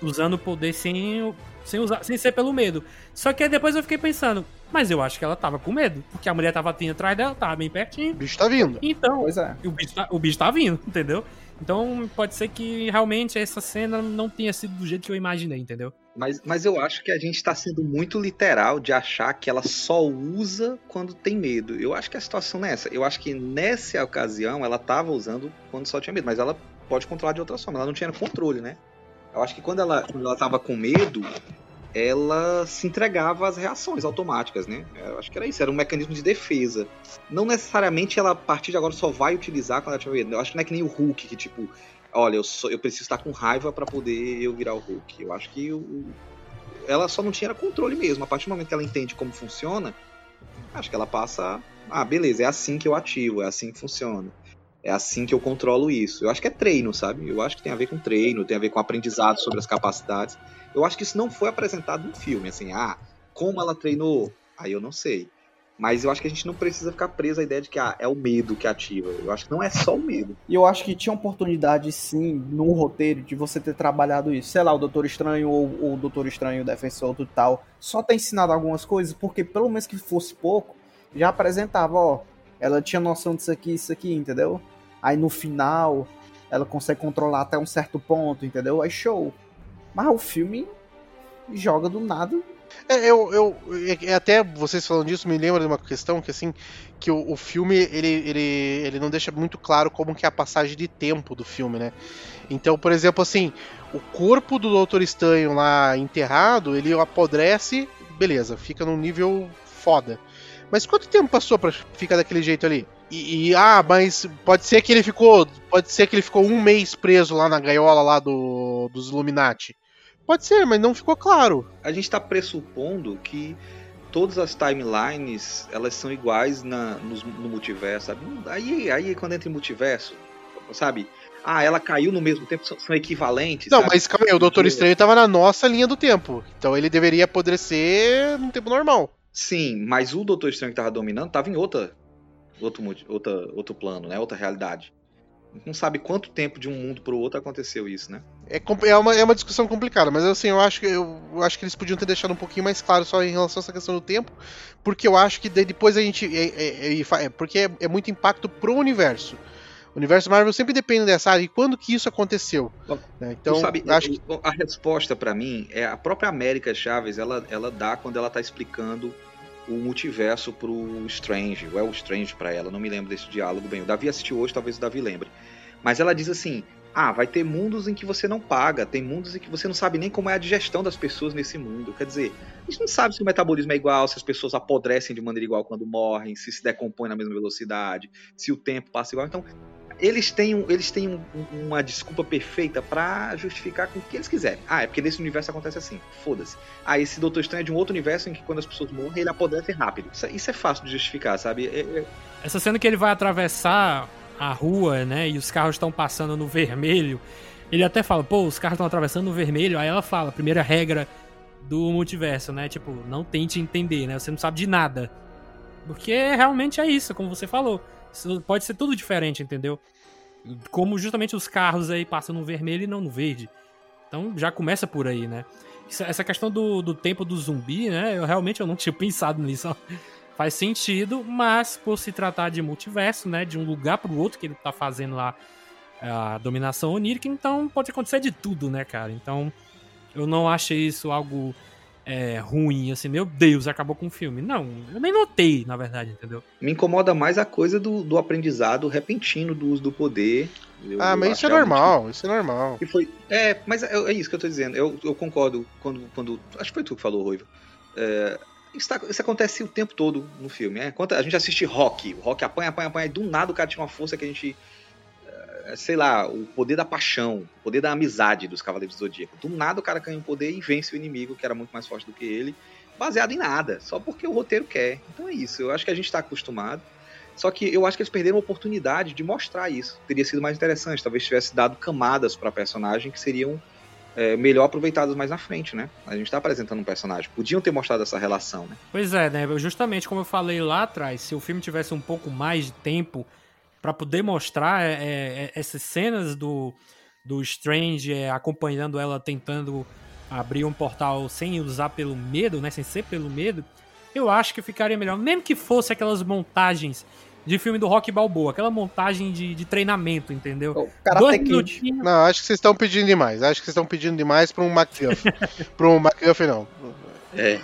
usando o poder sem, sem, usar, sem ser pelo medo. Só que aí depois eu fiquei pensando, mas eu acho que ela tava com medo, porque a mulher tava vindo atrás dela, tava bem pertinho. O bicho tá vindo. Então, Pois é. o bicho, tá, o bicho tá vindo, entendeu? Então pode ser que realmente essa cena não tenha sido do jeito que eu imaginei, entendeu? Mas, mas eu acho que a gente tá sendo muito literal de achar que ela só usa quando tem medo. Eu acho que a situação é essa. Eu acho que nessa ocasião ela tava usando quando só tinha medo, mas ela pode controlar de outra forma. Ela não tinha controle, né? Eu acho que quando ela, quando ela com medo, ela se entregava às reações automáticas, né? Eu acho que era isso, era um mecanismo de defesa. Não necessariamente ela, a partir de agora, só vai utilizar quando ela tiver medo. Eu acho que não é que nem o Hulk, que tipo, olha, eu, sou- eu preciso estar com raiva pra poder eu virar o Hulk. Eu acho que ela só não tinha controle mesmo. A partir do momento que ela entende como funciona, acho que ela passa. Ah, beleza, é assim que eu ativo, é assim que funciona. É assim que eu controlo isso. Eu acho que é treino, sabe? Eu acho que tem a ver com treino, tem a ver com aprendizado sobre as capacidades. Eu acho que isso não foi apresentado no filme, assim, ah, como ela treinou, aí eu não sei. Mas eu acho que a gente não precisa ficar preso à ideia de que ah, é o medo que ativa. Eu acho que não é só o medo. E eu acho que tinha oportunidade, sim, no roteiro, de você ter trabalhado isso. Sei lá, o Doutor Estranho ou ou o Doutor Estranho, o Defensor, tudo tal. Só ter ensinado algumas coisas, porque pelo menos que fosse pouco, já apresentava, ó. Ela tinha noção disso aqui, isso aqui, entendeu? Aí no final, ela consegue controlar até um certo ponto, entendeu? Aí show. Mas o filme joga do nada. É, eu, eu, é- até vocês falando disso me lembra de uma questão que assim que o, o filme ele, ele, ele não deixa muito claro como que é a passagem de tempo do filme, né? Então, por exemplo, assim, o corpo do Doutor Estranho lá enterrado, ele apodrece, beleza, fica num nível foda. Mas quanto tempo passou pra ficar daquele jeito ali? E, e, ah, mas pode ser que ele ficou, pode ser que ele ficou um mês preso lá na gaiola lá do dos Illuminati. Pode ser, mas não ficou claro. A gente está pressupondo que todas as timelines elas são iguais na, nos- no, multiverso, sabe? Aí, aí quando entra em multiverso, sabe? Ah, ela caiu no mesmo tempo, são, são equivalentes. Não, sabe? mas calma aí, o Doutor Estranho tava na nossa linha do tempo. Então ele deveria apodrecer no tempo normal. Sim, mas o Doutor Estranho que tava dominando tava em outra, outro, outra, outro plano, né? Outra realidade. Não sabe quanto tempo de um mundo pro outro aconteceu isso, né? É, é, uma, é uma discussão complicada, mas assim, eu acho, que, eu, eu acho que eles podiam ter deixado um pouquinho mais claro só em relação a essa questão do tempo, porque eu acho que depois a gente. É, é- é- é- porque é, é muito impacto pro universo. O universo Marvel sempre depende dessa área. E quando que isso aconteceu? Bom, Né? Então, sabe, acho que. a resposta pra mim é a própria América Chaves, ela, ela dá quando ela tá explicando o multiverso pro Strange, ou é o Strange pra ela, não me lembro desse diálogo bem. O Davi assistiu hoje, talvez o Davi lembre. Mas ela diz assim: "Ah, vai ter mundos em que você não paga, tem mundos em que você não sabe nem como é a digestão das pessoas nesse mundo". Quer dizer, a gente não sabe se o metabolismo é igual, se as pessoas apodrecem de maneira igual quando morrem, se se decompõem na mesma velocidade, se o tempo passa igual. Então, eles têm, um- eles têm um- um- uma desculpa perfeita pra justificar com o que eles quiserem. Ah, é porque nesse universo acontece assim. Foda-se. Ah, esse Doutor Estranho é de um outro universo em que quando as pessoas morrem, ele apodrece rápido. Isso, é- isso é fácil de justificar, sabe? É- é- Essa cena que ele vai atravessar a rua, né? E os carros estão passando no vermelho. Ele até fala, pô, os carros estão atravessando no vermelho. Aí ela fala, primeira regra do multiverso, né? Tipo, não tente entender, né? Você não sabe de nada. Porque realmente é isso, como você falou. Pode ser tudo diferente, entendeu? Como justamente os carros aí passam no vermelho e não no verde. Então já começa por aí, né? Essa questão do, do tempo do zumbi, né? Eu realmente eu não tinha pensado nisso. Faz sentido, mas por se tratar de multiverso, né? De um lugar pro outro que ele tá fazendo lá a dominação onírica, então pode acontecer de tudo, né, cara? Então eu não achei isso algo é, ruim, assim, meu Deus, acabou com o filme. Não, eu nem notei, na verdade, entendeu? me incomoda mais a coisa do, do aprendizado repentino do uso do poder. Eu- Ah, eu mas isso é normal, isso é normal. E foi, é, mas é, é isso que eu tô dizendo. Eu, eu concordo quando, quando. Acho que foi tu que falou, Ruivo. É, isso, tá- isso acontece o tempo todo no filme. É? Quando a gente assiste rock, o rock apanha, apanha, apanha, e do nada o cara tinha uma força que a gente. É, Sei lá, o poder da paixão, o poder da amizade dos Cavaleiros do Zodíaco. Do nada o cara ganha um poder e vence o inimigo, que era muito mais forte do que ele, baseado em nada, só porque o roteiro quer. Então é isso, eu acho que a gente tá acostumado. Só que eu acho que eles perderam a oportunidade de mostrar isso. Teria sido mais interessante. Talvez tivesse dado camadas pra personagem que seriam é, melhor aproveitadas mais na frente, né? A gente tá apresentando um personagem. Podiam ter mostrado essa relação, né? Pois é, né? Justamente como eu falei lá atrás, se o filme tivesse um pouco mais de tempo pra poder mostrar é, é, essas cenas do, do Strange é, acompanhando ela tentando abrir um portal sem usar pelo medo, né? Sem ser pelo medo, eu acho que ficaria melhor. Mesmo que fosse aquelas montagens de filme do Rock Balboa, aquela montagem de, de treinamento, entendeu? O Dois minutinhos. Não, acho que vocês estão pedindo demais. Acho que vocês estão pedindo demais pra um MacGuffin. pra um MacGuffin, não. É.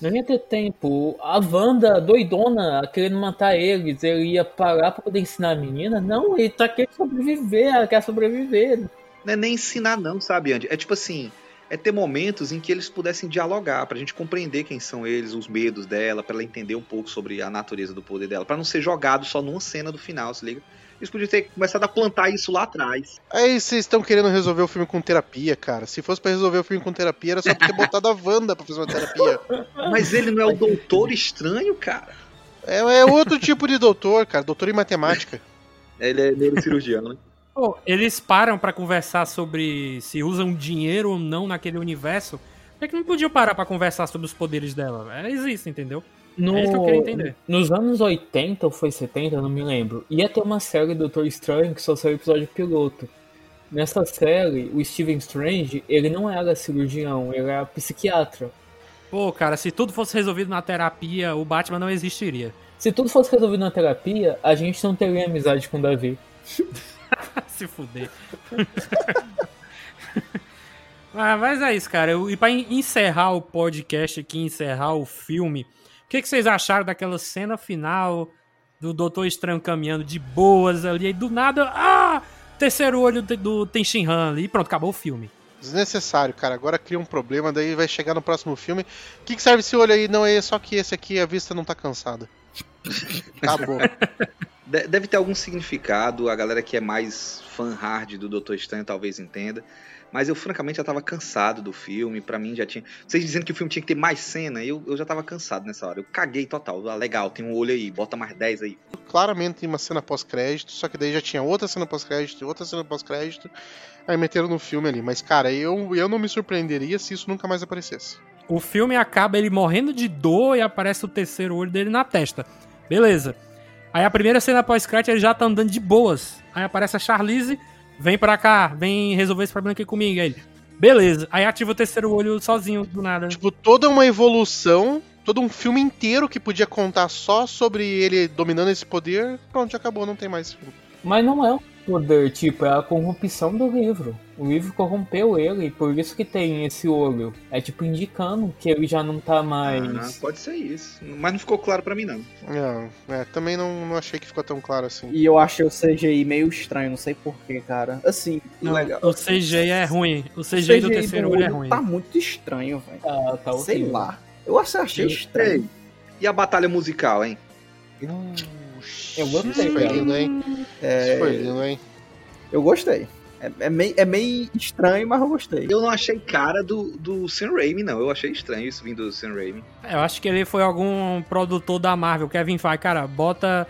Não ia ter tempo. A Wanda, doidona, querendo matar eles, ele ia parar pra poder ensinar a menina? Não, ele tá querendo sobreviver, ela quer sobreviver. Não é nem ensinar, não, sabe, Andy? É tipo assim. É ter momentos em que eles pudessem dialogar, pra gente compreender quem são eles, os medos dela, pra ela entender um pouco sobre a natureza do poder dela, pra não ser jogado só numa cena do final, se liga? Eles podiam ter começado a plantar isso lá atrás. Aí vocês estão querendo resolver o filme com terapia, cara. Se fosse pra resolver o filme com terapia, era só ter botado a Wanda pra fazer uma terapia. Mas ele não é o doutor estranho, cara. É, é outro tipo de doutor, cara. Doutor em matemática. Ele é neurocirurgião, né? Pô, eles param pra conversar sobre se usam dinheiro ou não naquele universo. Por que não podiam parar pra conversar sobre os poderes dela? É, existe, entendeu? No, É isso que eu queria entender. Nos anos 80 ou foi 70, não me lembro. Ia ter uma série Doutor Estranho que só saiu episódio piloto. Nessa série, o Steven Strange, ele não era cirurgião, ele era psiquiatra. Pô, cara, se tudo fosse resolvido na terapia, o Batman não existiria. Se tudo fosse resolvido na terapia, a gente não teria amizade com o Davi. Se fuder. ah, mas é isso, cara. E pra en- encerrar o podcast aqui, encerrar o filme, o que, que vocês acharam daquela cena final do Doutor Estranho caminhando de boas ali, e do nada, ah! Terceiro olho do, Tenshin Han ali, e pronto, acabou o filme. Desnecessário, cara. Agora cria um problema, daí vai chegar no próximo filme. O que, que serve esse olho aí? Não, é só que esse aqui a vista não tá cansada. Acabou. De- Deve ter algum significado, a galera que é mais fã hard do Doutor Estranho talvez entenda. Mas eu, francamente, já tava cansado do filme. Pra mim já tinha. Vocês dizendo que o filme tinha que ter mais cena, eu, eu já tava cansado nessa hora. Eu caguei total. Ah, legal, tem um olho aí, bota mais 10 aí. Claramente tem uma cena pós-crédito, só que daí já tinha outra cena pós-crédito, outra cena pós-crédito. Aí meteram no filme ali. Mas, cara, eu, eu não me surpreenderia se isso nunca mais aparecesse. O filme acaba ele morrendo de dor e aparece o terceiro olho dele na testa. Beleza. Aí a primeira cena pós-crédito ele já tá andando de boas. Aí aparece a Charlize, vem pra cá, vem resolver esse problema aqui comigo. Aí ele, beleza. Aí ativa o terceiro olho sozinho, do nada. Tipo, toda uma evolução, todo um filme inteiro que podia contar só sobre ele dominando esse poder, pronto, acabou, não tem mais filme. Mas não é um poder, tipo, é a corrupção do livro. O livro corrompeu ele, por isso que tem esse olho. É tipo indicando que ele já não tá Ah, mais. pode ser isso. Mas não ficou claro pra mim, não. É, é, também não, não achei que ficou tão claro assim. E eu achei o CGI meio estranho, não sei porquê, cara. Assim, Não, legal. o CGI é ruim. O CGI, do terceiro olho é ruim. Tá muito estranho, velho. Tá, tá Sei horrível. lá. Eu achei estranho. Ei, e a batalha musical, hein? Eu gostei, lindo, hein? Isso foi lindo, hein? Eu gostei. É, é meio, é meio estranho, mas eu gostei. Eu não achei cara do, do Sam Raimi, não. Eu achei estranho isso vindo do Sam Raimi. É, eu acho que ele foi algum produtor da Marvel. Kevin Feige, cara, bota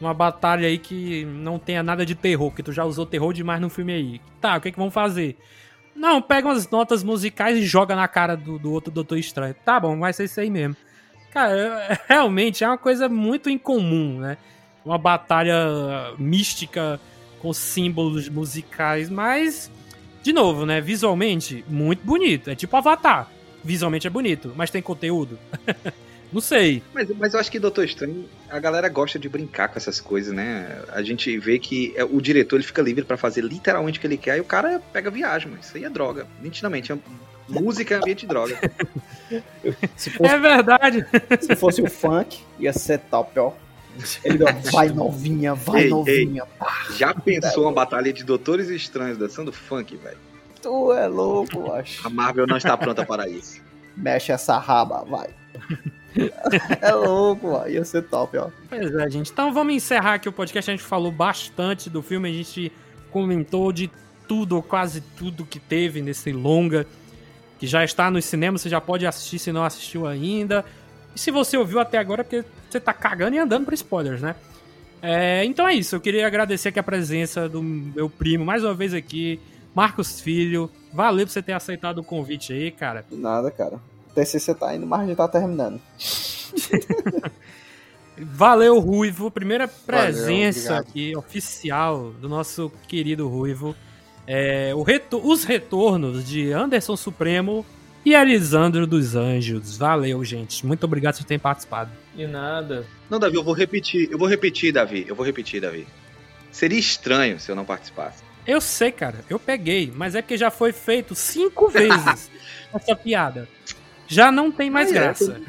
uma batalha aí que não tenha nada de terror, que tu já usou terror demais no filme aí. Tá, o que que vão fazer? Não, pega umas notas musicais e joga na cara do, do outro Doutor Estranho. Tá bom, vai ser isso aí mesmo. Cara, é- realmente é uma coisa muito incomum, né? Uma batalha mística com símbolos musicais, mas, de novo, né? Visualmente, muito bonito. É tipo Avatar. Visualmente é bonito, mas tem conteúdo. Não sei. Mas, mas eu acho que Doutor Estranho, a galera gosta de brincar com essas coisas, né? A gente vê que é, o diretor ele fica livre pra fazer literalmente o que ele quer e o cara pega viagem, mas isso aí é droga. Nitidamente, é música é ambiente de droga. Se fosse, É verdade. se fosse o funk, ia ser top, ó. Ele deu, vai novinha, vai Ei, novinha. Já pensou uma batalha de Doutores Estranhos dançando funk, velho? Tu é louco, acho. A Marvel não está pronta para isso. Mexe essa raba, vai. é louco, ó. Ia ser top, ó. Pois é, gente. Então vamos encerrar aqui o podcast. A gente falou bastante do filme, a gente comentou de tudo, ou quase tudo que teve nesse longa, que já está nos cinemas, você já pode assistir se não assistiu ainda. E se você ouviu até agora, é porque você tá cagando e andando para spoilers, né? É, então é isso, eu queria agradecer aqui a presença do meu primo, mais uma vez aqui, Marcos Filho. Valeu por você ter aceitado o convite aí, cara. De nada, cara. O TCC tá indo, mas a gente tá terminando. Valeu, Ruivo. Primeira presença obrigado. aqui, oficial, do nosso querido Ruivo. É, o reto- os retornos de Anderson Supremo e Elisandro dos Anjos. Valeu, gente. Muito obrigado por terem participado. E nada. Não, Davi, eu vou repetir. Eu vou repetir, Davi. Eu vou repetir, Davi. Seria estranho se eu não participasse. Eu sei, cara. Eu peguei, mas é porque já foi feito cinco vezes essa piada. Já não tem mais Ah, é, graça.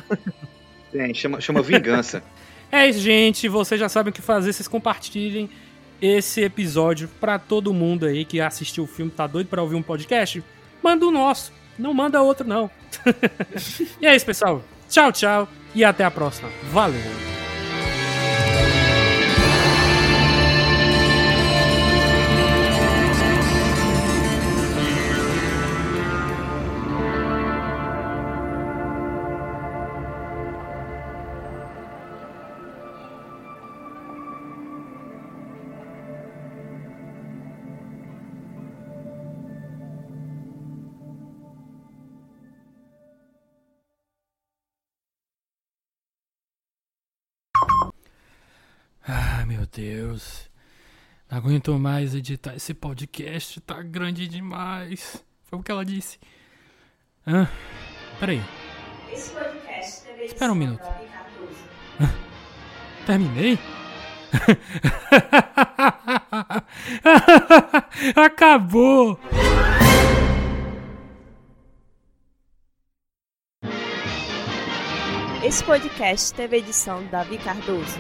Tem, chama, chama vingança. É isso, gente. Vocês já sabem o que fazer. Vocês compartilhem esse episódio pra todo mundo aí que assistiu o filme, tá doido pra ouvir um podcast. Manda o nosso. Não manda outro, não. e é isso, pessoal. Tchau, tchau. E até a próxima. Valeu. Deus. Não aguento mais editar esse podcast. Tá grande demais. Foi o que ela disse. Ah, peraí. Esse podcast teve Espera um minuto. Cardoso. Terminei? Acabou! Esse podcast teve edição da Davi Cardoso.